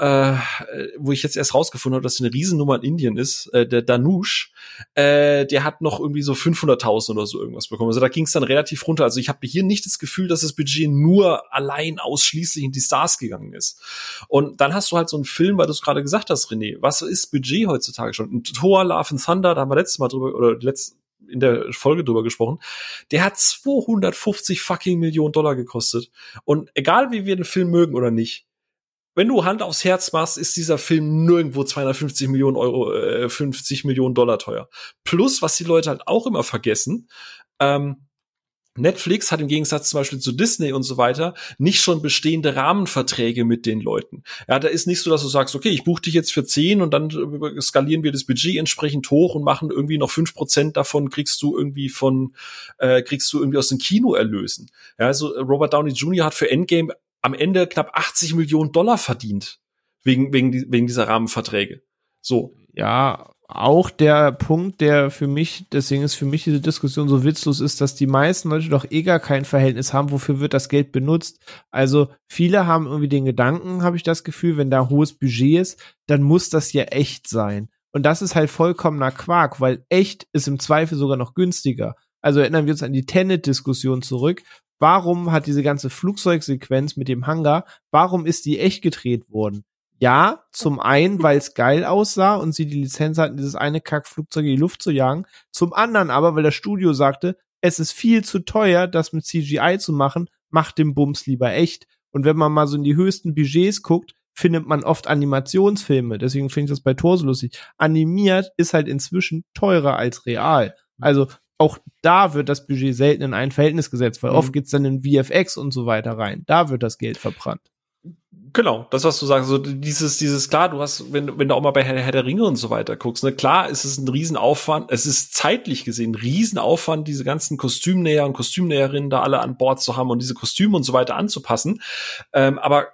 äh, wo ich jetzt erst rausgefunden habe, dass eine Riesennummer in Indien ist, äh, der Danush, äh, der hat noch irgendwie so 500.000 oder so irgendwas bekommen. Also da ging es dann relativ runter. Also ich habe hier nicht das Gefühl, dass das Budget nur allein ausschließlich in die Stars gegangen ist. Und dann hast du halt so einen Film, weil du es gerade gesagt hast, René, was ist Budget heutzutage schon? Und Thor, Love and Thunder, da haben wir letztes Mal drüber, oder letzt, in der Folge drüber gesprochen, der hat 250 fucking Millionen Dollar gekostet. Und egal wie wir den Film mögen oder nicht, wenn du Hand aufs Herz machst, ist dieser Film nirgendwo 250 Millionen Euro, äh, 50 Millionen Dollar teuer. Plus, was die Leute halt auch immer vergessen, ähm, Netflix hat im Gegensatz zum Beispiel zu Disney und so weiter nicht schon bestehende Rahmenverträge mit den Leuten. Ja, da ist nicht so, dass du sagst, okay, ich buche dich jetzt für 10 und dann äh, skalieren wir das Budget entsprechend hoch und machen irgendwie noch fünf Prozent davon kriegst du irgendwie von, äh, kriegst du irgendwie aus dem Kino erlösen. Ja, also Robert Downey Jr. hat für Endgame am Ende knapp 80 Millionen Dollar verdient. Wegen, wegen, wegen dieser Rahmenverträge. So. Ja, auch der Punkt, der für mich, deswegen ist für mich diese Diskussion so witzlos ist, dass die meisten Leute doch eh gar kein Verhältnis haben, wofür wird das Geld benutzt. Also viele haben irgendwie den Gedanken, habe ich das Gefühl, wenn da hohes Budget ist, dann muss das ja echt sein. Und das ist halt vollkommener Quark, weil echt ist im Zweifel sogar noch günstiger. Also erinnern wir uns an die Tenet-Diskussion zurück. Warum hat diese ganze Flugzeugsequenz mit dem Hangar, warum ist die echt gedreht worden? Ja, zum einen, weil es geil aussah und sie die Lizenz hatten, dieses eine Kackflugzeug in die Luft zu jagen. Zum anderen aber, weil das Studio sagte, es ist viel zu teuer, das mit CGI zu machen, macht den Bums lieber echt. Und wenn man mal so in die höchsten Budgets guckt, findet man oft Animationsfilme. Deswegen finde ich das bei Tor so lustig. Animiert ist halt inzwischen teurer als real. Also auch da wird das Budget selten in ein Verhältnis gesetzt, weil mhm. oft geht's dann in VFX und so weiter rein. Da wird das Geld verbrannt. Genau, das, was du sagst, so dieses, dieses, klar, du hast, wenn, wenn du auch mal bei Herr, Herr der Ringe und so weiter guckst, ne, klar ist es ein Riesenaufwand, es ist zeitlich gesehen ein Riesenaufwand, diese ganzen Kostümnäher und Kostümnäherinnen da alle an Bord zu haben und diese Kostüme und so weiter anzupassen. Ähm, aber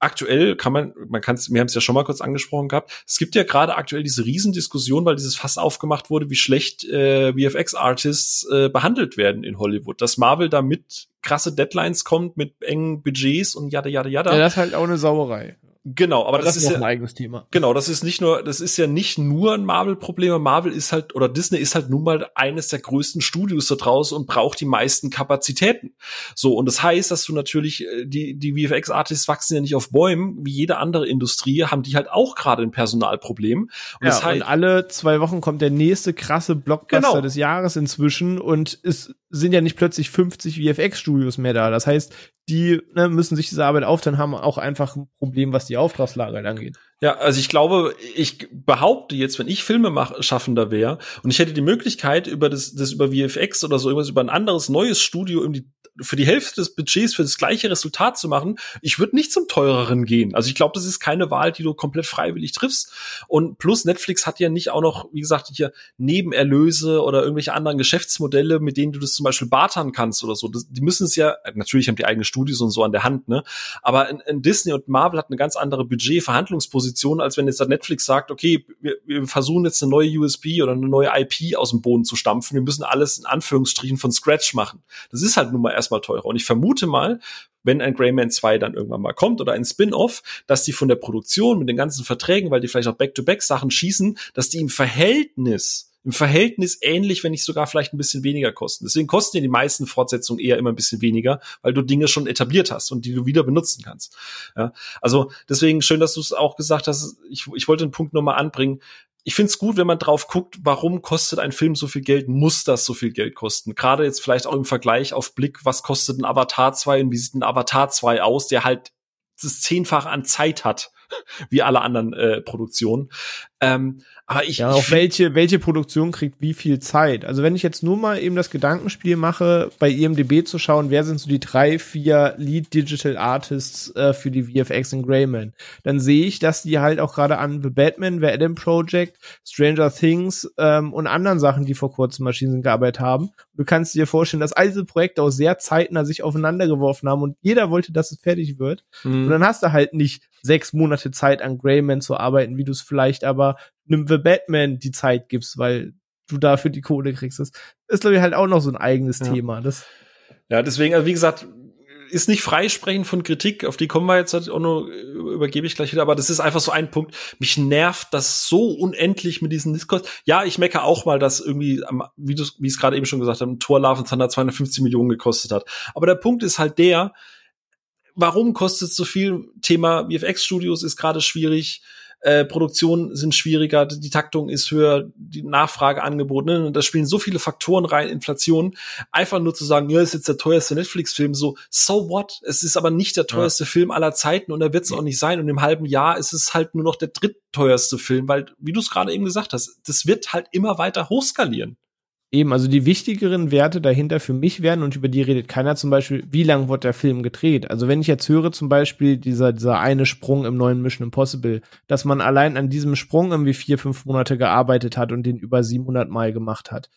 aktuell kann man, man kann wir haben es ja schon mal kurz angesprochen gehabt, es gibt ja gerade aktuell diese Riesendiskussion, weil dieses Fass aufgemacht wurde, wie schlecht äh, VFX-Artists äh, behandelt werden in Hollywood. Dass Marvel da mit krasse Deadlines kommt, mit engen Budgets und jada jada jada. Ja, das ist halt auch eine Sauerei. Genau, aber, aber das, das, ist ja ein eigenes Thema. Genau, das ist nicht nur, das ist ja nicht nur ein Marvel-Problem. Marvel ist halt oder Disney ist halt nun mal eines der größten Studios da draußen und braucht die meisten Kapazitäten. So und das heißt, dass du natürlich äh, die die VFX-Artists wachsen ja nicht auf Bäumen wie jede andere Industrie, haben die halt auch gerade ein Personalproblem. Und, ja, das heißt, und alle zwei Wochen kommt der nächste krasse Blockbuster genau. des Jahres inzwischen und es sind ja nicht plötzlich 50 VFX-Studios mehr da. Das heißt, die ne, müssen sich diese Arbeit aufteilen, haben auch einfach ein Problem, was die Auftragslage angeht. Ja, also ich glaube, ich behaupte jetzt, wenn ich Filmeschaffender wäre und ich hätte die Möglichkeit, über das, das über VFX oder so irgendwas über ein anderes neues Studio irgendwie für die Hälfte des Budgets für das gleiche Resultat zu machen, ich würde nicht zum teureren gehen. Also ich glaube, das ist keine Wahl, die du komplett freiwillig triffst. Und plus Netflix hat ja nicht auch noch, wie gesagt, hier Nebenerlöse oder irgendwelche anderen Geschäftsmodelle, mit denen du das zum Beispiel bartern kannst oder so. Das, die müssen es ja, natürlich haben die eigene Studios und so an der Hand, ne? Aber in, in Disney und Marvel hat eine ganz andere Budget-Verhandlungsposition Position, als wenn jetzt Netflix sagt, okay, wir, wir versuchen jetzt eine neue USB oder eine neue IP aus dem Boden zu stampfen. Wir müssen alles in Anführungsstrichen von Scratch machen. Das ist halt nun mal erstmal teurer. Und ich vermute mal, wenn ein Greyman 2 dann irgendwann mal kommt oder ein Spin-off, dass die von der Produktion mit den ganzen Verträgen, weil die vielleicht auch Back-to-Back-Sachen schießen, dass die im Verhältnis im Verhältnis ähnlich, wenn nicht sogar vielleicht ein bisschen weniger kosten. Deswegen kosten ja die meisten Fortsetzungen eher immer ein bisschen weniger, weil du Dinge schon etabliert hast und die du wieder benutzen kannst. Ja, also deswegen schön, dass du es auch gesagt hast. Ich, ich wollte den Punkt nochmal anbringen. Ich finde es gut, wenn man drauf guckt, warum kostet ein Film so viel Geld, muss das so viel Geld kosten. Gerade jetzt vielleicht auch im Vergleich auf Blick, was kostet ein Avatar 2 und wie sieht ein Avatar 2 aus, der halt das Zehnfache an Zeit hat, wie alle anderen äh, Produktionen. Ähm, aber ich, ja, auch welche, welche Produktion kriegt wie viel Zeit? Also wenn ich jetzt nur mal eben das Gedankenspiel mache, bei IMDB zu schauen, wer sind so die drei, vier Lead Digital Artists äh, für die VFX in Greyman, dann sehe ich, dass die halt auch gerade an The Batman, The Adam Project, Stranger Things ähm, und anderen Sachen, die vor kurzem Maschinen gearbeitet haben. Du kannst dir vorstellen, dass all diese Projekte auch sehr zeitnah sich aufeinander geworfen haben und jeder wollte, dass es fertig wird. Mhm. Und dann hast du halt nicht sechs Monate Zeit an Greyman zu arbeiten, wie du es vielleicht aber einem The Batman die Zeit gibst, weil du dafür die Kohle kriegst. Das ist, glaube ich, halt auch noch so ein eigenes ja. Thema. Das ja, deswegen, also wie gesagt, ist nicht freisprechen von Kritik, auf die kommen wir jetzt halt auch nur, übergebe ich gleich wieder, aber das ist einfach so ein Punkt. Mich nervt das so unendlich mit diesen Discord. Ja, ich mecke auch mal, dass irgendwie, wie du, wie ich es gerade eben schon gesagt habe, Tor Love Thunder 250 Millionen gekostet hat. Aber der Punkt ist halt der, warum kostet es so viel? Thema VFX-Studios ist gerade schwierig äh, Produktionen sind schwieriger, die Taktung ist höher, die Nachfrageangebot, ne? da spielen so viele Faktoren rein, Inflation. Einfach nur zu sagen, ja, ist jetzt der teuerste Netflix-Film, so, so what? Es ist aber nicht der teuerste ja. Film aller Zeiten und er wird es auch nicht sein. Und im halben Jahr ist es halt nur noch der drittteuerste Film, weil, wie du es gerade eben gesagt hast, das wird halt immer weiter hochskalieren. Eben, also die wichtigeren Werte dahinter für mich werden, und über die redet keiner zum Beispiel, wie lang wird der Film gedreht? Also wenn ich jetzt höre zum Beispiel dieser, dieser eine Sprung im neuen Mission Impossible, dass man allein an diesem Sprung irgendwie vier, fünf Monate gearbeitet hat und den über 700 Mal gemacht hat.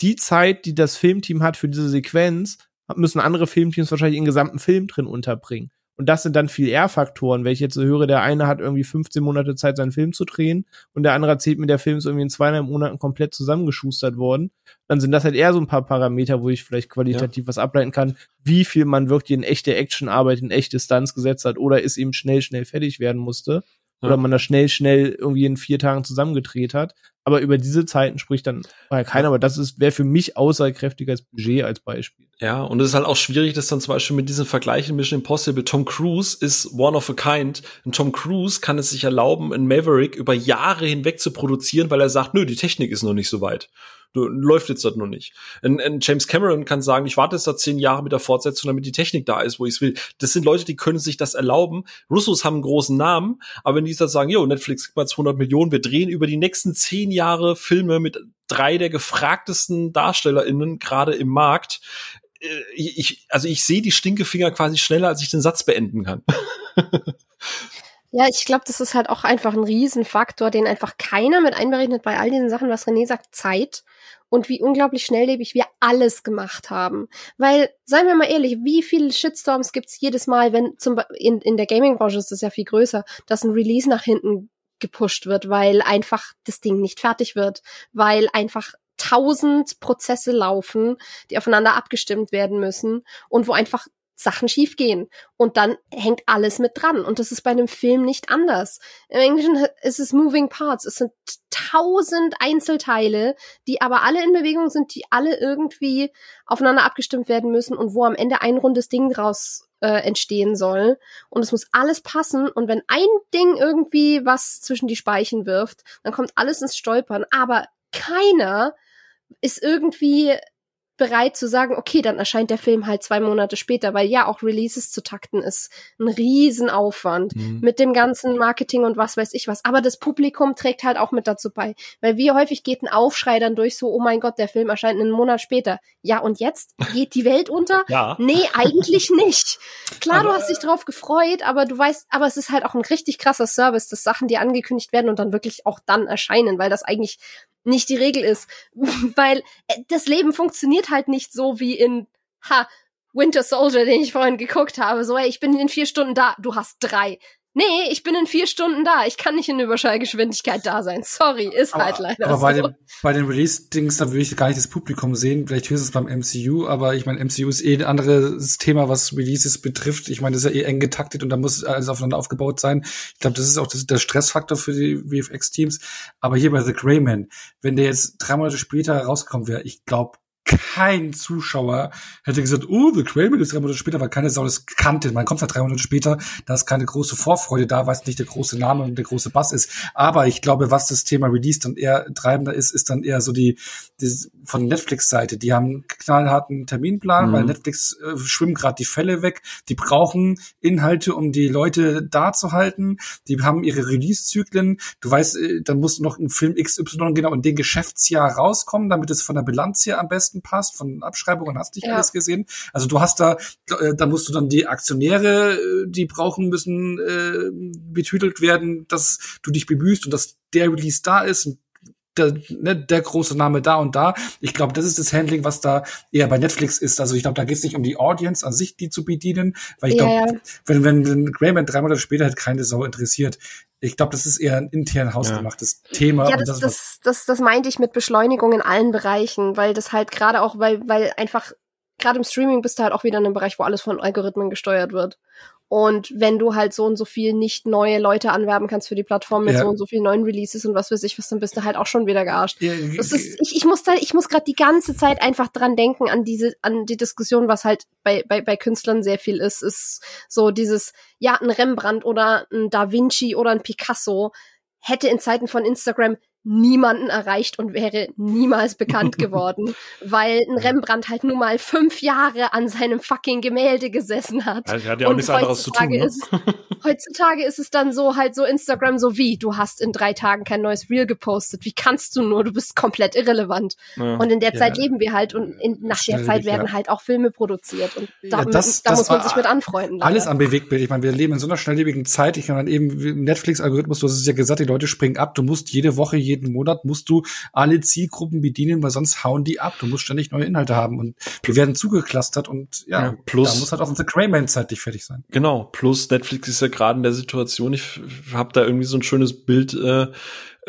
Die Zeit, die das Filmteam hat für diese Sequenz, müssen andere Filmteams wahrscheinlich in gesamten Film drin unterbringen. Und das sind dann viel eher Faktoren. Wenn ich jetzt so höre, der eine hat irgendwie 15 Monate Zeit, seinen Film zu drehen und der andere erzählt mir, der Film ist irgendwie in zweieinhalb Monaten komplett zusammengeschustert worden, dann sind das halt eher so ein paar Parameter, wo ich vielleicht qualitativ ja. was ableiten kann, wie viel man wirklich in echte Actionarbeit, in echte Stunts gesetzt hat oder es eben schnell, schnell fertig werden musste. Oder man das schnell, schnell irgendwie in vier Tagen zusammengedreht hat. Aber über diese Zeiten spricht dann vorher keiner, aber das ist, wäre für mich aussagekräftiges Budget als Beispiel. Ja, und es ist halt auch schwierig, dass dann zum Beispiel mit diesen Vergleichen Mission Impossible, Tom Cruise ist one of a kind. Und Tom Cruise kann es sich erlauben, in Maverick über Jahre hinweg zu produzieren, weil er sagt, nö, die Technik ist noch nicht so weit. Du, läuft jetzt das noch nicht. Ein, ein James Cameron kann sagen, ich warte jetzt da zehn Jahre mit der Fortsetzung, damit die Technik da ist, wo ich es will. Das sind Leute, die können sich das erlauben. Russos haben einen großen Namen, aber wenn die jetzt sagen, jo, Netflix gibt mal 200 Millionen, wir drehen über die nächsten zehn Jahre Filme mit drei der gefragtesten DarstellerInnen gerade im Markt. Äh, ich, also ich sehe die Stinkefinger quasi schneller, als ich den Satz beenden kann. Ja, ich glaube, das ist halt auch einfach ein Riesenfaktor, den einfach keiner mit einberechnet bei all diesen Sachen, was René sagt, Zeit und wie unglaublich schnelllebig wir alles gemacht haben. Weil, seien wir mal ehrlich, wie viele Shitstorms gibt's jedes Mal, wenn zum in, in der Gaming-Branche ist das ja viel größer, dass ein Release nach hinten gepusht wird, weil einfach das Ding nicht fertig wird, weil einfach tausend Prozesse laufen, die aufeinander abgestimmt werden müssen und wo einfach Sachen schiefgehen. Und dann hängt alles mit dran. Und das ist bei einem Film nicht anders. Im Englischen ist es Moving Parts. Es sind tausend Einzelteile, die aber alle in Bewegung sind, die alle irgendwie aufeinander abgestimmt werden müssen und wo am Ende ein rundes Ding draus äh, entstehen soll. Und es muss alles passen. Und wenn ein Ding irgendwie was zwischen die Speichen wirft, dann kommt alles ins Stolpern. Aber keiner ist irgendwie bereit zu sagen, okay, dann erscheint der Film halt zwei Monate später, weil ja auch Releases zu takten ist ein Riesenaufwand mhm. mit dem ganzen Marketing und was weiß ich was. Aber das Publikum trägt halt auch mit dazu bei, weil wie häufig geht ein Aufschrei dann durch so, oh mein Gott, der Film erscheint einen Monat später. Ja, und jetzt geht die Welt unter? ja. Nee, eigentlich nicht. Klar, aber, du hast dich drauf gefreut, aber du weißt, aber es ist halt auch ein richtig krasser Service, dass Sachen dir angekündigt werden und dann wirklich auch dann erscheinen, weil das eigentlich nicht die Regel ist. Weil äh, das Leben funktioniert halt nicht so wie in ha, Winter Soldier, den ich vorhin geguckt habe. So, ey, ich bin in vier Stunden da, du hast drei. Nee, ich bin in vier Stunden da. Ich kann nicht in Überschallgeschwindigkeit da sein. Sorry, ist aber, halt leider aber so. bei den, bei den Release-Dings, da würde ich gar nicht das Publikum sehen. Vielleicht höchstens beim MCU, aber ich meine, MCU ist eh ein anderes Thema, was Releases betrifft. Ich meine, das ist ja eh eng getaktet und da muss alles aufeinander aufgebaut sein. Ich glaube, das ist auch das, der Stressfaktor für die VFX-Teams. Aber hier bei The Greyman, wenn der jetzt drei Monate später rausgekommen wäre, ich glaube, kein Zuschauer hätte gesagt, oh, The Craven ist drei Monate später, weil keine Sau das kannte. Man kommt halt drei Monate später, da ist keine große Vorfreude da, weil es nicht der große Name und der große Bass ist. Aber ich glaube, was das Thema Release dann eher treibender ist, ist dann eher so die, die von Netflix-Seite. Die haben einen knallharten Terminplan, mhm. weil Netflix äh, schwimmen gerade die Fälle weg. Die brauchen Inhalte, um die Leute da zu halten. Die haben ihre Release-Zyklen. Du weißt, äh, dann muss noch ein Film XY genau in den Geschäftsjahr rauskommen, damit es von der Bilanz hier am besten besten passt, von Abschreibungen hast dich ja. alles gesehen. Also du hast da, äh, da musst du dann die Aktionäre, äh, die brauchen müssen, äh, betütelt werden, dass du dich bemühst und dass der Release da ist und der, ne, der große Name da und da. Ich glaube, das ist das Handling, was da eher bei Netflix ist. Also ich glaube, da geht es nicht um die Audience an sich, die zu bedienen, weil ich glaube, ja, wenn, wenn, wenn Greyman drei Monate später halt keine Sau interessiert, ich glaube, das ist eher ein intern hausgemachtes ja. Thema. Ja, das, das, das, das, das meinte ich mit Beschleunigung in allen Bereichen, weil das halt gerade auch, weil, weil einfach, gerade im Streaming bist du halt auch wieder in einem Bereich, wo alles von Algorithmen gesteuert wird. Und wenn du halt so und so viel nicht neue Leute anwerben kannst für die Plattform mit ja. so und so vielen neuen Releases und was weiß ich was, dann bist du halt auch schon wieder gearscht. Ja, das ist, ich, ich muss da, ich muss gerade die ganze Zeit einfach dran denken an diese, an die Diskussion, was halt bei, bei, bei Künstlern sehr viel ist, ist so dieses, ja, ein Rembrandt oder ein Da Vinci oder ein Picasso hätte in Zeiten von Instagram niemanden erreicht und wäre niemals bekannt geworden, weil ein Rembrandt halt nun mal fünf Jahre an seinem fucking Gemälde gesessen hat. Also, er hat ja auch nichts anderes zu tun. Ne? Ist, heutzutage ist es dann so halt so Instagram so wie, du hast in drei Tagen kein neues Reel gepostet. Wie kannst du nur? Du bist komplett irrelevant. Ja. Und in der Zeit ja. leben wir halt und in, nach der Zeit werden ja. halt auch Filme produziert und da, das, da das muss man sich mit anfreunden. Leider. Alles am Bewegtbild. Ich meine, wir leben in so einer schnelllebigen Zeit. Ich meine eben Netflix-Algorithmus, du hast es ja gesagt, die Leute springen ab. Du musst jede Woche jeden Monat musst du alle Zielgruppen bedienen, weil sonst hauen die ab. Du musst ständig neue Inhalte haben und wir werden zugeklustert und ja, ja plus, da muss halt auch unsere Crayman zeitlich fertig sein. Genau, plus Netflix ist ja gerade in der Situation, ich habe da irgendwie so ein schönes Bild äh,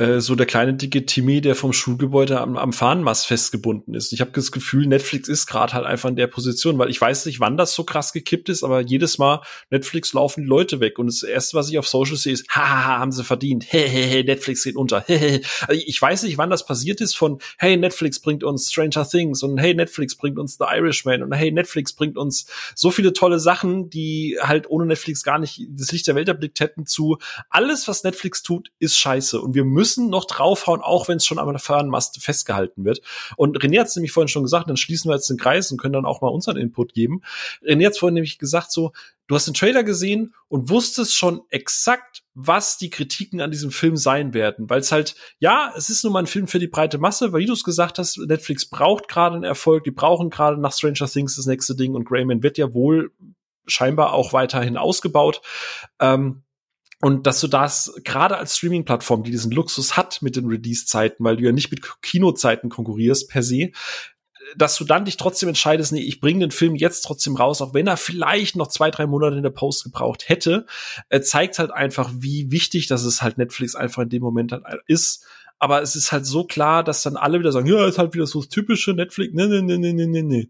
äh, so der kleine dicke Timmy, der vom Schulgebäude am, am Fahnenmast festgebunden ist. Ich habe das Gefühl, Netflix ist gerade halt einfach in der Position, weil ich weiß nicht, wann das so krass gekippt ist, aber jedes Mal Netflix laufen die Leute weg und das erste, was ich auf Social sehe, ist, haha, haben sie verdient, hehehe, Netflix geht unter, hehehe. Also ich weiß nicht, wann das passiert ist von, hey, Netflix bringt uns Stranger Things und hey, Netflix bringt uns The Irishman und hey, Netflix bringt uns so viele tolle Sachen, die halt ohne Netflix gar nicht das Licht der Welt erblickt hätten zu, alles, was Netflix tut, ist scheiße und wir müssen noch draufhauen, auch wenn es schon am Fernmast festgehalten wird. Und René hat es nämlich vorhin schon gesagt, dann schließen wir jetzt den Kreis und können dann auch mal unseren Input geben. René hat vorhin nämlich gesagt so, du hast den Trailer gesehen und wusstest schon exakt, was die Kritiken an diesem Film sein werden, weil es halt, ja, es ist nun mal ein Film für die breite Masse, weil du es gesagt hast, Netflix braucht gerade einen Erfolg, die brauchen gerade nach Stranger Things das nächste Ding und Greyman wird ja wohl scheinbar auch weiterhin ausgebaut. Ähm, und dass du das gerade als Streaming-Plattform, die diesen Luxus hat mit den Release-Zeiten, weil du ja nicht mit Kinozeiten konkurrierst per se, dass du dann dich trotzdem entscheidest, nee, ich bringe den Film jetzt trotzdem raus, auch wenn er vielleicht noch zwei, drei Monate in der Post gebraucht hätte, äh, zeigt halt einfach, wie wichtig das ist halt Netflix einfach in dem Moment halt ist. Aber es ist halt so klar, dass dann alle wieder sagen, ja, ist halt wieder so das typische Netflix, ne, ne, ne, ne, ne, ne, ne.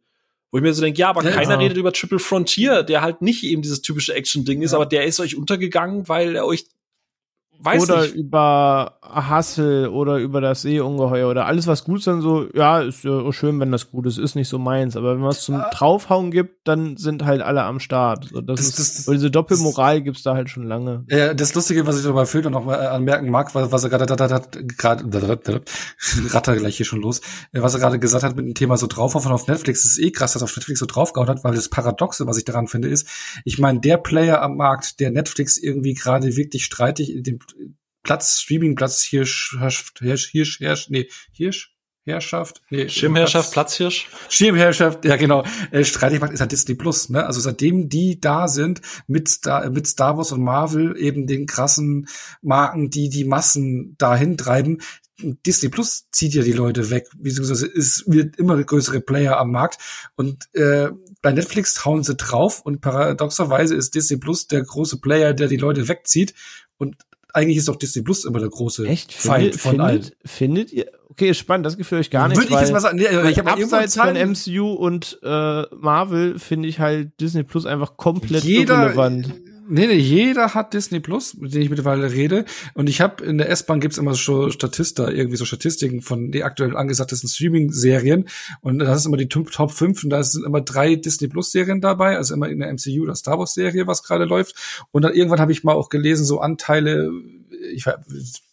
Wo ich mir so denke, ja, aber ja, keiner ja. redet über Triple Frontier, der halt nicht eben dieses typische Action-Ding ist, aber der ist euch untergegangen, weil er euch weiß oder nicht. über Hassel oder über das Seeungeheuer oder alles, was gut ist, dann so, ja, ist ja schön, wenn das gut ist, ist nicht so meins. Aber wenn man es zum ja. Draufhauen gibt, dann sind halt alle am Start. So, das, das ist, das, weil diese Doppelmoral gibt's da halt schon lange. Ja, das Lustige, was ich dabei Filter noch mal anmerken mag, was, was er gerade gerade ratter gleich hier schon los, was er gerade gesagt hat mit dem Thema so draufhauen auf Netflix, ist eh krass, dass er auf Netflix so draufgehauen hat, weil das Paradoxe, was ich daran finde, ist, ich meine, der Player am Markt, der Netflix irgendwie gerade wirklich streitig dem Platz, Streaming-Platz, Hirsch, Hirsch, Hirsch, Hirsch, nee, Hirsch, Herrschaft, nee, Schirmherrschaft, Platz, Platzhirsch. Schirmherrschaft, ja genau. Äh, streitig macht ist ja Disney Plus, ne? Also seitdem die da sind mit Star, mit Star Wars und Marvel eben den krassen Marken, die die Massen dahin treiben, Disney Plus zieht ja die Leute weg, beziehungsweise es wird immer größere Player am Markt und äh, bei Netflix hauen sie drauf und paradoxerweise ist Disney Plus der große Player, der die Leute wegzieht und eigentlich ist doch Disney Plus immer der große Echt? Feind von findet, allen. Findet ihr? Okay, spannend, das Gefühl ich gar nicht. Würde ich jetzt mal sagen, nee, ich habe abseits von MCU und äh, Marvel finde ich halt Disney Plus einfach komplett Jeder, irrelevant. Nee, nee, jeder hat Disney Plus, mit dem ich mittlerweile rede. Und ich habe in der S-Bahn gibt's immer so Statista, irgendwie so Statistiken von den aktuell angesagtesten Streaming-Serien. Und das ist immer die Top 5 und da sind immer drei Disney Plus-Serien dabei, also immer in der MCU oder Star Wars-Serie, was gerade läuft. Und dann irgendwann habe ich mal auch gelesen, so Anteile ich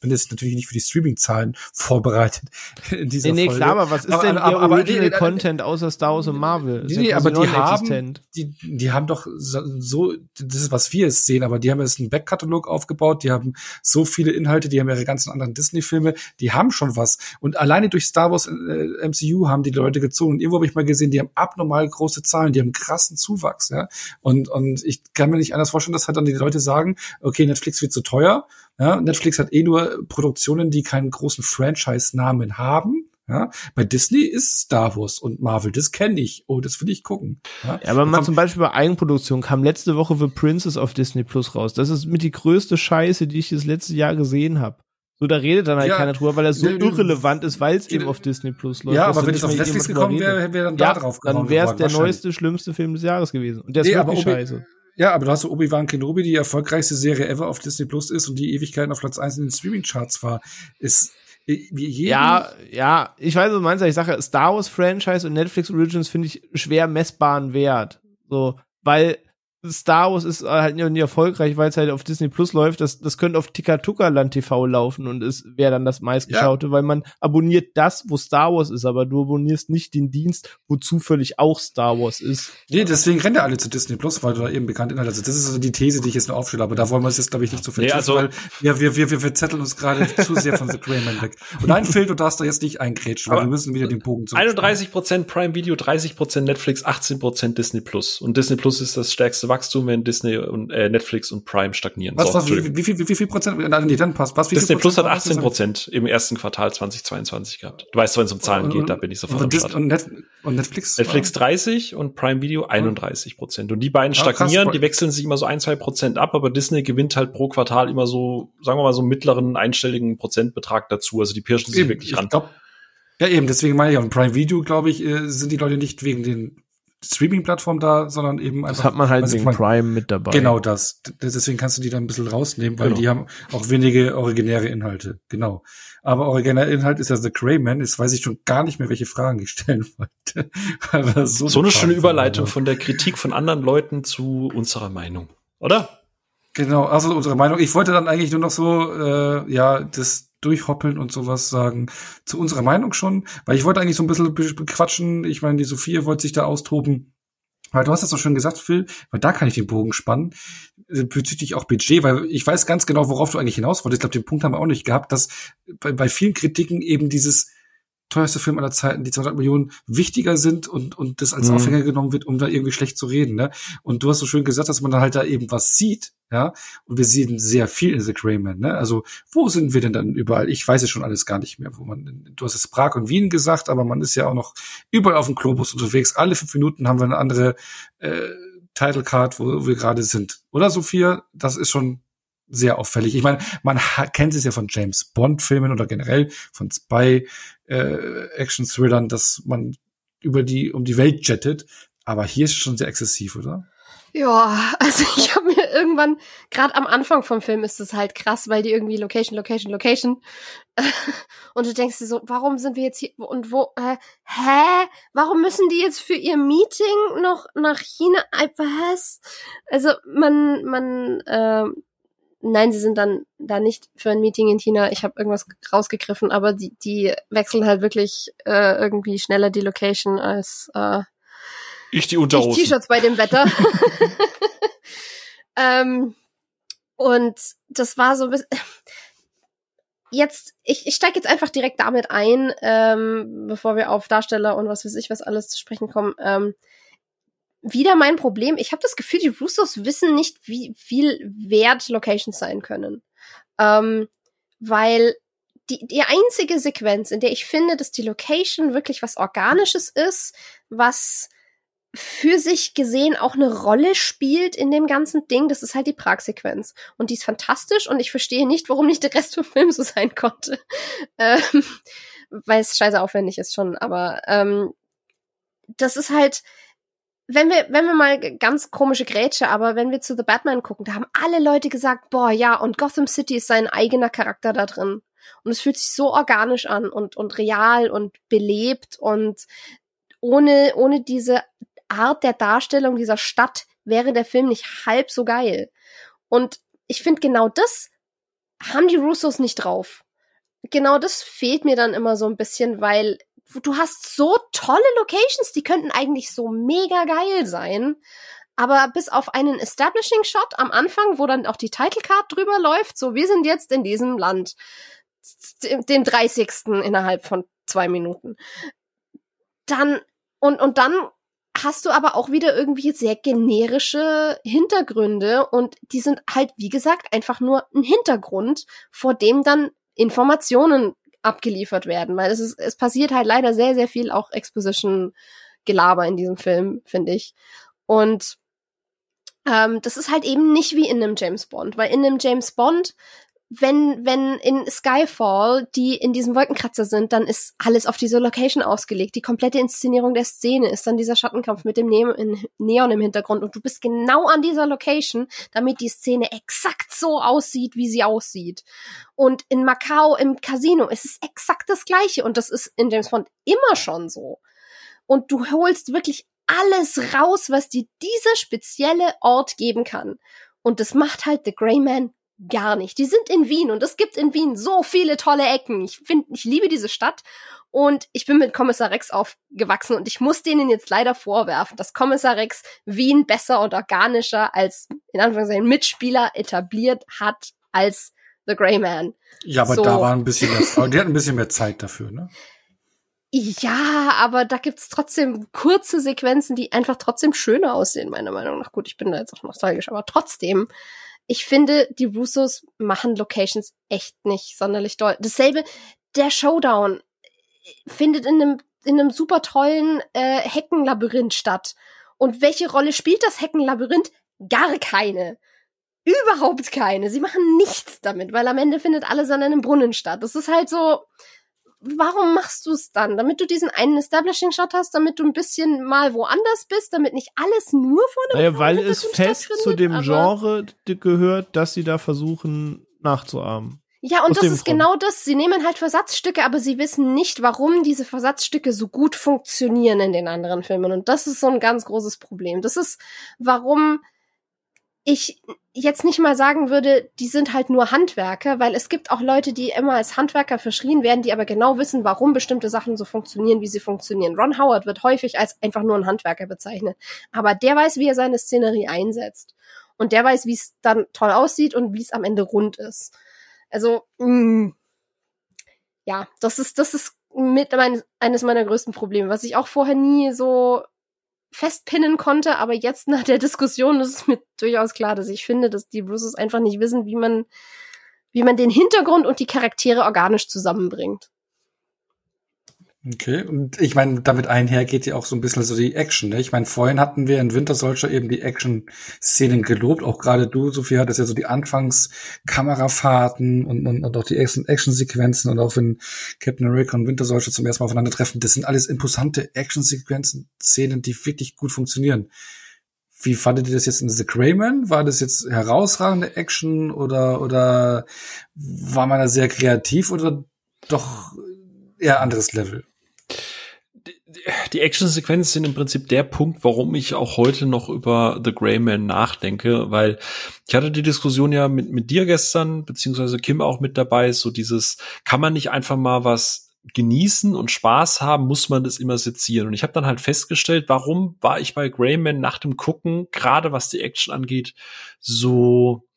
bin jetzt natürlich nicht für die Streaming-Zahlen vorbereitet in dieser nee, nee, Folge. klar, aber was ist aber, denn aber, ihr aber, Original nee, Content außer Star Wars und Marvel? Nee, nee aber die haben, die, die haben doch so, das ist, was wir jetzt sehen, aber die haben jetzt einen Backkatalog aufgebaut, die haben so viele Inhalte, die haben ihre ganzen anderen Disney-Filme, die haben schon was. Und alleine durch Star Wars äh, MCU haben die Leute gezogen. Und irgendwo habe ich mal gesehen, die haben abnormal große Zahlen, die haben krassen Zuwachs, ja. Und, und ich kann mir nicht anders vorstellen, dass halt dann die Leute sagen, okay, Netflix wird zu teuer, ja, Netflix hat eh nur Produktionen, die keinen großen Franchise-Namen haben. Ja, bei Disney ist Star Wars und Marvel, das kenne ich. Oh, das will ich gucken. Ja, ja aber mal zum Beispiel bei Eigenproduktion kam letzte Woche The Princess auf Disney Plus raus. Das ist mit die größte Scheiße, die ich das letzte Jahr gesehen habe. So, da redet dann halt ja, keiner drüber, weil er so irrelevant ist, weil es eben auf Disney Plus läuft. Ja, aber wenn es auf Netflix gekommen wäre, wäre dann da drauf gekommen. Dann wäre es der neueste, schlimmste Film des Jahres gewesen. Und der ist nee, wirklich scheiße. Ja, aber du hast so Obi-Wan Kenobi, die erfolgreichste Serie ever auf Disney Plus ist und die Ewigkeiten auf Platz 1 in den Streaming-Charts war. Ist wie ja, ja, ich weiß, was du meinst, ich sage, Star Wars Franchise und Netflix Originals finde ich schwer messbaren Wert. So, weil Star Wars ist halt nicht erfolgreich, weil es halt auf Disney Plus läuft. Das, das könnte auf Tikatuka-Land TV laufen und es wäre dann das meistgeschaute, ja. weil man abonniert das, wo Star Wars ist, aber du abonnierst nicht den Dienst, wo zufällig auch Star Wars ist. Nee, deswegen rennen ja alle zu Disney Plus, weil du da eben bekannt Inhalte hast. Das ist also die These, die ich jetzt nur aufstelle, aber da wollen wir uns jetzt, glaube ich, nicht zu vertiefen, nee, also weil ja, wir, wir, wir verzetteln uns gerade zu sehr von The Greyman weg. Und nein, Phil, du darfst da jetzt nicht eingrätschen, weil wir müssen wieder den Bogen 31% Prime Video, 30% Netflix, 18% Disney Plus. Und Disney Plus ist das stärkste Wachstum, wenn Disney und äh, Netflix und Prime stagnieren. Was, So, was, wie, wie, viel, wie, wie viel Prozent, nein, nee, dann passt, was, wie Disney Plus hat war das? 18 Prozent im ersten Quartal 2022 gehabt. Du weißt, wenn es um Zahlen Und- geht, da bin ich sofort und, am und, Net, und Netflix? Netflix 30 und Prime Video 31 Prozent. Und die beiden stagnieren, die wechseln sich immer so ein, zwei Prozent ab, aber Disney gewinnt halt pro Quartal immer so, sagen wir mal, so einen mittleren einstelligen Prozentbetrag dazu. Also die pirschen sich wirklich ich ran. Glaub, ja, eben, deswegen meine ich, auf Prime Video, glaube ich, äh, sind die Leute nicht wegen den Streaming-Plattformen da, sondern eben einfach. Das hat man halt wegen mein- Prime mit dabei. Genau das. Deswegen kannst du die dann ein bisschen rausnehmen, weil Genau. die haben auch wenige originäre Inhalte. Genau. Aber originärer Inhalt ist ja The Greyman. Jetzt weiß ich schon gar nicht mehr, welche Fragen ich stellen wollte. Weil das So eine schöne Überleitung waren. von der Kritik von anderen Leuten zu unserer Meinung. Oder? Genau, also unsere Meinung. Ich wollte dann eigentlich nur noch so, äh, ja, das durchhoppeln und sowas sagen. Zu unserer Meinung schon, weil ich wollte eigentlich so ein bisschen bequatschen. Ich meine, die Sophia wollte sich da austoben. Aber du hast das so schön gesagt, Phil, weil da kann ich den Bogen spannen, äh, bezüglich auch Budget, weil ich weiß ganz genau, worauf du eigentlich hinaus wolltest. Ich glaube, den Punkt haben wir auch nicht gehabt, dass bei, bei vielen Kritiken eben dieses teuerste Film aller Zeiten, die 200 Millionen, wichtiger sind und, und das als Mhm. Aufhänger genommen wird, um da irgendwie schlecht zu reden. Ne? Und du hast so schön gesagt, dass man dann halt da eben was sieht, ja, und wir sehen sehr viel in The Greyman, ne? Also, wo sind wir denn dann überall? Ich weiß es schon alles gar nicht mehr, wo man, du hast es Prag und Wien gesagt, aber man ist ja auch noch überall auf dem Globus unterwegs. Alle fünf Minuten haben wir eine andere äh, Title Card, wo wir gerade sind. Oder, Sophia? Das ist schon sehr auffällig. Ich meine, man kennt es ja von James Bond Filmen oder generell von Spy äh, Action Thrillern, dass man über die um die Welt jettet, aber hier ist es schon sehr exzessiv, oder? Ja, also ich habe mir irgendwann, gerade am Anfang vom Film ist es halt krass, weil die irgendwie Location, Location, Location. Und du denkst dir so, warum sind wir jetzt hier und wo, äh, hä? Warum müssen die jetzt für ihr Meeting noch nach China? Äh, Was? Also man, man, äh, nein, sie sind dann da nicht für ein Meeting in China. Ich habe irgendwas rausgegriffen, aber die, die wechseln halt wirklich äh, irgendwie schneller die Location als äh, Ich die ich Unterhosen. T-Shirts bei dem Wetter. ähm, und das war so ein bisschen. Jetzt, ich, ich steige jetzt einfach direkt damit ein, ähm, bevor wir auf Darsteller und was weiß ich was alles zu sprechen kommen. Ähm, wieder mein Problem. Ich habe das Gefühl, die Russos wissen nicht, wie viel wert Locations sein können. Ähm, weil die, die einzige Sequenz, in der ich finde, dass die Location wirklich was Organisches ist, was für sich gesehen auch eine Rolle spielt in dem ganzen Ding, das ist halt die Prag-Sequenz. Und die ist fantastisch und ich verstehe nicht, warum nicht der Rest vom Film so sein konnte. Ähm, weil es scheiße aufwendig ist schon, aber ähm, das ist halt, wenn wir, wenn wir mal ganz komische Grätsche, aber wenn wir zu The Batman gucken, da haben alle Leute gesagt, boah, ja, und Gotham City ist sein eigener Charakter da drin. Und es fühlt sich so organisch an und, und real und belebt und ohne, ohne diese Art der Darstellung dieser Stadt wäre der Film nicht halb so geil. Und ich finde, genau das haben die Russos nicht drauf. Genau das fehlt mir dann immer so ein bisschen, weil du hast so tolle Locations, die könnten eigentlich so mega geil sein. Aber bis auf einen Establishing Shot am Anfang, wo dann auch die Title Card drüber läuft, so wir sind jetzt in diesem Land, dem 30. innerhalb von zwei Minuten. Dann, und, und dann hast du aber auch wieder irgendwie sehr generische Hintergründe und die sind halt, wie gesagt, einfach nur ein Hintergrund, vor dem dann Informationen abgeliefert werden, weil es ist, es passiert halt leider sehr, sehr viel auch Exposition-Gelaber in diesem Film, finde ich. Und ähm, das ist halt eben nicht wie in einem James Bond, weil in einem James Bond wenn, wenn in Skyfall die in diesem Wolkenkratzer sind, dann ist alles auf diese Location ausgelegt. Die komplette Inszenierung der Szene ist dann dieser Schattenkampf mit dem ne Neon im Hintergrund und du bist genau an dieser Location, damit die Szene exakt so aussieht, wie sie aussieht. Und in Macau im Casino ist es exakt das gleiche und das ist in James Bond immer schon so. Und du holst wirklich alles raus, was dir dieser spezielle Ort geben kann. Und das macht halt The Grey Man gar nicht. Die sind in Wien und es gibt in Wien so viele tolle Ecken. Ich finde, ich liebe diese Stadt und ich bin mit Kommissar Rex aufgewachsen und ich muss denen jetzt leider vorwerfen, dass Kommissar Rex Wien besser und organischer als in Anführungszeichen Mitspieler etabliert hat als The Grey Man. Ja, aber So. da war ein bisschen mehr, die hatten ein bisschen mehr Zeit dafür, ne? Ja, aber da gibt's trotzdem kurze Sequenzen, die einfach trotzdem schöner aussehen, meiner Meinung nach. Gut, ich bin da jetzt auch nostalgisch, aber trotzdem. Ich finde, die Russos machen Locations echt nicht sonderlich doll. Dasselbe, der Showdown findet in einem, in einem super tollen äh, Heckenlabyrinth statt. Und welche Rolle spielt das Heckenlabyrinth? Gar keine. Überhaupt keine. Sie machen nichts damit, weil am Ende findet alles an einem Brunnen statt. Das ist halt so, warum machst du es dann? Damit du diesen einen Establishing Shot hast, damit du ein bisschen mal woanders bist, damit nicht alles nur vor dem naja, weil es fest zu dem Genre gehört, dass sie da versuchen nachzuahmen. Ja, und Aus das ist Grund. genau das. Sie nehmen halt Versatzstücke, aber sie wissen nicht, warum diese Versatzstücke so gut funktionieren in den anderen Filmen. Und das ist so ein ganz großes Problem. Das ist, warum ich jetzt nicht mal sagen würde, die sind halt nur Handwerker, weil es gibt auch Leute, die immer als Handwerker verschrien werden, die aber genau wissen, warum bestimmte Sachen so funktionieren, wie sie funktionieren. Ron Howard wird häufig als einfach nur ein Handwerker bezeichnet, aber der weiß, wie er seine Szenerie einsetzt und der weiß, wie es dann toll aussieht und wie es am Ende rund ist. Also mh, mm, ja, das ist das ist mit mein, eines meiner größten Probleme, was ich auch vorher nie so festpinnen konnte, aber jetzt nach der Diskussion ist es mir durchaus klar, dass ich finde, dass die Bruces einfach nicht wissen, wie man, wie man den Hintergrund und die Charaktere organisch zusammenbringt. Okay, und ich meine, damit einher geht ja auch so ein bisschen so die Action. Ne? Ich meine, vorhin hatten wir in Winter Soldier eben die Action-Szenen gelobt. Auch gerade du, Sophie, hattest ja so die Anfangs-Kamerafahrten und, und, und auch die Action-Sequenzen und auch wenn Captain America und Winter Soldier zum ersten Mal aufeinandertreffen, das sind alles imposante Action-Sequenzen, Szenen, die wirklich gut funktionieren. Wie fandet ihr das jetzt in The Greyman? War das jetzt herausragende Action oder, oder war man da sehr kreativ oder doch eher anderes Level? Die Actionsequenzen sind im Prinzip der Punkt, warum ich auch heute noch über The Grey Man nachdenke, weil ich hatte die Diskussion ja mit, mit dir gestern, beziehungsweise Kim auch mit dabei, so dieses, kann man nicht einfach mal was genießen und Spaß haben, muss man das immer sezieren. Und ich habe dann halt festgestellt, warum war ich bei Greyman nach dem Gucken, gerade was die Action angeht, so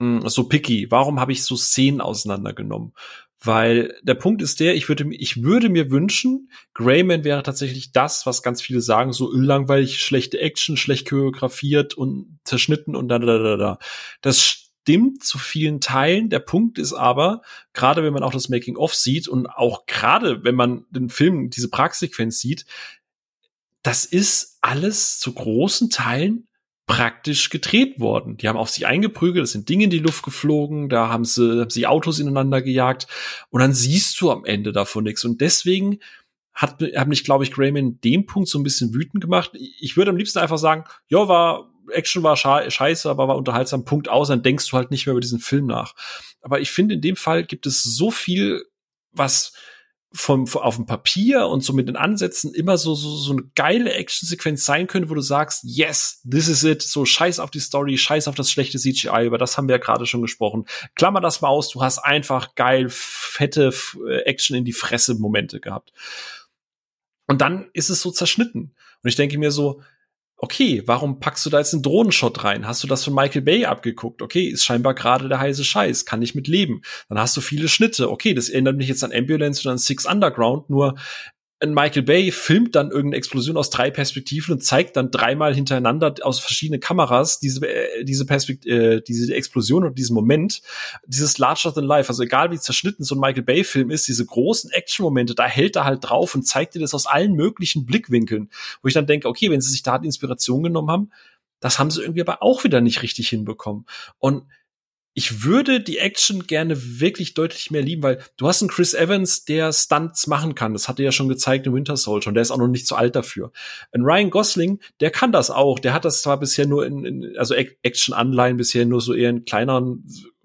hm, so picky. Warum habe ich so Szenen auseinandergenommen? Weil der Punkt ist der, ich würde, ich würde mir wünschen, Greyman wäre tatsächlich das, was ganz viele sagen, so langweilig, schlechte Action, schlecht choreografiert und zerschnitten und da, da, da, da. Das stimmt zu vielen Teilen. Der Punkt ist aber, gerade wenn man auch das Making-of sieht und auch gerade wenn man den Film, diese Praxsequenz sieht, das ist alles zu großen Teilen praktisch gedreht worden. Die haben auf sich eingeprügelt, es sind Dinge in die Luft geflogen, da haben sie, haben sie Autos ineinander gejagt und dann siehst du am Ende davon nichts. Und deswegen hat, hat mich, glaube ich, Grayman dem Punkt so ein bisschen wütend gemacht. Ich würde am liebsten einfach sagen, ja, war, Action war scheiße, aber war unterhaltsam, Punkt aus, dann denkst du halt nicht mehr über diesen Film nach. Aber ich finde, in dem Fall gibt es so viel, was vom, auf dem Papier und so mit den Ansätzen immer so, so, so eine geile Actionsequenz sein könnte, wo du sagst, yes, this is it, so scheiß auf die Story, scheiß auf das schlechte CGI, über das haben wir ja gerade schon gesprochen. Klammer das mal aus, du hast einfach geil, fette äh, Action in die Fresse Momente gehabt. Und dann ist es so zerschnitten. Und ich denke mir so, okay, warum packst du da jetzt einen Drohnenshot rein? Hast du das von Michael Bay abgeguckt? Okay, ist scheinbar gerade der heiße Scheiß, kann ich mit leben. Dann hast du viele Schnitte. Okay, das erinnert mich jetzt an Ambulance oder an Six Underground, nur ein Michael Bay filmt dann irgendeine Explosion aus drei Perspektiven und zeigt dann dreimal hintereinander aus verschiedenen Kameras diese äh, diese Perspekt äh, diese Explosion und diesen Moment, dieses larger than life. Also egal wie zerschnitten so ein Michael Bay Film ist, diese großen Action Momente, da hält er halt drauf und zeigt dir das aus allen möglichen Blickwinkeln, wo ich dann denke, okay, wenn sie sich da Inspiration genommen haben, das haben sie irgendwie aber auch wieder nicht richtig hinbekommen. Und ich würde die Action gerne wirklich deutlich mehr lieben, weil du hast einen Chris Evans, der Stunts machen kann. Das hat er ja schon gezeigt im Winter Soldier und der ist auch noch nicht zu alt dafür. Ein Ryan Gosling, der kann das auch. Der hat das zwar bisher nur in, in also Action-Anleihen bisher nur so eher in kleineren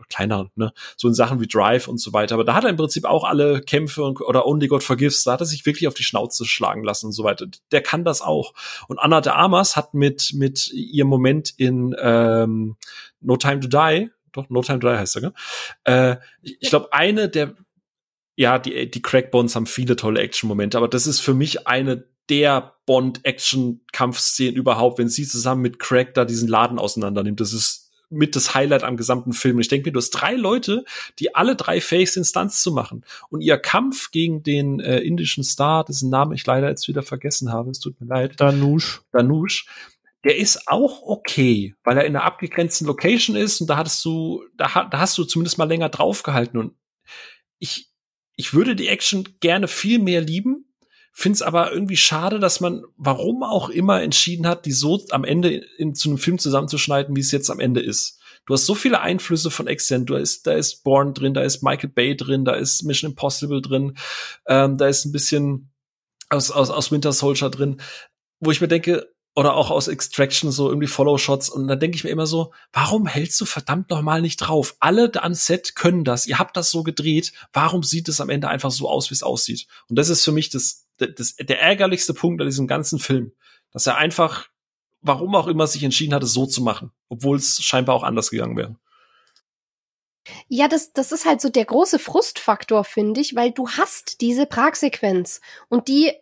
kleiner, ne, so in Sachen wie Drive und so weiter. Aber da hat er im Prinzip auch alle Kämpfe und, oder Only God Forgives, da hat er sich wirklich auf die Schnauze schlagen lassen und so weiter. Der kann das auch. Und Anna de Armas hat mit, mit ihrem Moment in ähm, No Time to Die, doch, No Time to Die heißt er, gell? Äh, ich ich glaube, eine der, ja, die, die Crackbones haben viele tolle Action-Momente, aber das ist für mich eine der Bond-Action-Kampfszenen überhaupt, wenn sie zusammen mit Crack da diesen Laden auseinander nimmt. Das ist mit das Highlight am gesamten Film. Und ich denke mir, du hast drei Leute, die alle drei fähig sind, Stunts zu machen. Und ihr Kampf gegen den äh, indischen Star, dessen Namen ich leider jetzt wieder vergessen habe, es tut mir leid. Danush. Danush, der ist auch okay, weil er in einer abgegrenzten Location ist und da hattest du, da, da hast du zumindest mal länger draufgehalten. Und ich, ich würde die Action gerne viel mehr lieben, Find's aber irgendwie schade, dass man, warum auch immer, entschieden hat, die so am Ende in, zu einem Film zusammenzuschneiden, wie es jetzt am Ende ist. Du hast so viele Einflüsse von extern. Du ist, da ist Bourne drin, da ist Michael Bay drin, da ist Mission Impossible drin, ähm, da ist ein bisschen aus, aus, aus Winter Soldier drin, wo ich mir denke, oder auch aus Extraction so irgendwie Follow-Shots und dann denke ich mir immer so, warum hältst du verdammt nochmal nicht drauf? Alle am Set können das, ihr habt das so gedreht, warum sieht es am Ende einfach so aus, wie es aussieht? Und das ist für mich das, das, der ärgerlichste Punkt an diesem ganzen Film, dass er einfach, warum auch immer, sich entschieden hatte, so zu machen, obwohl es scheinbar auch anders gegangen wäre. Ja, das, das ist halt so der große Frustfaktor, finde ich, weil du hast diese Pragsequenz und die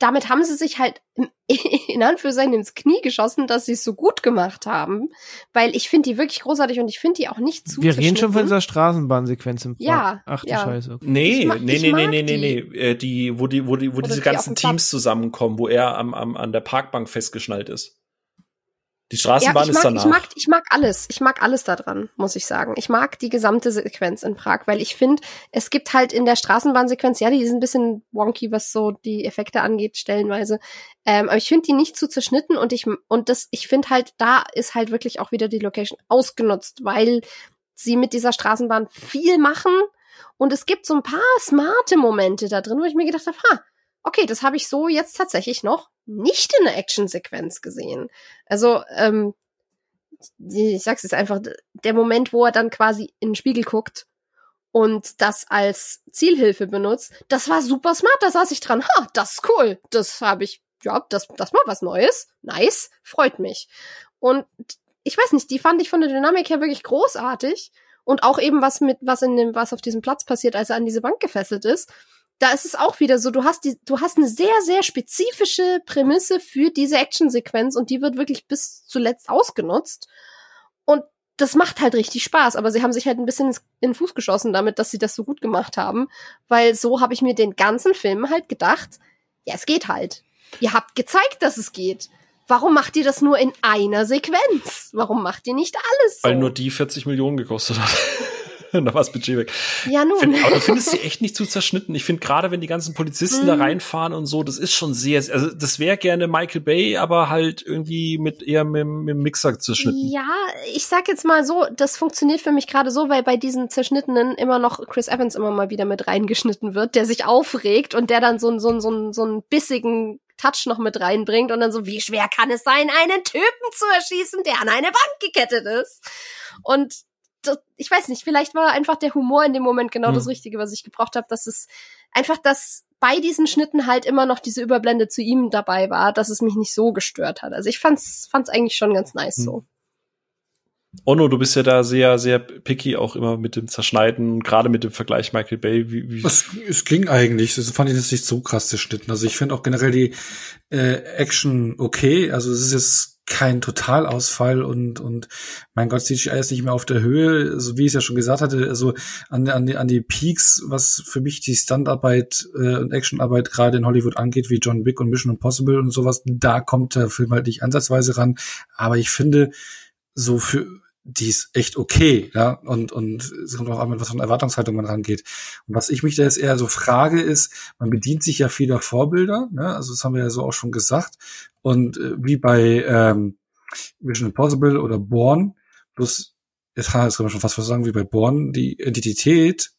damit haben sie sich halt in Anführungszeichen ins Knie geschossen, dass sie es so gut gemacht haben, weil ich finde die wirklich großartig und ich finde die auch nicht zu Wir reden schon von dieser Straßenbahnsequenz im Park. Ja. Ach du ja. Scheiße. Nee, mag- nee, nee, nee, mag nee, nee, die. nee, äh, die, wo die, wo die, wo Oder diese die ganzen. Teams zusammenkommen, wo er am, am, an der Parkbank festgeschnallt ist. Die Ja, Straßenbahn ich ist mag, danach. ich mag, ich mag alles. Ich mag alles daran, muss ich sagen. Ich mag die gesamte Sequenz in Prag, weil ich finde, es gibt halt in der Straßenbahnsequenz, ja, die ist ein bisschen wonky, was so die Effekte angeht, stellenweise. Ähm, aber ich finde die nicht zu zerschnitten und ich, und das, ich finde halt, da ist halt wirklich auch wieder die Location ausgenutzt, weil sie mit dieser Straßenbahn viel machen und es gibt so ein paar smarte Momente da drin, wo ich mir gedacht habe, ha, okay, das habe ich so jetzt tatsächlich noch nicht in der Actionsequenz gesehen. Also, ähm, ich sag's jetzt einfach, der Moment, wo er dann quasi in den Spiegel guckt und das als Zielhilfe benutzt, das war super smart, da saß ich dran, ha, das ist cool, das habe ich, ja, das, das war was Neues, nice, freut mich. Und ich weiß nicht, die fand ich von der Dynamik her wirklich großartig. Und auch eben was mit, was in dem, was auf diesem Platz passiert, als er an diese Bank gefesselt ist, da ist es auch wieder so, du hast die, du hast eine sehr, sehr spezifische Prämisse für diese Actionsequenz und die wird wirklich bis zuletzt ausgenutzt. Und das macht halt richtig Spaß, aber sie haben sich halt ein bisschen in den Fuß geschossen damit, dass sie das so gut gemacht haben, weil so habe ich mir den ganzen Film halt gedacht, ja, es geht halt. Ihr habt gezeigt, dass es geht. Warum macht ihr das nur in einer Sequenz? Warum macht ihr nicht alles so? Weil nur die 40 Millionen gekostet hat. da war das Budget weg. ja, nun. Find, aber du findest sie echt nicht zu zerschnitten. Ich finde gerade, wenn die ganzen Polizisten da Mhm. reinfahren und so, das ist schon sehr, also das wäre gerne Michael Bay, aber halt irgendwie mit eher mit, mit dem Mixer zerschnitten. Ja, ich sag jetzt mal so, das funktioniert für mich gerade so, weil bei diesen zerschnittenen immer noch Chris Evans immer mal wieder mit reingeschnitten wird, der sich aufregt und der dann so, einen- so, so, einen- so einen bissigen Touch noch mit reinbringt und dann so, wie schwer kann es sein, einen Typen zu erschießen, der an eine Wand gekettet ist? Und das, ich weiß nicht, vielleicht war einfach der Humor in dem Moment genau Hm. das Richtige, was ich gebraucht habe, dass es einfach, dass bei diesen Schnitten halt immer noch diese Überblende zu ihm dabei war, dass es mich nicht so gestört hat. Also ich fand's, fand's eigentlich schon ganz nice Hm. so. Onno, du bist ja da sehr, sehr picky auch immer mit dem Zerschneiden, gerade mit dem Vergleich Michael Bay. Wie, wie, Es, es ging eigentlich. Das fand ich jetzt nicht so krass zerschnitten. Also ich finde auch generell die äh, Action okay. Also es ist jetzt kein Totalausfall und und mein Gott, CGI ist nicht mehr auf der Höhe, also wie ich es ja schon gesagt hatte, also an, an, die, an die Peaks, was für mich die Standarbeit äh, und Actionarbeit gerade in Hollywood angeht, wie John Wick und Mission Impossible und sowas, da kommt der Film halt nicht ansatzweise ran. Aber ich finde, so für die ist echt okay, ja, und, und es kommt auch an, mit was eine Erwartungshaltung man rangeht. Und was ich mich da jetzt eher so frage, ist, man bedient sich ja vieler Vorbilder, ne? also das haben wir ja so auch schon gesagt, und äh, wie bei ähm, Mission Impossible oder Born, bloß, jetzt kann man schon fast was sagen, wie bei Born, die Identität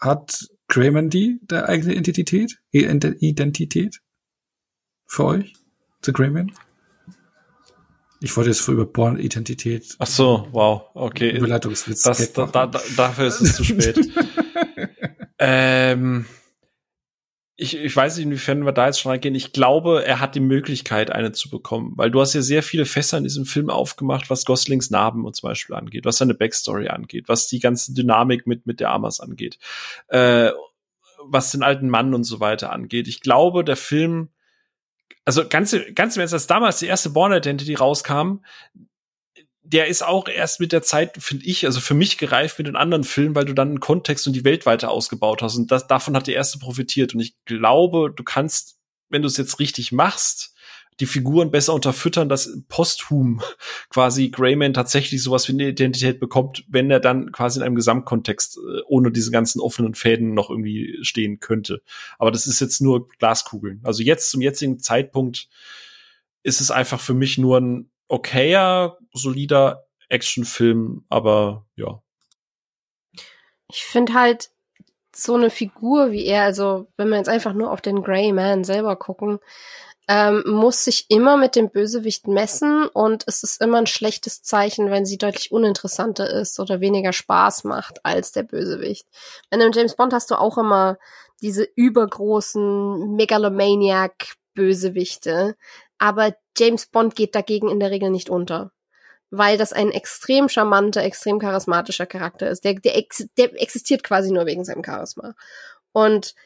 hat Crayman die, der eigene Identität, Identität für euch, The Crayman? Ich wollte jetzt über Born-Identität. Ach so, wow, okay. Überleitungswitz. Das, da, da, dafür ist es zu spät. ähm, ich, ich weiß nicht, inwiefern wir da jetzt schon reingehen. Ich glaube, er hat die Möglichkeit, eine zu bekommen, weil du hast ja sehr viele Fässer in diesem Film aufgemacht, was Goslings Narben und zum Beispiel angeht, was seine Backstory angeht, was die ganze Dynamik mit, mit der Amas angeht, äh, was den alten Mann und so weiter angeht. Ich glaube, der Film, also ganz, ganz im Ernst, als damals die erste Born Identity rauskam, der ist auch erst mit der Zeit, finde ich, also für mich gereift mit den anderen Filmen, weil du dann einen Kontext und die Welt weiter ausgebaut hast. Und das, davon hat der erste profitiert. Und ich glaube, du kannst, wenn du es jetzt richtig machst, die Figuren besser unterfüttern, dass posthum quasi Greyman tatsächlich sowas wie eine Identität bekommt, wenn er dann quasi in einem Gesamtkontext äh, ohne diese ganzen offenen Fäden noch irgendwie stehen könnte. Aber das ist jetzt nur Glaskugeln. Also jetzt zum jetzigen Zeitpunkt ist es einfach für mich nur ein okayer, solider Actionfilm, aber ja. Ich finde halt so eine Figur wie er, also wenn wir jetzt einfach nur auf den Grey Man selber gucken, ähm, muss sich immer mit dem Bösewicht messen und es ist immer ein schlechtes Zeichen, wenn sie deutlich uninteressanter ist oder weniger Spaß macht als der Bösewicht. Wenn im James Bond hast du auch immer diese übergroßen Megalomaniac-Bösewichte, aber James Bond geht dagegen in der Regel nicht unter. Weil das ein extrem charmanter, extrem charismatischer Charakter ist. Der, der, ex, der existiert quasi nur wegen seinem Charisma. Und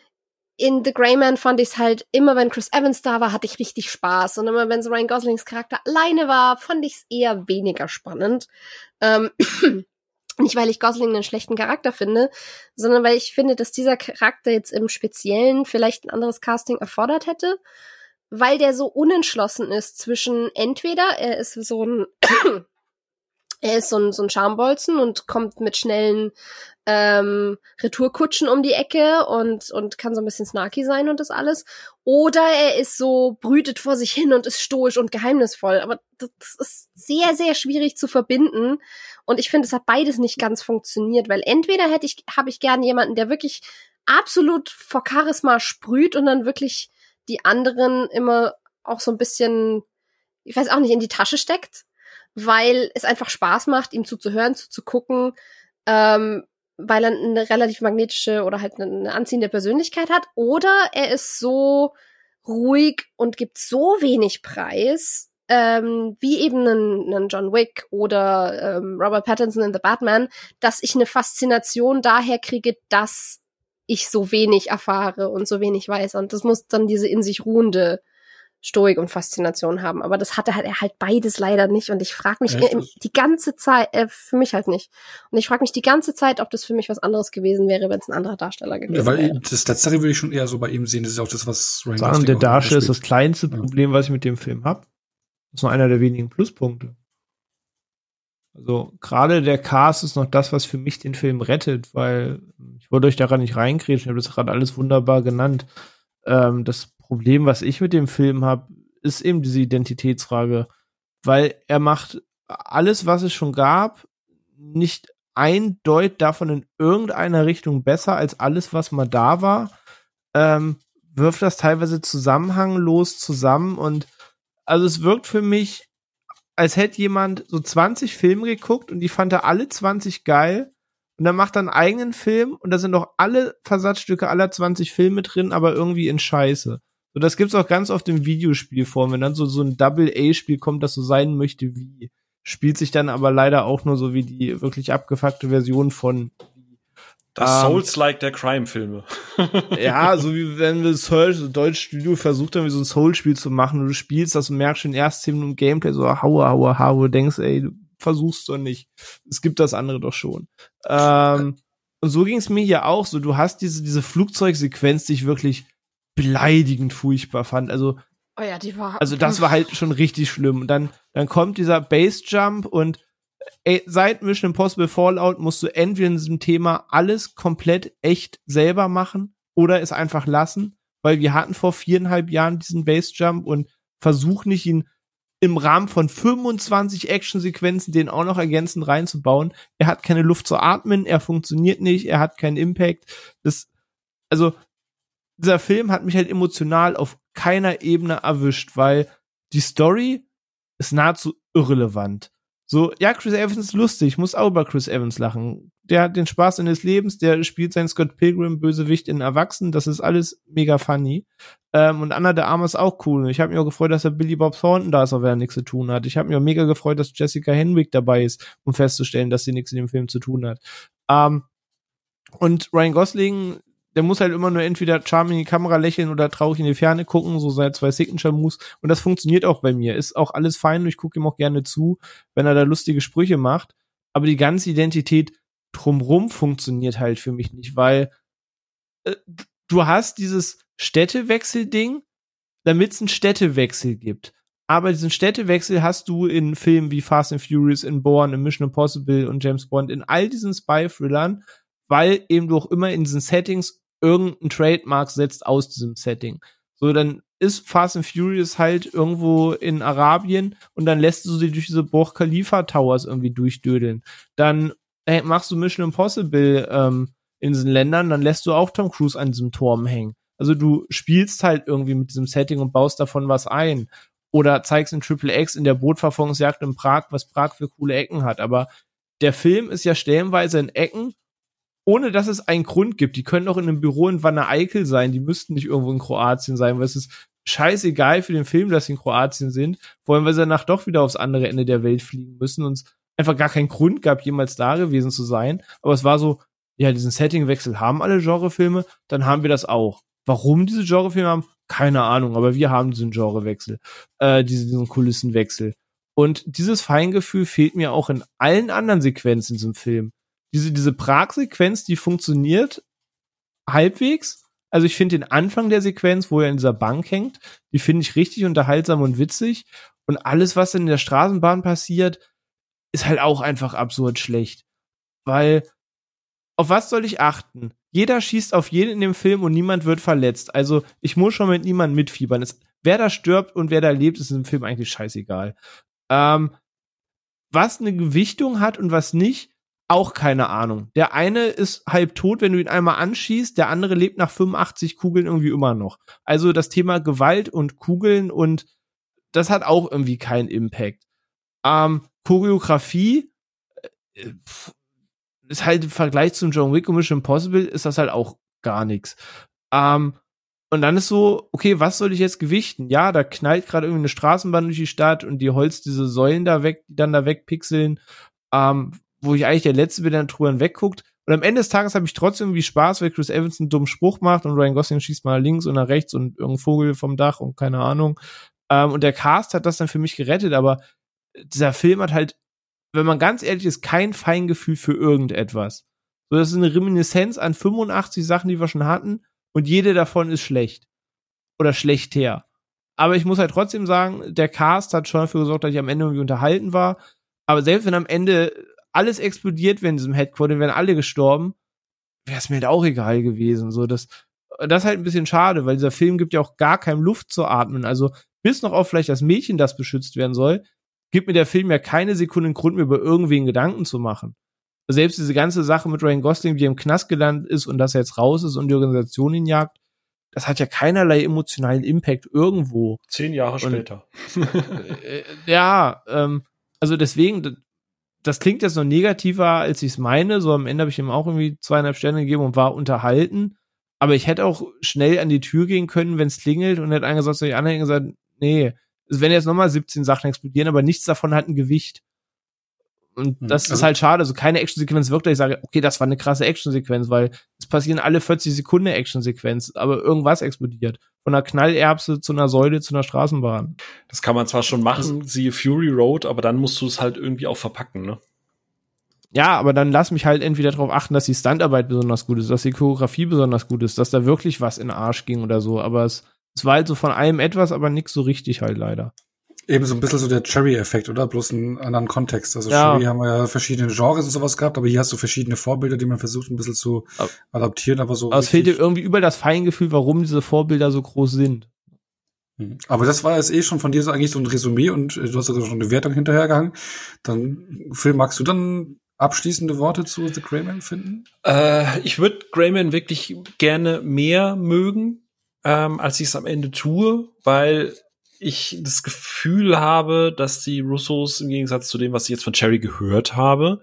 in The Grey Man fand ich es halt, immer wenn Chris Evans da war, hatte ich richtig Spaß. Und immer wenn so Ryan Goslings Charakter alleine war, fand ich es eher weniger spannend. Ähm, nicht, weil ich Gosling einen schlechten Charakter finde, sondern weil ich finde, dass dieser Charakter jetzt im Speziellen vielleicht ein anderes Casting erfordert hätte, weil der so unentschlossen ist zwischen entweder er ist so ein er ist so ein, so ein Schambolzen und kommt mit schnellen ähm, Retourkutschen um die Ecke und, und kann so ein bisschen snarky sein und das alles. Oder er ist so, brütet vor sich hin und ist stoisch und geheimnisvoll. Aber das ist sehr, sehr schwierig zu verbinden. Und ich finde, es hat beides nicht ganz funktioniert, weil entweder hätte ich, habe ich gern jemanden, der wirklich absolut vor Charisma sprüht und dann wirklich die anderen immer auch so ein bisschen, ich weiß auch nicht, in die Tasche steckt weil es einfach Spaß macht, ihm zuzuhören, zuzugucken, ähm, weil er eine relativ magnetische oder halt eine anziehende Persönlichkeit hat. Oder er ist so ruhig und gibt so wenig Preis, ähm, wie eben einen John Wick oder ähm, Robert Pattinson in The Batman, dass ich eine Faszination daher kriege, dass ich so wenig erfahre und so wenig weiß. Und das muss dann diese in sich ruhende Stoik und Faszination haben. Aber das hatte halt er halt beides leider nicht. Und ich frage mich ja, die ganze Zeit, äh, für mich halt nicht. Und ich frage mich die ganze Zeit, ob das für mich was anderes gewesen wäre, wenn es ein anderer Darsteller gewesen ja, weil wäre. Das Letztere würde ich schon eher so bei ihm sehen. Das ist auch das, was Ryan Sagen, der Darsteller ist das kleinste Problem, was ich mit dem Film habe. Das ist nur einer der wenigen Pluspunkte. Also gerade der Cast ist noch das, was für mich den Film rettet, weil ich wollte euch daran nicht reinkriegen, ich habe das gerade alles wunderbar genannt. Ähm, das Problem, was ich mit dem Film habe, ist eben diese Identitätsfrage, weil er macht alles, was es schon gab, nicht eindeutig davon in irgendeiner Richtung besser als alles, was mal da war, ähm, wirft das teilweise zusammenhanglos zusammen und also es wirkt für mich, als hätte jemand so 20 Filme geguckt und die fand er alle 20 geil. Und dann macht er einen eigenen Film und da sind noch alle Versatzstücke aller 20 Filme drin, aber irgendwie in Scheiße. So, das gibt's auch ganz oft im Videospielform, wenn dann so, so ein Double-A-Spiel kommt, das so sein möchte wie. Spielt sich dann aber leider auch nur so wie die wirklich abgefuckte Version von das ähm, Souls-like der Crime-Filme. ja, so wie wenn wir Soul, so Deutsch Studio versucht haben, wie so ein Soul-Spiel zu machen und du spielst das und merkst schon ersten 10 Minuten Gameplay so, haue, haue, haue, denkst, ey, du versuchst doch nicht. Es gibt das andere doch schon. Ähm, und so ging's mir hier auch so. Du hast diese, diese Flugzeugsequenz, die ich wirklich beleidigend furchtbar fand. Also, oh ja, die war. Also, das war halt schon richtig schlimm. Und dann, dann kommt dieser Base-Jump und ey, seit Mission Impossible Fallout musst du entweder in diesem Thema alles komplett echt selber machen oder es einfach lassen, weil wir hatten vor viereinhalb Jahren diesen Base-Jump und versuch nicht ihn im Rahmen von 25 Actionsequenzen den auch noch ergänzend reinzubauen. Er hat keine Luft zu atmen, er funktioniert nicht, er hat keinen Impact. Das, also dieser Film hat mich halt emotional auf keiner Ebene erwischt, weil die Story ist nahezu irrelevant. So, ja, Chris Evans ist lustig, muss auch über Chris Evans lachen. Der hat den Spaß seines Lebens, der spielt seinen Scott Pilgrim Bösewicht in Erwachsenen, das ist alles mega funny. Ähm, und Anna der Arme ist auch cool. Ich habe mich auch gefreut, dass er Billy Bob Thornton da ist, auch wenn er nichts zu tun hat. Ich habe mich auch mega gefreut, dass Jessica Henwick dabei ist, um festzustellen, dass sie nichts in dem Film zu tun hat. Ähm, und Ryan Gosling der muss halt immer nur entweder charming in die Kamera lächeln oder traurig in die Ferne gucken, so seine zwei Signature-Moves. Und das funktioniert auch bei mir. Ist auch alles fein und ich gucke ihm auch gerne zu, wenn er da lustige Sprüche macht. Aber die ganze Identität drumrum funktioniert halt für mich nicht, weil äh, du hast dieses Städtewechsel-Ding, damit es einen Städtewechsel gibt. Aber diesen Städtewechsel hast du in Filmen wie Fast and Furious, in Bourne, in Mission Impossible und James Bond, in all diesen Spy-Thrillern, weil eben du auch immer in diesen Settings irgendein Trademark setzt aus diesem Setting. So, dann ist Fast and Furious halt irgendwo in Arabien und dann lässt du sie durch diese Burj Khalifa Towers irgendwie durchdödeln. Dann hey, machst du Mission Impossible ähm, in diesen Ländern, dann lässt du auch Tom Cruise an diesem Turm hängen. Also du spielst halt irgendwie mit diesem Setting und baust davon was ein. Oder zeigst in Triple X in der Bootverfolgungsjagd in Prag, was Prag für coole Ecken hat. Aber der Film ist ja stellenweise in Ecken, ohne dass es einen Grund gibt. Die können auch in einem Büro in Wanne Eickel sein, die müssten nicht irgendwo in Kroatien sein, weil es ist scheißegal für den Film, dass sie in Kroatien sind, vor allem weil sie danach doch wieder aufs andere Ende der Welt fliegen müssen und es einfach gar keinen Grund gab, jemals da gewesen zu sein. Aber es war so, ja, diesen Settingwechsel haben alle Genrefilme, dann haben wir das auch. Warum diese Genrefilme haben, keine Ahnung, aber wir haben diesen Genrewechsel, äh, diesen, diesen Kulissenwechsel. Und dieses Feingefühl fehlt mir auch in allen anderen Sequenzen in diesem Film diese, diese Prag-Sequenz, die funktioniert halbwegs. Also ich finde den Anfang der Sequenz, wo er in dieser Bank hängt, die finde ich richtig unterhaltsam und witzig. Und alles, was in der Straßenbahn passiert, ist halt auch einfach absurd schlecht. Weil, auf was soll ich achten? Jeder schießt auf jeden in dem Film und niemand wird verletzt. Also ich muss schon mit niemandem mitfiebern. Es, wer da stirbt und wer da lebt, ist im Film eigentlich scheißegal. Ähm, was eine Gewichtung hat und was nicht, auch keine Ahnung. Der eine ist halb tot, wenn du ihn einmal anschießt, der andere lebt nach 85 Kugeln irgendwie immer noch. Also das Thema Gewalt und Kugeln und das hat auch irgendwie keinen Impact. Ähm, Choreografie äh, ist halt im Vergleich zum John Wick und Mission Impossible ist das halt auch gar nichts. Ähm, und dann ist so, okay, was soll ich jetzt gewichten? Ja, da knallt gerade irgendwie eine Straßenbahn durch die Stadt und die holzt diese Säulen da weg, die dann da wegpixeln. Ähm, wo ich eigentlich der Letzte bin, der drüber wegguckt. Und am Ende des Tages habe ich trotzdem irgendwie Spaß, weil Chris Evans einen dummen Spruch macht und Ryan Gosling schießt mal links und nach rechts und irgendein Vogel vom Dach und keine Ahnung. Ähm, und der Cast hat das dann für mich gerettet, aber dieser Film hat halt, wenn man ganz ehrlich ist, kein Feingefühl für irgendetwas. So, das ist eine Reminiszenz an 85 Sachen, die wir schon hatten und jede davon ist schlecht. Oder schlechter. Aber ich muss halt trotzdem sagen, der Cast hat schon dafür gesorgt, dass ich am Ende irgendwie unterhalten war. Aber selbst wenn am Ende alles explodiert wäre in diesem Headquarter, wären alle gestorben, wäre es mir halt auch egal gewesen. So, das, das ist halt ein bisschen schade, weil dieser Film gibt ja auch gar keinem Luft zu atmen. Also, bis noch auf vielleicht das Mädchen, das beschützt werden soll, gibt mir der Film ja keine Sekunde Grund, mir über irgendwen Gedanken zu machen. Selbst diese ganze Sache mit Ryan Gosling, wie er im Knast gelandet ist und dass er jetzt raus ist und die Organisation ihn jagt, das hat ja keinerlei emotionalen Impact irgendwo. Zehn Jahre und, später. äh, ja, ähm, also deswegen, das klingt jetzt noch negativer, als ich es meine. So am Ende habe ich ihm auch irgendwie zweieinhalb Sterne gegeben und war unterhalten. Aber ich hätte auch schnell an die Tür gehen können, wenn es klingelt und hätte angesagt, so die anderen gesagt, nee, es werden jetzt nochmal 17 Sachen explodieren, aber nichts davon hat ein Gewicht. Und hm, das also, ist halt schade. Also keine Actionsequenz wirkt, ich sage, okay, das war eine krasse Actionsequenz, weil es passieren alle 40 Sekunden Actionsequenz, aber irgendwas explodiert. Von einer Knallerbse zu einer Säule zu einer Straßenbahn. Das kann man zwar schon machen, siehe Fury Road, aber dann musst du es halt irgendwie auch verpacken, ne? Ja, aber dann lass mich halt entweder darauf achten, dass die Standarbeit besonders gut ist, dass die Choreografie besonders gut ist, dass da wirklich was in den Arsch ging oder so. Aber es, es war halt so von allem etwas, aber nix so richtig halt leider eben so ein bisschen so der Cherry-Effekt, oder? Bloß in einem anderen Kontext. Also ja. Cherry haben wir ja verschiedene Genres und sowas gehabt, aber hier hast du verschiedene Vorbilder, die man versucht ein bisschen zu aber, adaptieren, aber so. Aber es fehlt dir irgendwie über das Feingefühl, warum diese Vorbilder so groß sind. Hm. Aber das war jetzt eh schon von dir so eigentlich so ein Resümee und äh, du hast sogar schon eine Wertung hinterhergehangen. Dann, Phil, magst du dann abschließende Worte zu The Greyman finden? Äh, ich würde Greyman wirklich gerne mehr mögen, ähm, als ich es am Ende tue, weil ich das Gefühl habe, dass die Russos im Gegensatz zu dem, was ich jetzt von Cherry gehört habe,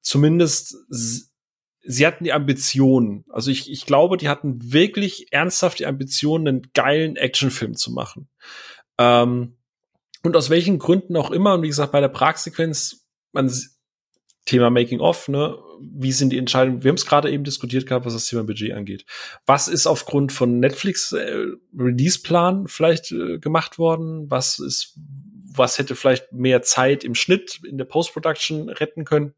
zumindest sie hatten die Ambition. Also ich, ich glaube, die hatten wirklich ernsthaft die Ambition, einen geilen Actionfilm zu machen. Ähm, und aus welchen Gründen auch immer, und wie gesagt, bei der Prag-Sequenz, man Thema Making of, ne, wie sind die Entscheidungen? Wir haben es gerade eben diskutiert gehabt, was das Thema Budget angeht. Was ist aufgrund von Netflix äh, Release-Plan vielleicht äh, gemacht worden? Was ist, was hätte vielleicht mehr Zeit im Schnitt, in der Post-Production retten können?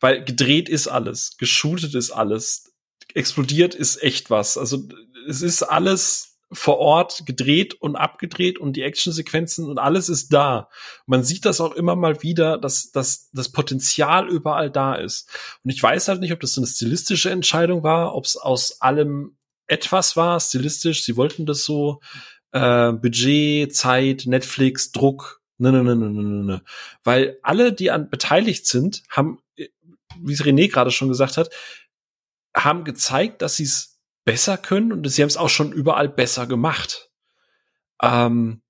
Weil gedreht ist alles, geshootet ist alles, explodiert ist echt was. Also es ist alles vor Ort gedreht und abgedreht und die Actionsequenzen und alles ist da. Man sieht das auch immer mal wieder, dass, dass das Potenzial überall da ist. Und ich weiß halt nicht, ob das eine stilistische Entscheidung war, ob es aus allem etwas war, stilistisch. Sie wollten das so. Äh, Budget, Zeit, Netflix, Druck. Ne, ne, ne, ne, ne, ne. ne. Weil alle, die an beteiligt sind, haben, wie René gerade schon gesagt hat, haben gezeigt, dass sie es besser können und sie haben es auch schon überall besser gemacht. Ähm,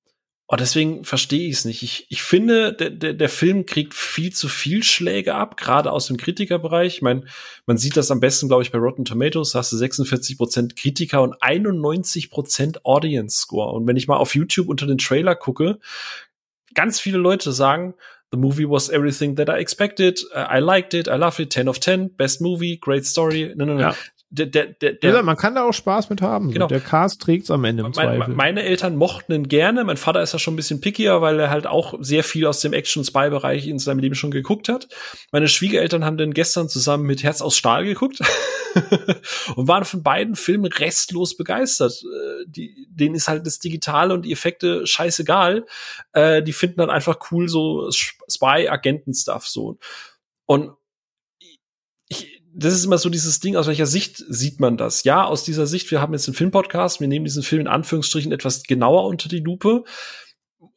und deswegen verstehe ich es nicht. Ich, ich finde, der, der, der Film kriegt viel zu viel Schläge ab, gerade aus dem Kritikerbereich. Ich meine, man sieht das am besten, glaube ich, bei Rotten Tomatoes. Da hast du 46 Prozent Kritiker und 91 Prozent Audience Score. Und wenn ich mal auf YouTube unter den Trailer gucke, ganz viele Leute sagen, The movie was everything that I expected. I liked it. I loved it. 10 of 10. Best movie. Great story. No, no, no. Ja der, der, der, der man kann da auch Spaß mit haben. Genau. Der Cast trägt's am Ende im Zweifel. Meine Eltern mochten ihn gerne. Mein Vater ist ja schon ein bisschen pickier, weil er halt auch sehr viel aus dem Action-Spy-Bereich in seinem Leben schon geguckt hat. Meine Schwiegereltern haben den gestern zusammen mit Herz aus Stahl geguckt und waren von beiden Filmen restlos begeistert. Äh, die, denen ist halt das Digitale und die Effekte scheißegal. Äh, die finden dann einfach cool so Spy-Agenten-Stuff so. Und das ist immer so dieses Ding, aus welcher Sicht sieht man das? Ja, aus dieser Sicht, wir haben jetzt einen Filmpodcast, wir nehmen diesen Film in Anführungsstrichen etwas genauer unter die Lupe.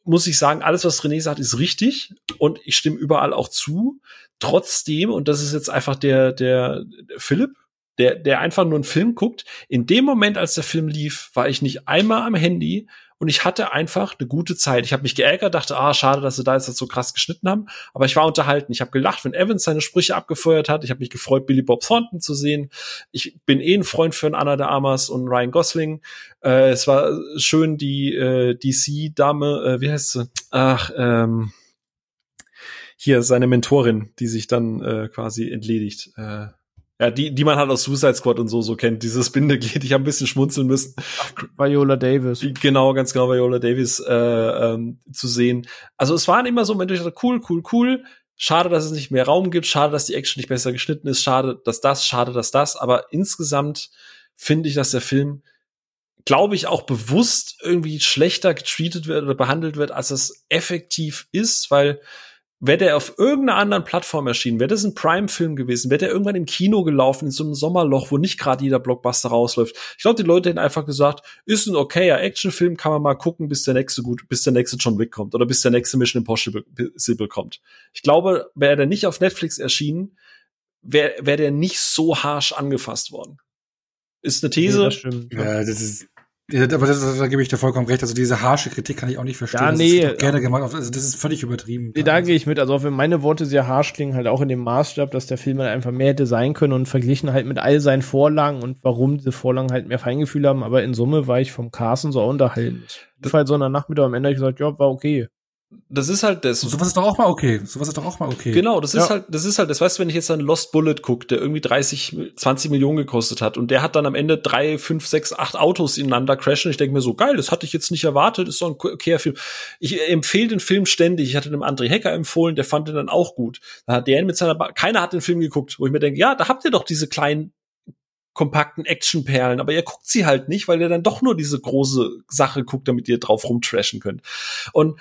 Muss ich sagen, alles, was René sagt, ist richtig und ich stimme überall auch zu. Trotzdem, und das ist jetzt einfach der, der, Philipp, der, der einfach nur einen Film guckt. In dem Moment, als der Film lief, war ich nicht einmal am Handy und ich hatte einfach eine gute Zeit. Ich habe mich geärgert, dachte, ah, schade, dass sie da jetzt so krass geschnitten haben, aber ich war unterhalten. Ich habe gelacht, wenn Evans seine Sprüche abgefeuert hat. Ich habe mich gefreut, Billy Bob Thornton zu sehen. Ich bin eh ein Freund für Anna de Amas und Ryan Gosling. Äh, es war schön, die äh, DC-Dame, äh, wie heißt sie? Ach, ähm, hier seine Mentorin, die sich dann äh, quasi entledigt. Äh, ja, die, die man halt aus Suicide Squad und so so kennt. Dieses Bindeglied, ich habe ein bisschen schmunzeln müssen. Viola Davis. Genau, ganz genau, Viola Davis äh, ähm, zu sehen. Also es waren immer so, wenn ich dachte, cool, cool, cool. Schade, dass es nicht mehr Raum gibt. Schade, dass die Action nicht besser geschnitten ist. Schade, dass das, schade, dass das. Aber insgesamt finde ich, dass der Film, glaube ich, auch bewusst irgendwie schlechter getreatet wird oder behandelt wird, als es effektiv ist, weil wäre der auf irgendeiner anderen Plattform erschienen, wäre das ein Prime-Film gewesen, wäre der irgendwann im Kino gelaufen, in so einem Sommerloch, wo nicht gerade jeder Blockbuster rausläuft. Ich glaube, die Leute hätten einfach gesagt, ist ein okayer Actionfilm, kann man mal gucken, bis der nächste gut, bis der nächste John Wick kommt oder bis der nächste Mission Impossible kommt. Ich glaube, wäre der nicht auf Netflix erschienen, wäre wär der nicht so harsh angefasst worden. Ist eine These. Nee, das stimmt. Ja, das ist ja, aber das, da gebe ich dir vollkommen recht. Also diese harsche Kritik kann ich auch nicht verstehen. Ja, nee, das ist gerne gemacht. Also das ist völlig übertrieben. Nee, da gehe ich mit. Also auch wenn meine Worte sehr harsch klingen, halt auch in dem Maßstab, dass der Film halt einfach mehr hätte sein können und verglichen halt mit all seinen Vorlagen und warum diese Vorlagen halt mehr Feingefühl haben. Aber in Summe war ich vom Carsten so unterhalten. Das war halt so ein Nachmittag am Ende ich gesagt, ja, war okay das ist halt das. Sowas ist doch auch mal okay. Sowas ist doch auch mal okay. Genau, das ist ja. halt, das ist halt, das weißt du, wenn ich jetzt an Lost Bullet gucke, der irgendwie 30, 20 Millionen gekostet hat und der hat dann am Ende drei, fünf, sechs, acht Autos ineinander crashen. Ich denke mir so, geil, das hatte ich jetzt nicht erwartet, ist so ein okayer Film. Ich empfehle den Film ständig. Ich hatte dem André Hecker empfohlen, der fand den dann auch gut. Da hat der mit seiner, ba keiner hat den Film geguckt, wo ich mir denke, ja, da habt ihr doch diese kleinen kompakten Actionperlen, aber ihr guckt sie halt nicht, weil ihr dann doch nur diese große Sache guckt, damit ihr drauf rumtrashen könnt. Und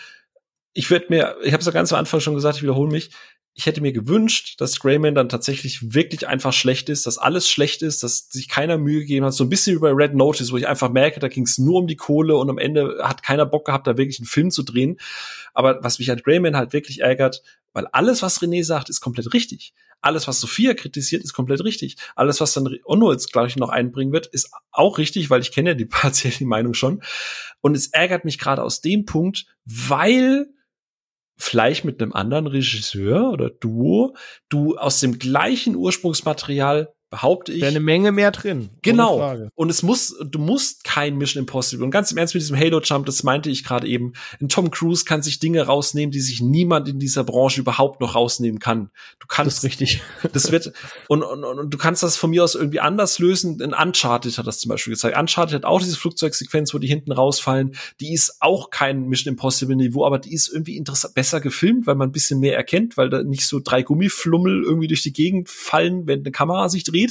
ich würde mir, ich habe es ja ganz am Anfang schon gesagt, ich wiederhole mich, ich hätte mir gewünscht, dass Greyman dann tatsächlich wirklich einfach schlecht ist, dass alles schlecht ist, dass sich keiner Mühe gegeben hat. So ein bisschen wie bei Red Notice, wo ich einfach merke, da ging es nur um die Kohle und am Ende hat keiner Bock gehabt, da wirklich einen Film zu drehen. Aber was mich an Greyman halt wirklich ärgert, weil alles, was René sagt, ist komplett richtig. Alles, was Sophia kritisiert, ist komplett richtig. Alles, was dann Onno jetzt gleich noch einbringen wird, ist auch richtig, weil ich kenne ja die partiell die Meinung schon. Und es ärgert mich gerade aus dem Punkt, weil vielleicht mit einem anderen Regisseur oder Duo, du aus dem gleichen Ursprungsmaterial behaupte ich. Wäre eine Menge mehr drin. Genau. Und es muss, du musst kein Mission Impossible. Und ganz im Ernst mit diesem Halo Jump, das meinte ich gerade eben. Ein Tom Cruise kann sich Dinge rausnehmen, die sich niemand in dieser Branche überhaupt noch rausnehmen kann. Du Das kannst ist richtig. das wird, und, und, und und du kannst das von mir aus irgendwie anders lösen. In Uncharted hat das zum Beispiel gezeigt. Uncharted hat auch diese Flugzeugsequenz, wo die hinten rausfallen. Die ist auch kein Mission Impossible Niveau, aber die ist irgendwie interessant, besser gefilmt, weil man ein bisschen mehr erkennt, weil da nicht so drei Gummiflummel irgendwie durch die Gegend fallen, wenn eine Kamera sich dreht.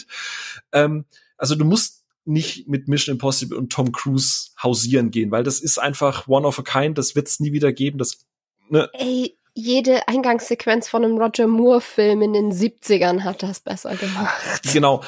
Ähm, also du musst nicht mit Mission Impossible und Tom Cruise hausieren gehen, weil das ist einfach one of a kind, das wird's nie wieder geben. Das, ne, Ey, jede Eingangssequenz von einem Roger Moore-Film in den 70ern hat das besser gemacht. Genau.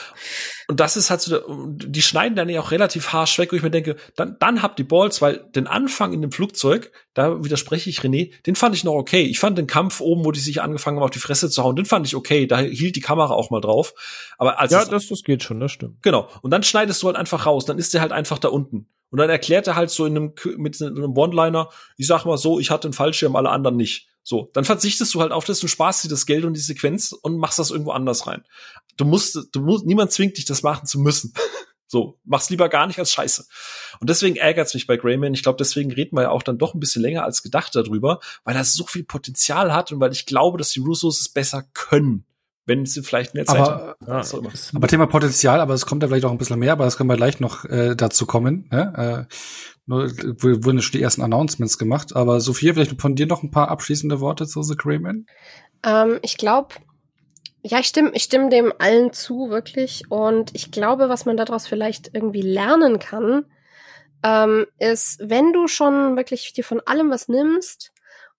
Und das ist halt so, die schneiden dann ja auch relativ harsch weg, wo ich mir denke, dann, dann habt die Balls, weil den Anfang in dem Flugzeug, da widerspreche ich René, den fand ich noch okay. Ich fand den Kampf oben, wo die sich angefangen haben, auf die Fresse zu hauen, den fand ich okay. Da hielt die Kamera auch mal drauf. Aber als Ja, das, das geht schon, das stimmt. genau. Und dann schneidest du halt einfach raus, dann ist der halt einfach da unten. Und dann erklärt er halt so in einem, mit einem One-Liner, ich sag mal so, ich hatte einen Fallschirm, alle anderen nicht. So, dann verzichtest du halt auf das, du sparst dir das Geld und die Sequenz und machst das irgendwo anders rein. Du musst, du musst, niemand zwingt dich, das machen zu müssen. So, mach's lieber gar nicht als Scheiße. Und deswegen ärgert's mich bei Greyman. Ich glaube, deswegen reden wir ja auch dann doch ein bisschen länger als gedacht darüber, weil das so viel Potenzial hat und weil ich glaube, dass die Russos es besser können, wenn sie vielleicht mehr Zeit Aber- haben. Immer. Aber Thema Potenzial, aber es kommt ja vielleicht auch ein bisschen mehr, aber das können wir gleich noch äh, dazu kommen. Ne? Äh, nur wurden schon die ersten Announcements gemacht. Aber Sophia, vielleicht von dir noch ein paar abschließende Worte zu The Greyman? Ähm, ich glaube, ja, ich stimme, ich stimme dem allen zu, wirklich. Und ich glaube, was man daraus vielleicht irgendwie lernen kann, ähm, ist, wenn du schon wirklich dir von allem was nimmst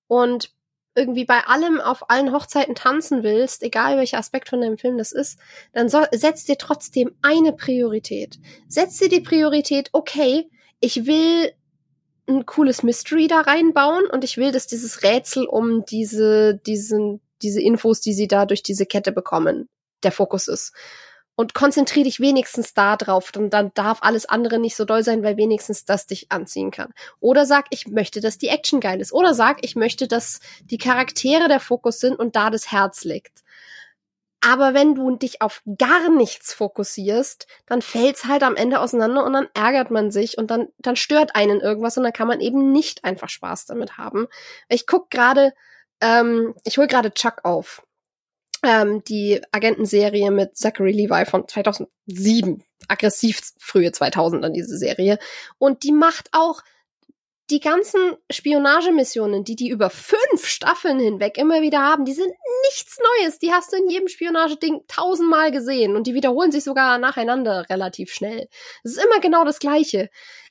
und irgendwie bei allem auf allen Hochzeiten tanzen willst, egal welcher Aspekt von deinem Film das ist, dann so, setz dir trotzdem eine Priorität. Setz dir die Priorität, okay, ich will ein cooles Mystery da reinbauen und ich will, dass dieses Rätsel um diese, diesen, diese Infos, die sie da durch diese Kette bekommen, der Fokus ist. Und konzentrier dich wenigstens da drauf. Und dann darf alles andere nicht so doll sein, weil wenigstens das dich anziehen kann. Oder sag, ich möchte, dass die Action geil ist. Oder sag, ich möchte, dass die Charaktere der Fokus sind und da das Herz liegt. Aber wenn du dich auf gar nichts fokussierst, dann fällt's halt am Ende auseinander und dann ärgert man sich und dann, dann stört einen irgendwas und dann kann man eben nicht einfach Spaß damit haben. Ich guck gerade, ähm, ich hol gerade Chuck auf. Ähm, die Agentenserie mit Zachary Levi von 2007. Aggressiv frühe 2000 an diese Serie. Und die macht auch die ganzen Spionagemissionen, die die über fünf Staffeln hinweg immer wieder haben, die sind nichts Neues. Die hast du in jedem Spionageding tausendmal gesehen und die wiederholen sich sogar nacheinander relativ schnell. Es ist immer genau das Gleiche.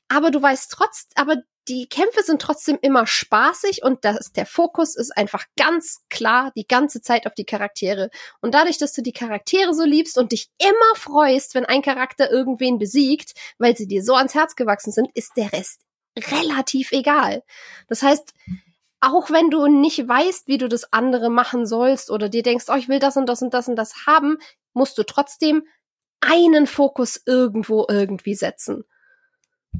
Aber du weißt trotz, aber die Kämpfe sind trotzdem immer spaßig und das, der Fokus ist einfach ganz klar die ganze Zeit auf die Charaktere. Und dadurch, dass du die Charaktere so liebst und dich immer freust, wenn ein Charakter irgendwen besiegt, weil sie dir so ans Herz gewachsen sind, ist der Rest relativ egal. Das heißt, auch wenn du nicht weißt, wie du das andere machen sollst oder dir denkst, oh, ich will das und das und das und das haben, musst du trotzdem einen Fokus irgendwo irgendwie setzen.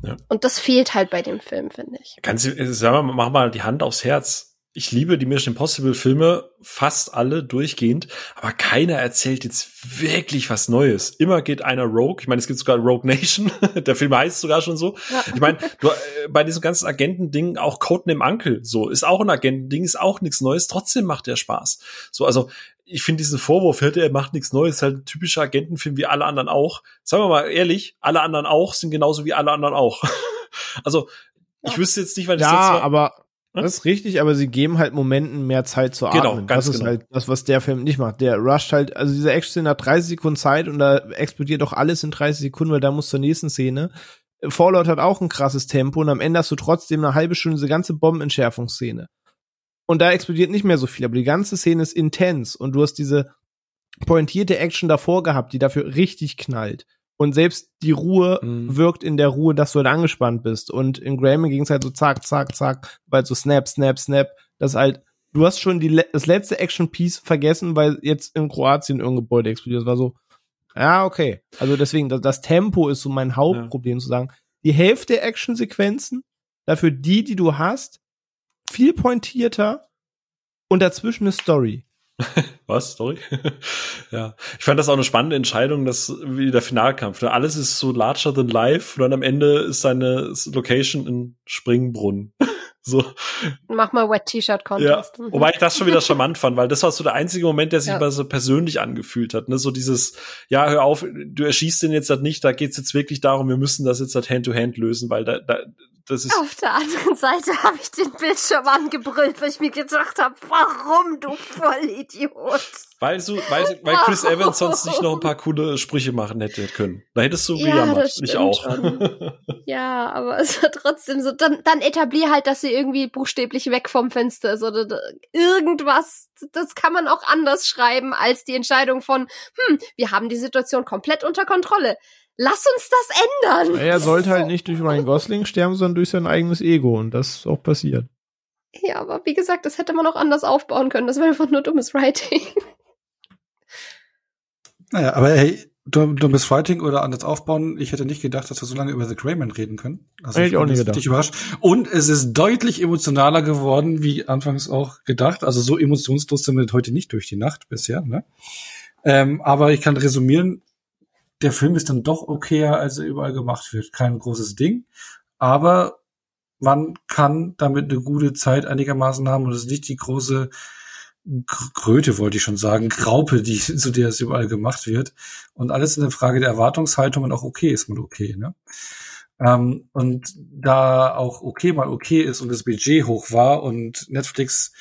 Ja. Und das fehlt halt bei dem Film, finde ich. Ganz, sag mal, mach mal die Hand aufs Herz. Ich liebe die Mission Impossible Filme, fast alle durchgehend, aber keiner erzählt jetzt wirklich was Neues. Immer geht einer Rogue. Ich meine, es gibt sogar Rogue Nation. Der Film heißt sogar schon so. Ja. Ich meine, du, äh, bei diesem ganzen Agentending auch Codename Uncle, so ist auch ein Agentending, ist auch nichts Neues. Trotzdem macht der Spaß. So, also ich finde diesen Vorwurf, hört er macht nichts Neues, ist halt ein typischer Agentenfilm wie alle anderen auch. Sagen wir mal ehrlich, alle anderen auch sind genauso wie alle anderen auch. also ich wüsste jetzt nicht, weil das Ja, jetzt aber? Das ist richtig, aber sie geben halt Momenten mehr Zeit zu Genau, atmen. ganz das ist genau. halt das, was der Film nicht macht. Der rusht halt, also diese Action-Szene hat 30 Sekunden Zeit und da explodiert doch alles in 30 Sekunden, weil da muss zur nächsten Szene. Fallout hat auch ein krasses Tempo und am Ende hast du trotzdem eine halbe Stunde diese ganze Bombenentschärfungsszene. Und da explodiert nicht mehr so viel, aber die ganze Szene ist intens und du hast diese pointierte Action davor gehabt, die dafür richtig knallt. Und selbst die Ruhe Mhm. wirkt in der Ruhe, dass du halt angespannt bist. Und in Graham ging es halt so zack, zack, zack, weil so snap, snap, snap. Das halt, du hast schon die, das letzte Action-Piece vergessen, weil jetzt in Kroatien irgendein Gebäude explodiert. Das war so, ja, okay. Also deswegen, das, das Tempo ist so mein Hauptproblem zu sagen. Die Hälfte der Action-Sequenzen, dafür die, die du hast, viel pointierter und dazwischen eine Story. Was? Sorry? ja. Ich fand das auch eine spannende Entscheidung, dass wie der Finalkampf. Ne? Alles ist so larger than life und dann am Ende ist seine Location in Springbrunnen. so. Mach mal Wet T-Shirt Ja. Contest. Wobei ich das schon wieder charmant fand, weil das war so der einzige Moment, der sich Ja. mal so persönlich angefühlt hat. Ne? So dieses, ja, hör auf, du erschießt den jetzt halt nicht, da geht's jetzt wirklich darum, wir müssen das jetzt halt Hand-to-Hand lösen, weil da, da das ist. Auf der anderen Seite habe ich den Bildschirm angebrüllt, weil ich mir gedacht habe, warum, du Vollidiot? Weil, du, weil, weil Chris Evans sonst nicht noch ein paar coole Sprüche machen hätte können. Da hättest du Ja, gejammert. Ich auch. Ja, aber es war trotzdem so, dann, dann etablier halt, dass sie irgendwie buchstäblich weg vom Fenster ist oder da- irgendwas. Das kann man auch anders schreiben als die Entscheidung von, hm, wir haben die Situation komplett unter Kontrolle. Lass uns das ändern. Er sollte halt nicht durch Ryan Gosling sterben, sondern durch sein eigenes Ego. Und das ist auch passiert. Ja, aber wie gesagt, das hätte man auch anders aufbauen können. Das wäre einfach nur dummes Writing. Naja, aber hey, du, du bist Fighting oder anders aufbauen. Ich hätte nicht gedacht, dass wir so lange über The Greyman reden können. Also Hätte ich auch nicht gedacht. richtig überrascht. Und es ist deutlich emotionaler geworden, wie anfangs auch gedacht. Also so emotionslos sind wir heute nicht durch die Nacht bisher. Ne? Ähm, aber ich kann resümieren, der Film ist dann doch okayer, als er überall gemacht wird. Kein großes Ding. Aber man kann damit eine gute Zeit einigermaßen haben und es ist nicht die große Gr- Kröte, wollte ich schon sagen, Graupe, die, zu der es überall gemacht wird. Und alles eine Frage der Erwartungshaltung und auch okay ist mal okay, ne? Ähm, und da auch okay mal okay ist und das Budget hoch war und Netflix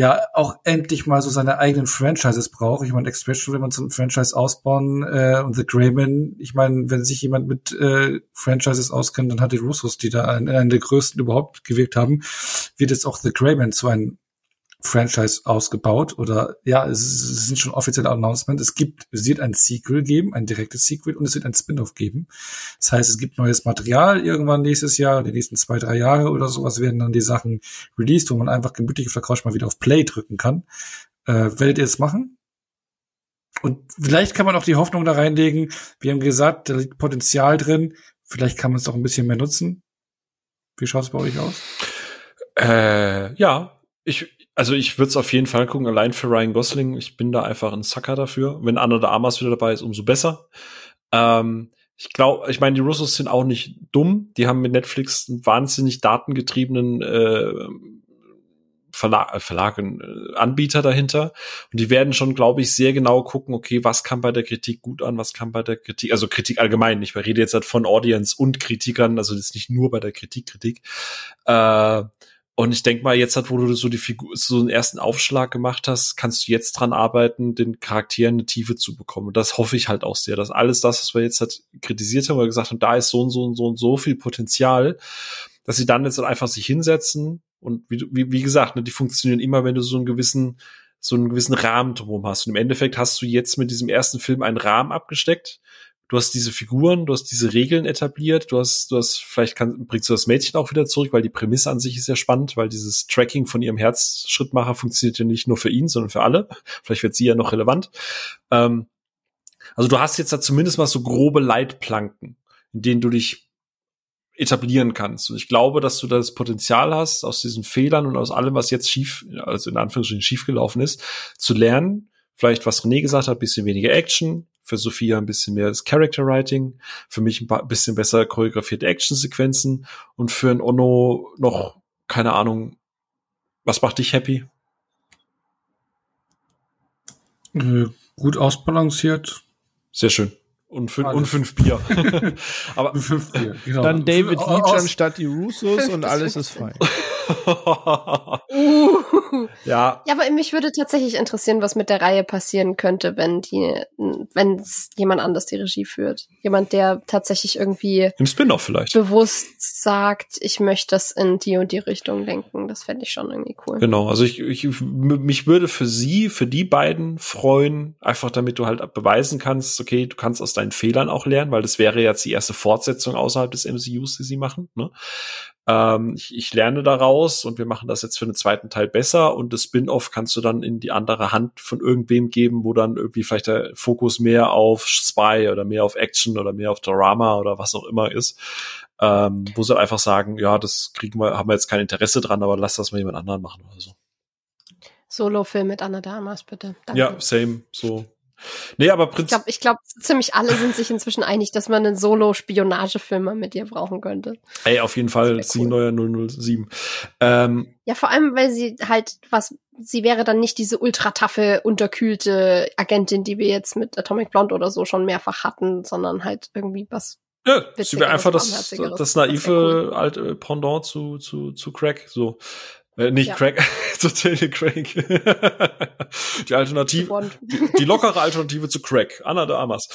ja auch endlich mal so seine eigenen Franchises braucht. Ich meine, Expression will man zum Franchise ausbauen äh, und The Greyman, ich meine, wenn sich jemand mit äh, Franchises auskennt, dann hat die Russos, die da einen, einen der größten überhaupt gewirkt haben, wird jetzt auch The Greyman zu einem Franchise ausgebaut oder ja, es, es sind schon offizielle Announcements. Es gibt, es wird ein Sequel geben, ein direktes Sequel und es wird ein Spin-off geben. Das heißt, es gibt neues Material irgendwann nächstes Jahr, die nächsten zwei, drei Jahre oder sowas werden dann die Sachen released, wo man einfach gemütlich auf der Couch mal wieder auf Play drücken kann. Äh, werdet ihr es machen? Und vielleicht kann man auch die Hoffnung da reinlegen. Wir haben gesagt, da liegt Potenzial drin. Vielleicht kann man es doch ein bisschen mehr nutzen. Wie schaut es bei euch aus? Äh, ja, ich, also ich würde es auf jeden Fall gucken, allein für Ryan Gosling. Ich bin da einfach ein Sucker dafür. Wenn Anna de Armas wieder dabei ist, umso besser. Ähm, ich glaube, ich meine, die Russos sind auch nicht dumm. Die haben mit Netflix einen wahnsinnig datengetriebenen äh, Verlag, äh, Verlag und äh, Anbieter dahinter. Und die werden schon, glaube ich, sehr genau gucken, okay, was kam bei der Kritik gut an, was kam bei der Kritik, also Kritik allgemein. Ich rede jetzt halt von Audience und Kritikern, also ist nicht nur bei der Kritik Kritik. Äh, und ich denke mal, jetzt hat, wo du so die Figur, so einen ersten Aufschlag gemacht hast, kannst du jetzt dran arbeiten, den Charakteren eine Tiefe zu bekommen. Und das hoffe ich halt auch sehr, dass alles das, was wir jetzt halt kritisiert haben, oder gesagt haben, da ist so und so und so und so viel Potenzial, dass sie dann jetzt halt einfach sich hinsetzen und wie, wie, wie gesagt, ne, die funktionieren immer, wenn du so einen gewissen, so einen gewissen Rahmen drum hast. Und im Endeffekt hast du jetzt mit diesem ersten Film einen Rahmen abgesteckt. Du hast diese Figuren, du hast diese Regeln etabliert, du hast, du hast, vielleicht kann, bringst du das Mädchen auch wieder zurück, weil die Prämisse an sich ist ja spannend, weil dieses Tracking von ihrem Herzschrittmacher funktioniert ja nicht nur für ihn, sondern für alle. Vielleicht wird sie ja noch relevant. Ähm, also du hast jetzt da zumindest mal so grobe Leitplanken, in denen du dich etablieren kannst. Und ich glaube, dass du das Potenzial hast, aus diesen Fehlern und aus allem, was jetzt schief, also in Anführungsstrichen schiefgelaufen ist, zu lernen. Vielleicht, was René gesagt hat, bisschen weniger Action, für Sophia ein bisschen mehr das Character Writing, für mich ein paar- bisschen besser choreografierte Actionsequenzen und für ein Ono noch, keine Ahnung, was macht dich happy? Äh, gut ausbalanciert. Sehr schön. Und, fün Alles. und fünf Bier. Aber Fünf Bier, genau. Dann David Leach anstatt die Russos und alles ist fein. Uh. Ja, Ja, aber mich würde tatsächlich interessieren, was mit der Reihe passieren könnte, wenn die, wenn jemand anders die Regie führt. Jemand, der tatsächlich irgendwie im Spin-off vielleicht. bewusst sagt, ich möchte das in die und die Richtung lenken. Das fände ich schon irgendwie cool. Genau, also ich, ich mich würde für sie, für die beiden freuen, einfach damit du halt beweisen kannst, okay, du kannst aus deinen Fehlern auch lernen, weil das wäre jetzt die erste Fortsetzung außerhalb des MCUs, die sie machen. Ne? Ähm, ich, ich lerne daraus und wir machen das jetzt für den zweiten Teil besser und das Spin-off kannst du dann in die andere Hand von irgendwem geben, wo dann irgendwie vielleicht der Fokus mehr auf Spy oder mehr auf Action oder mehr auf Drama oder was auch immer ist. Ähm, wo sie einfach sagen, ja, das kriegen wir, haben wir jetzt kein Interesse dran, aber lass das mal jemand anderen machen oder so. Solo-Film mit Anna Damas, bitte. Danke. Ja, same, so. Nee, aber Ich Prinz, glaube, ich glaub, ziemlich alle sind sich inzwischen einig, dass man einen Solo-Spionagefilm mal mit ihr brauchen könnte. ey, auf jeden Fall, sie cool. neuer 007. Ähm, Ja, vor allem, weil sie halt was, sie wäre dann nicht diese ultra-taffe, unterkühlte Agentin, die wir jetzt mit Atomic Blonde oder so schon mehrfach hatten, sondern halt irgendwie was. ja, sie wäre einfach das, das naive alte Pendant zu, zu, zu Craig, so. Äh, nicht Ja. Craig, zu Daniel Craig. die Alternative, die, die lockere Alternative zu Craig. Anna de Amas.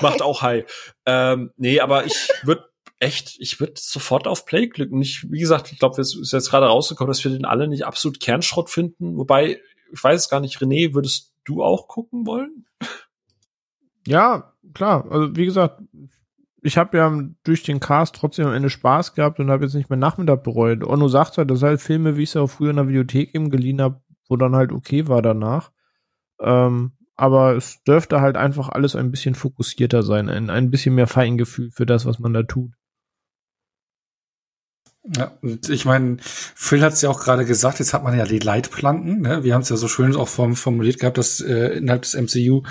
Macht auch High. Ähm, nee, aber ich würde echt, ich würde sofort auf Play klicken. Ich, wie gesagt, ich glaube, es ist jetzt gerade rausgekommen, dass wir den alle nicht absolut Kernschrott finden. Wobei, ich weiß es gar nicht, René, würdest du auch gucken wollen? Ja, klar. Also wie gesagt, ich habe ja durch den Cast trotzdem am Ende Spaß gehabt und habe jetzt nicht mehr Nachmittag bereut. Onno sagt halt, das sind halt Filme, wie ich sie auch früher in der Videothek eben geliehen habe, wo dann halt okay war danach. Ähm, aber es dürfte halt einfach alles ein bisschen fokussierter sein, ein, ein bisschen mehr Feingefühl für das, was man da tut. Ja, und ich meine, Phil hat es ja auch gerade gesagt, jetzt hat man ja die Leitplanken. Ne? Wir haben es ja so schön auch form formuliert gehabt, dass äh, innerhalb des MCU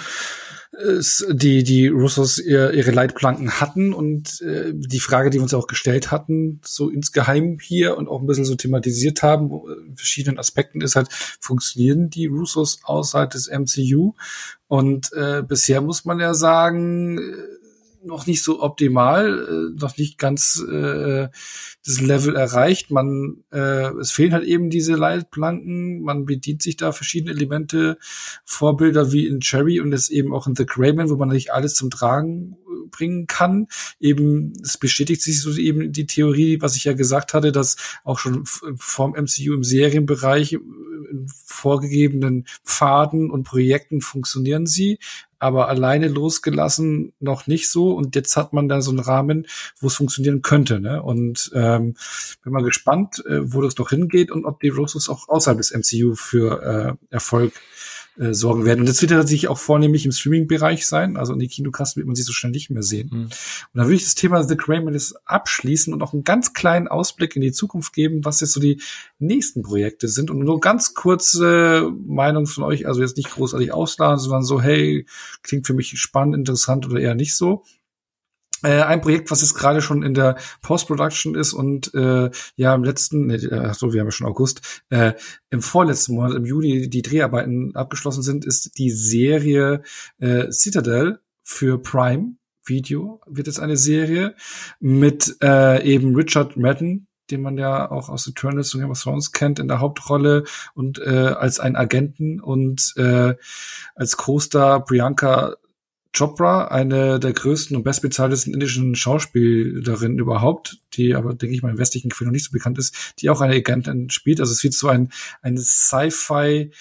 die die Russos ihr, ihre Leitplanken hatten und äh, die Frage, die wir uns auch gestellt hatten, so insgeheim hier und auch ein bisschen so thematisiert haben, äh, in verschiedenen Aspekten ist halt, funktionieren die Russos außerhalb des MCU? Und äh, bisher muss man ja sagen, äh, noch nicht so optimal, äh, noch nicht ganz äh, das Level erreicht. Man, äh, es fehlen halt eben diese Leitplanken. Man bedient sich da verschiedene Elemente, Vorbilder wie in Cherry und jetzt eben auch in The Greyman, wo man nicht alles zum Tragen äh, bringen kann. Eben, es bestätigt sich so eben die Theorie, was ich ja gesagt hatte, dass auch schon vorm MCU im Serienbereich äh, vorgegebenen Pfaden und Projekten funktionieren sie, aber alleine losgelassen noch nicht so. Und jetzt hat man da so einen Rahmen, wo es funktionieren könnte. Ne? Und ähm, bin mal gespannt, äh, wo das noch hingeht und ob die Roses auch außerhalb des MCU für äh, Erfolg äh, sorgen werden. Und das wird ja tatsächlich auch vornehmlich im Streaming-Bereich sein. Also in die Kinokasten wird man sie so schnell nicht mehr sehen. Hm. Und dann würde ich das Thema The Greyman abschließen und auch einen ganz kleinen Ausblick in die Zukunft geben, was jetzt so die nächsten Projekte sind. Und nur ganz kurze Meinung von euch, also jetzt nicht großartig ausladen, sondern so, hey, klingt für mich spannend, interessant oder eher nicht so. Äh, ein Projekt, was jetzt gerade schon in der Post-Production ist und äh, ja im letzten, nee, äh, so wir haben ja schon August, äh, im vorletzten Monat, im Juli, die Dreharbeiten abgeschlossen sind, ist die Serie äh, Citadel für Prime Video, wird jetzt eine Serie mit äh, eben Richard Madden, den man ja auch aus Eternals und Game of Thrones kennt, in der Hauptrolle und äh, als einen Agenten und äh, als Co-Star Priyanka Chopra, eine der größten und bestbezahltesten indischen Schauspielerinnen überhaupt, die aber, denke ich mal, im westlichen Quellen noch nicht so bekannt ist, die auch eine Agentin spielt. Also es wird so ein, eine Sci-Fi,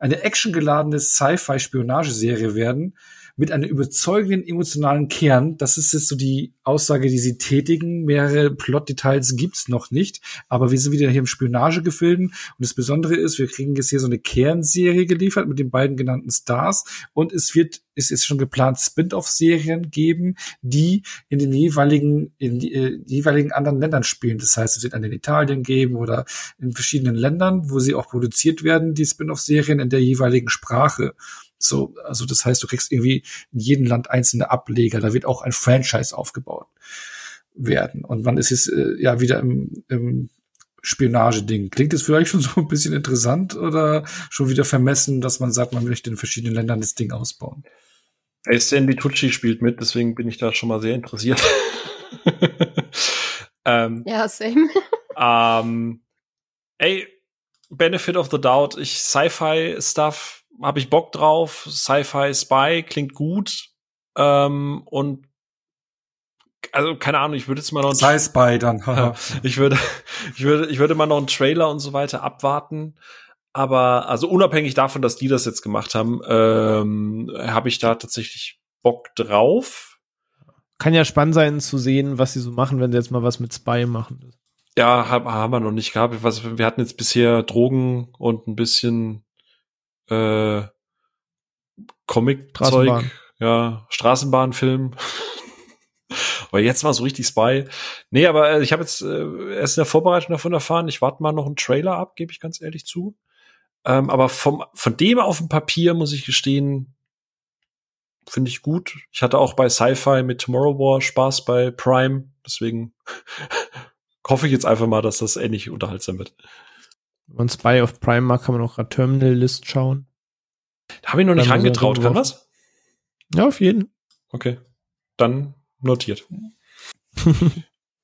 eine actiongeladene Sci-Fi-Spionageserie werden mit einem überzeugenden emotionalen Kern. Das ist jetzt so die Aussage, die sie tätigen. Mehrere Plot-Details gibt's noch nicht, aber wir sind wieder hier im Spionagegefilden. Und das Besondere ist, wir kriegen jetzt hier so eine Kernserie geliefert mit den beiden genannten Stars und es wird ist jetzt schon geplant Spin-off-Serien geben, die in den jeweiligen in die, äh, jeweiligen anderen Ländern spielen. Das heißt, es wird eine in Italien geben oder in verschiedenen Ländern, wo sie auch produziert werden, die Spin-off-Serien in der jeweiligen Sprache. So, also das heißt, du kriegst irgendwie in jedem Land einzelne Ableger. Da wird auch ein Franchise aufgebaut werden. Und man ist jetzt äh, ja wieder im, im Spionageding. Klingt das vielleicht schon so ein bisschen interessant oder schon wieder vermessen, dass man sagt, man möchte in verschiedenen Ländern das Ding ausbauen? Stanley Tucci spielt mit, deswegen bin ich da schon mal sehr interessiert. ähm, Ja, same. ähm, ey, Benefit of the Doubt, ich Sci-Fi-Stuff habe ich Bock drauf. Sci-Fi Spy klingt gut. Ähm, und also keine Ahnung, ich würde jetzt mal noch es bei dann. Ich würde, ich würde, ich würde mal noch einen Trailer und so weiter abwarten. Aber also unabhängig davon, dass die das jetzt gemacht haben, ähm, habe ich da tatsächlich Bock drauf. Kann ja spannend sein zu sehen, was sie so machen, wenn sie jetzt mal was mit Spy machen. Ja, hab, haben wir noch nicht gehabt. Wir hatten jetzt bisher Drogen und ein bisschen äh, Comic-Zeug. Ja, Straßenbahnfilm. Aber jetzt mal so richtig Spy. Nee, aber äh, ich habe jetzt äh, erst in der Vorbereitung davon erfahren. Ich warte mal noch einen Trailer ab, gebe ich ganz ehrlich zu. Ähm, aber vom, von dem auf dem Papier muss ich gestehen, finde ich gut. Ich hatte auch bei Sci-Fi mit Tomorrow War Spaß bei Prime, deswegen hoffe ich jetzt einfach mal, dass das ähnlich unterhaltsam wird. Wenn man Spy auf Prime mag, kann man auch gerade Terminal List schauen. Da habe ich noch nicht reingetraut. Kann das? Ja, auf jeden. Okay. Dann notiert.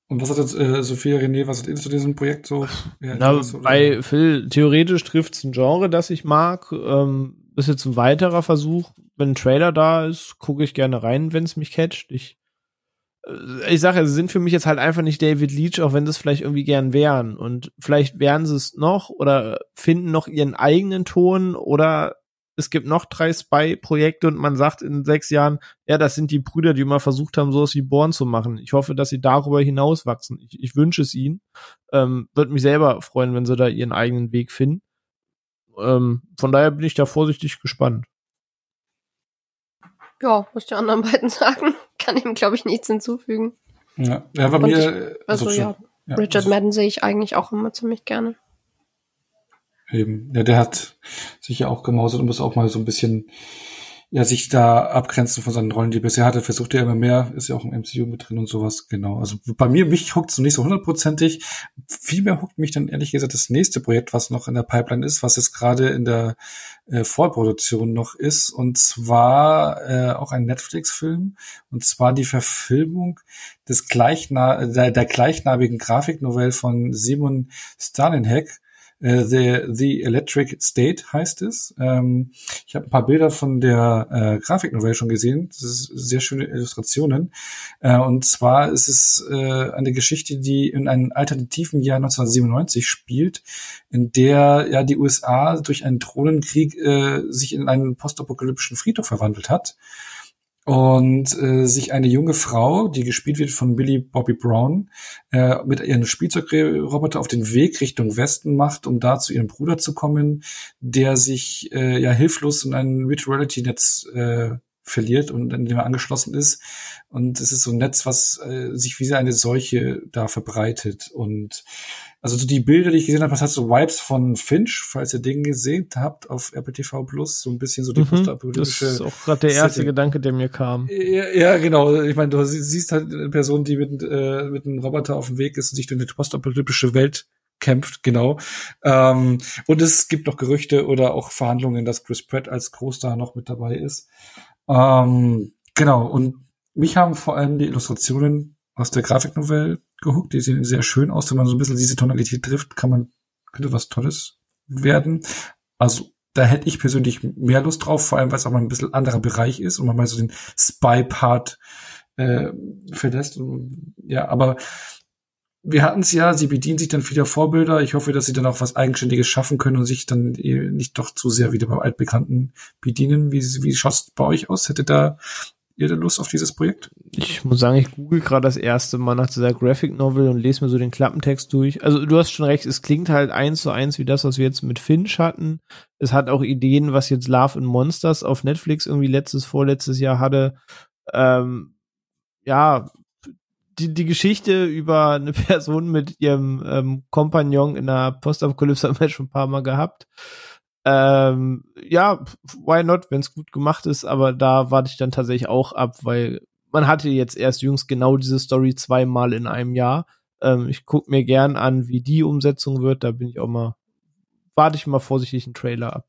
Und was hat jetzt äh, Sophia René, was hat ihr zu diesem Projekt so? Ja, Na, bei Phil, theoretisch trifft es ein Genre, das ich mag. Ähm, ist jetzt ein weiterer Versuch. Wenn ein Trailer da ist, gucke ich gerne rein, wenn es mich catcht. Ich, ich sage, sie sind für mich jetzt halt einfach nicht David Leach, auch wenn das vielleicht irgendwie gern wären. Und vielleicht wären sie es noch oder finden noch ihren eigenen Ton oder es gibt noch drei Spy-Projekte und man sagt in sechs Jahren, ja, das sind die Brüder, die immer versucht haben, sowas wie Born zu machen. Ich hoffe, dass sie darüber hinaus wachsen. Ich, ich wünsche es ihnen. Ähm, Würde mich selber freuen, wenn sie da ihren eigenen Weg finden. Ähm, von daher bin ich da vorsichtig gespannt. Ja, muss die anderen beiden sagen. Kann ihm, glaube ich, nichts hinzufügen. Ja, ja bei mir. Ich, also, also ja, ja, Richard also, Madden sehe ich eigentlich auch immer ziemlich gerne. Eben. Ja, der hat sich ja auch gemausert und muss auch mal so ein bisschen ja sich da abgrenzen von seinen Rollen, die er bisher hatte. Versucht er immer mehr, ist ja auch im MCU mit drin und sowas. Genau. Also bei mir, mich huckt so nicht so hundertprozentig. Vielmehr huckt mich dann ehrlich gesagt das nächste Projekt, was noch in der Pipeline ist, was jetzt gerade in der äh, Vorproduktion noch ist. Und zwar äh, auch ein Netflix-Film. Und zwar die Verfilmung des gleichna der, der gleichnamigen Grafiknovelle von Simon Stalinhack äh, The, The Electric State heißt es. Ähm, ich habe ein paar Bilder von der äh, Grafiknovelle schon gesehen. Das ist sehr schöne Illustrationen. Äh, und zwar ist es äh, eine Geschichte, die in einem alternativen Jahr 1997 spielt, in der ja die USA durch einen Drohnenkrieg äh, sich in einen postapokalyptischen Friedhof verwandelt hat und äh, sich eine junge Frau, die gespielt wird von Billy Bobby Brown, äh, mit ihrem Spielzeugroboter auf den Weg Richtung Westen macht, um da zu ihrem Bruder zu kommen, der sich äh, ja hilflos in ein Virtual Reality Netz äh, verliert und in dem er angeschlossen ist. Und es ist so ein Netz, was äh, sich wie eine Seuche da verbreitet. Und also so die Bilder, die ich gesehen habe, das hat so Vibes von Finch, falls ihr den gesehen habt auf RPTV Plus, so ein bisschen so die mhm, postapokalyptische. Das ist auch gerade der erste Setting. Gedanke, der mir kam. Ja, ja, genau. Ich meine, du siehst halt eine Person, die mit, äh, mit einem Roboter auf dem Weg ist und sich durch eine postapokalyptische Welt kämpft, genau. Ähm, und es gibt noch Gerüchte oder auch Verhandlungen, dass Chris Pratt als Großstar noch mit dabei ist. Ähm, genau. Und mich haben vor allem die Illustrationen aus der Grafiknovelle gehuckt. Die sehen sehr schön aus. Wenn man so ein bisschen diese Tonalität trifft, kann man, könnte was Tolles werden. Also, da hätte ich persönlich mehr Lust drauf, vor allem, weil es auch mal ein bisschen anderer Bereich ist und man mal so den Spy-Part äh, verlässt. Und, ja, aber wir hatten es ja, sie bedienen sich dann vieler Vorbilder. Ich hoffe, dass sie dann auch was Eigenständiges schaffen können und sich dann nicht doch zu sehr wieder beim Altbekannten bedienen. Wie, wie schaut es bei euch aus? Hätte da ihr denn Lust auf dieses Projekt? Ich muss sagen, ich google gerade das erste Mal nach dieser Graphic Novel und lese mir so den Klappentext durch. Also du hast schon recht, es klingt halt eins zu eins wie das, was wir jetzt mit Finch hatten. Es hat auch Ideen, was jetzt Love and Monsters auf Netflix irgendwie letztes, vorletztes Jahr hatte. Ähm, ja, die, die Geschichte über eine Person mit ihrem ähm, Kompagnon in einer Postapokalypse haben wir schon ein paar Mal gehabt. Ähm, ja, why not, wenn es gut gemacht ist, aber da warte ich dann tatsächlich auch ab, weil man hatte jetzt erst jüngst genau diese Story zweimal in einem Jahr. Ähm, ich gucke mir gern an, wie die Umsetzung wird, da bin ich auch mal, warte ich mal vorsichtig einen Trailer ab.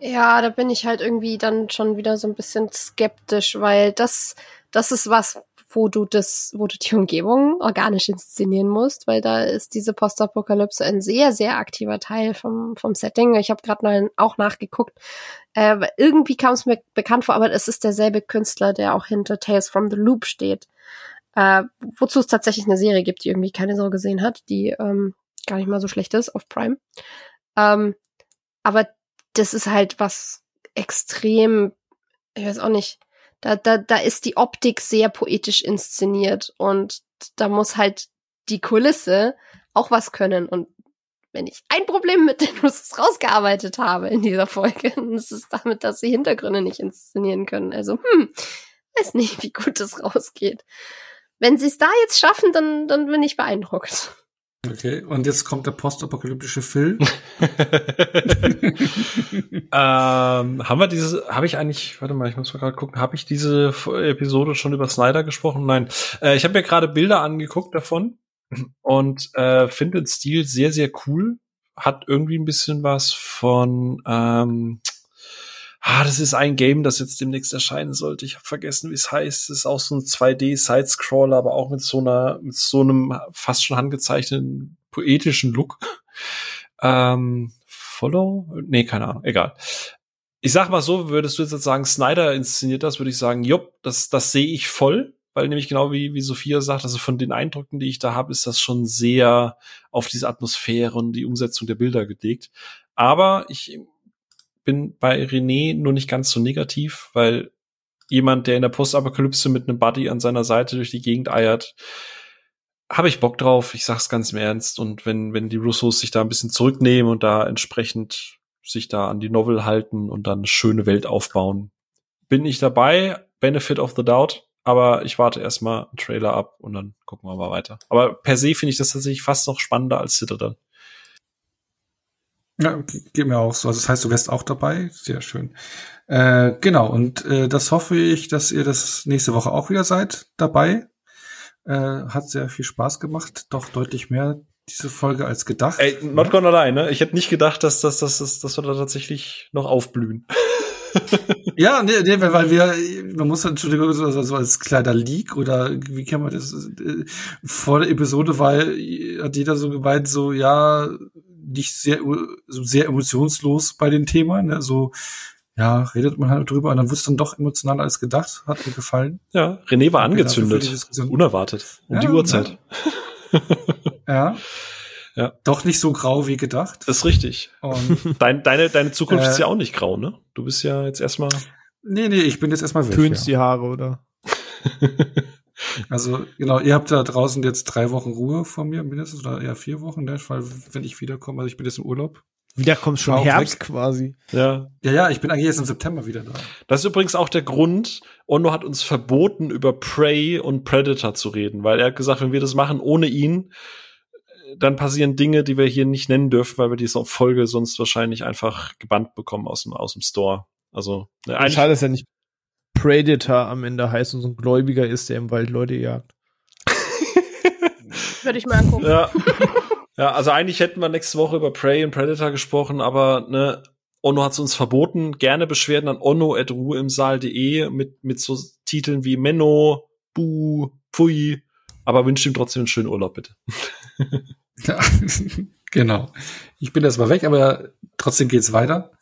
Ja, da bin ich halt irgendwie dann schon wieder so ein bisschen skeptisch, weil das, das ist was, wo du das, wo du die Umgebung organisch inszenieren musst, weil da ist diese Postapokalypse ein sehr, sehr aktiver Teil vom, vom Setting. Ich habe gerade auch nachgeguckt. Äh, irgendwie kam es mir bekannt vor, aber es ist derselbe Künstler, der auch hinter Tales from the Loop steht. Äh, wozu es tatsächlich eine Serie gibt, die irgendwie keine Sau gesehen hat, die ähm, gar nicht mal so schlecht ist auf Prime. Ähm, aber das ist halt was extrem, ich weiß auch nicht, da, da, da ist die Optik sehr poetisch inszeniert und da muss halt die Kulisse auch was können. Und wenn ich ein Problem mit den Russos rausgearbeitet habe in dieser Folge, dann ist es damit, dass sie Hintergründe nicht inszenieren können. Also, hm, weiß nicht, wie gut es rausgeht. Wenn sie es da jetzt schaffen, dann, dann bin ich beeindruckt. Okay, und jetzt kommt der postapokalyptische Phil. ähm, haben wir diese, habe ich eigentlich, warte mal, ich muss mal gerade gucken, habe ich diese Episode schon über Snyder gesprochen? Nein. Äh, ich habe mir gerade Bilder angeguckt davon und äh, finde den Stil sehr, sehr cool. Hat irgendwie ein bisschen was von ähm, Ah, das ist ein Game, das jetzt demnächst erscheinen sollte. Ich habe vergessen, wie es heißt. Es ist auch so ein 2D-Sidescroller, aber auch mit so einer, mit so einem fast schon handgezeichneten poetischen Look. Ähm, Follow? Nee, keine Ahnung, egal. Ich sag mal so, würdest du jetzt sagen, Snyder inszeniert das, würde ich sagen, jupp, das, das sehe ich voll, weil nämlich genau wie, wie Sophia sagt, also von den Eindrücken, die ich da habe, ist das schon sehr auf diese Atmosphäre und die Umsetzung der Bilder gelegt. Aber ich bin bei René nur nicht ganz so negativ, weil jemand, der in der Postapokalypse mit einem Buddy an seiner Seite durch die Gegend eiert, habe ich Bock drauf. Ich sag's ganz im Ernst. Und wenn, wenn die Russos sich da ein bisschen zurücknehmen und da entsprechend sich da an die Novel halten und dann eine schöne Welt aufbauen, bin ich dabei. Benefit of the Doubt. Aber ich warte erstmal einen Trailer ab und dann gucken wir mal weiter. Aber per se finde ich das tatsächlich fast noch spannender als Citadel. Ja, geht mir auch so. Also das heißt, du wärst auch dabei. Sehr schön. Äh, genau, und äh, das hoffe ich, dass ihr das nächste Woche auch wieder seid dabei. Äh, hat sehr viel Spaß gemacht, doch deutlich mehr diese Folge als gedacht. Ey, not gonna lie, ne? Ich hätte nicht gedacht, dass, dass, dass, dass, dass wir da tatsächlich noch aufblühen. ja, nee, nee, weil wir, man muss Entschuldigung, so, so als kleiner Leak oder wie kann man das, äh, vor der Episode war, hat jeder so gemeint, so, ja, nicht sehr, sehr emotionslos bei den Themen. Ne? So, ja, redet man halt drüber und dann wurde es dann doch emotionaler als gedacht. Hat mir gefallen. Ja, René war angezündet. Unerwartet. Um ja, die Uhrzeit. Ja. ja. ja. Doch nicht so grau wie gedacht. Das ist richtig. Und Dein, deine, deine Zukunft äh, ist ja auch nicht grau, ne? Du bist ja jetzt erstmal. Nee, nee, ich bin jetzt erstmal weg. Tönst ja. die Haare, oder? Also, genau, ihr habt da draußen jetzt drei Wochen Ruhe von mir, mindestens, oder eher vier Wochen, ne? weil wenn ich wiederkomme, also ich bin jetzt im Urlaub. Wieder kommst schon Herbst weg. quasi. Ja. Ja, ja, ich bin eigentlich jetzt im September wieder da. Das ist übrigens auch der Grund, Ono hat uns verboten, über Prey und Predator zu reden, weil er hat gesagt, wenn wir das machen ohne ihn, dann passieren Dinge, die wir hier nicht nennen dürfen, weil wir diese Folge sonst wahrscheinlich einfach gebannt bekommen aus dem, aus dem Store. Also, ne, schade, dass er nicht Predator am Ende heißt und so ein Gläubiger ist, der im Wald Leute jagt. Würde ich mir angucken. Ja. ja, also eigentlich hätten wir nächste Woche über Prey und Predator gesprochen, aber ne, Ono hat es uns verboten. Gerne Beschwerden an ono.ruheimsaal.de mit, mit so Titeln wie Menno, Bu, Pfui, aber wünscht ihm trotzdem einen schönen Urlaub, bitte. ja, genau. Ich bin erstmal weg, aber trotzdem geht's weiter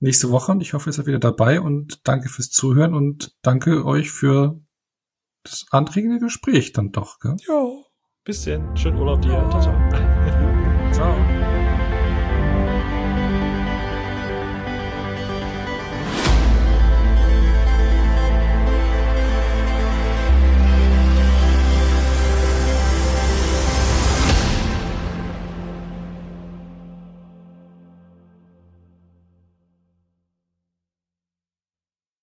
nächste Woche und ich hoffe, ihr seid wieder dabei und danke fürs Zuhören und danke euch für das anregende Gespräch dann doch. Gell? Ja, bisschen. Schönen Urlaub dir. Ciao. ciao. ciao.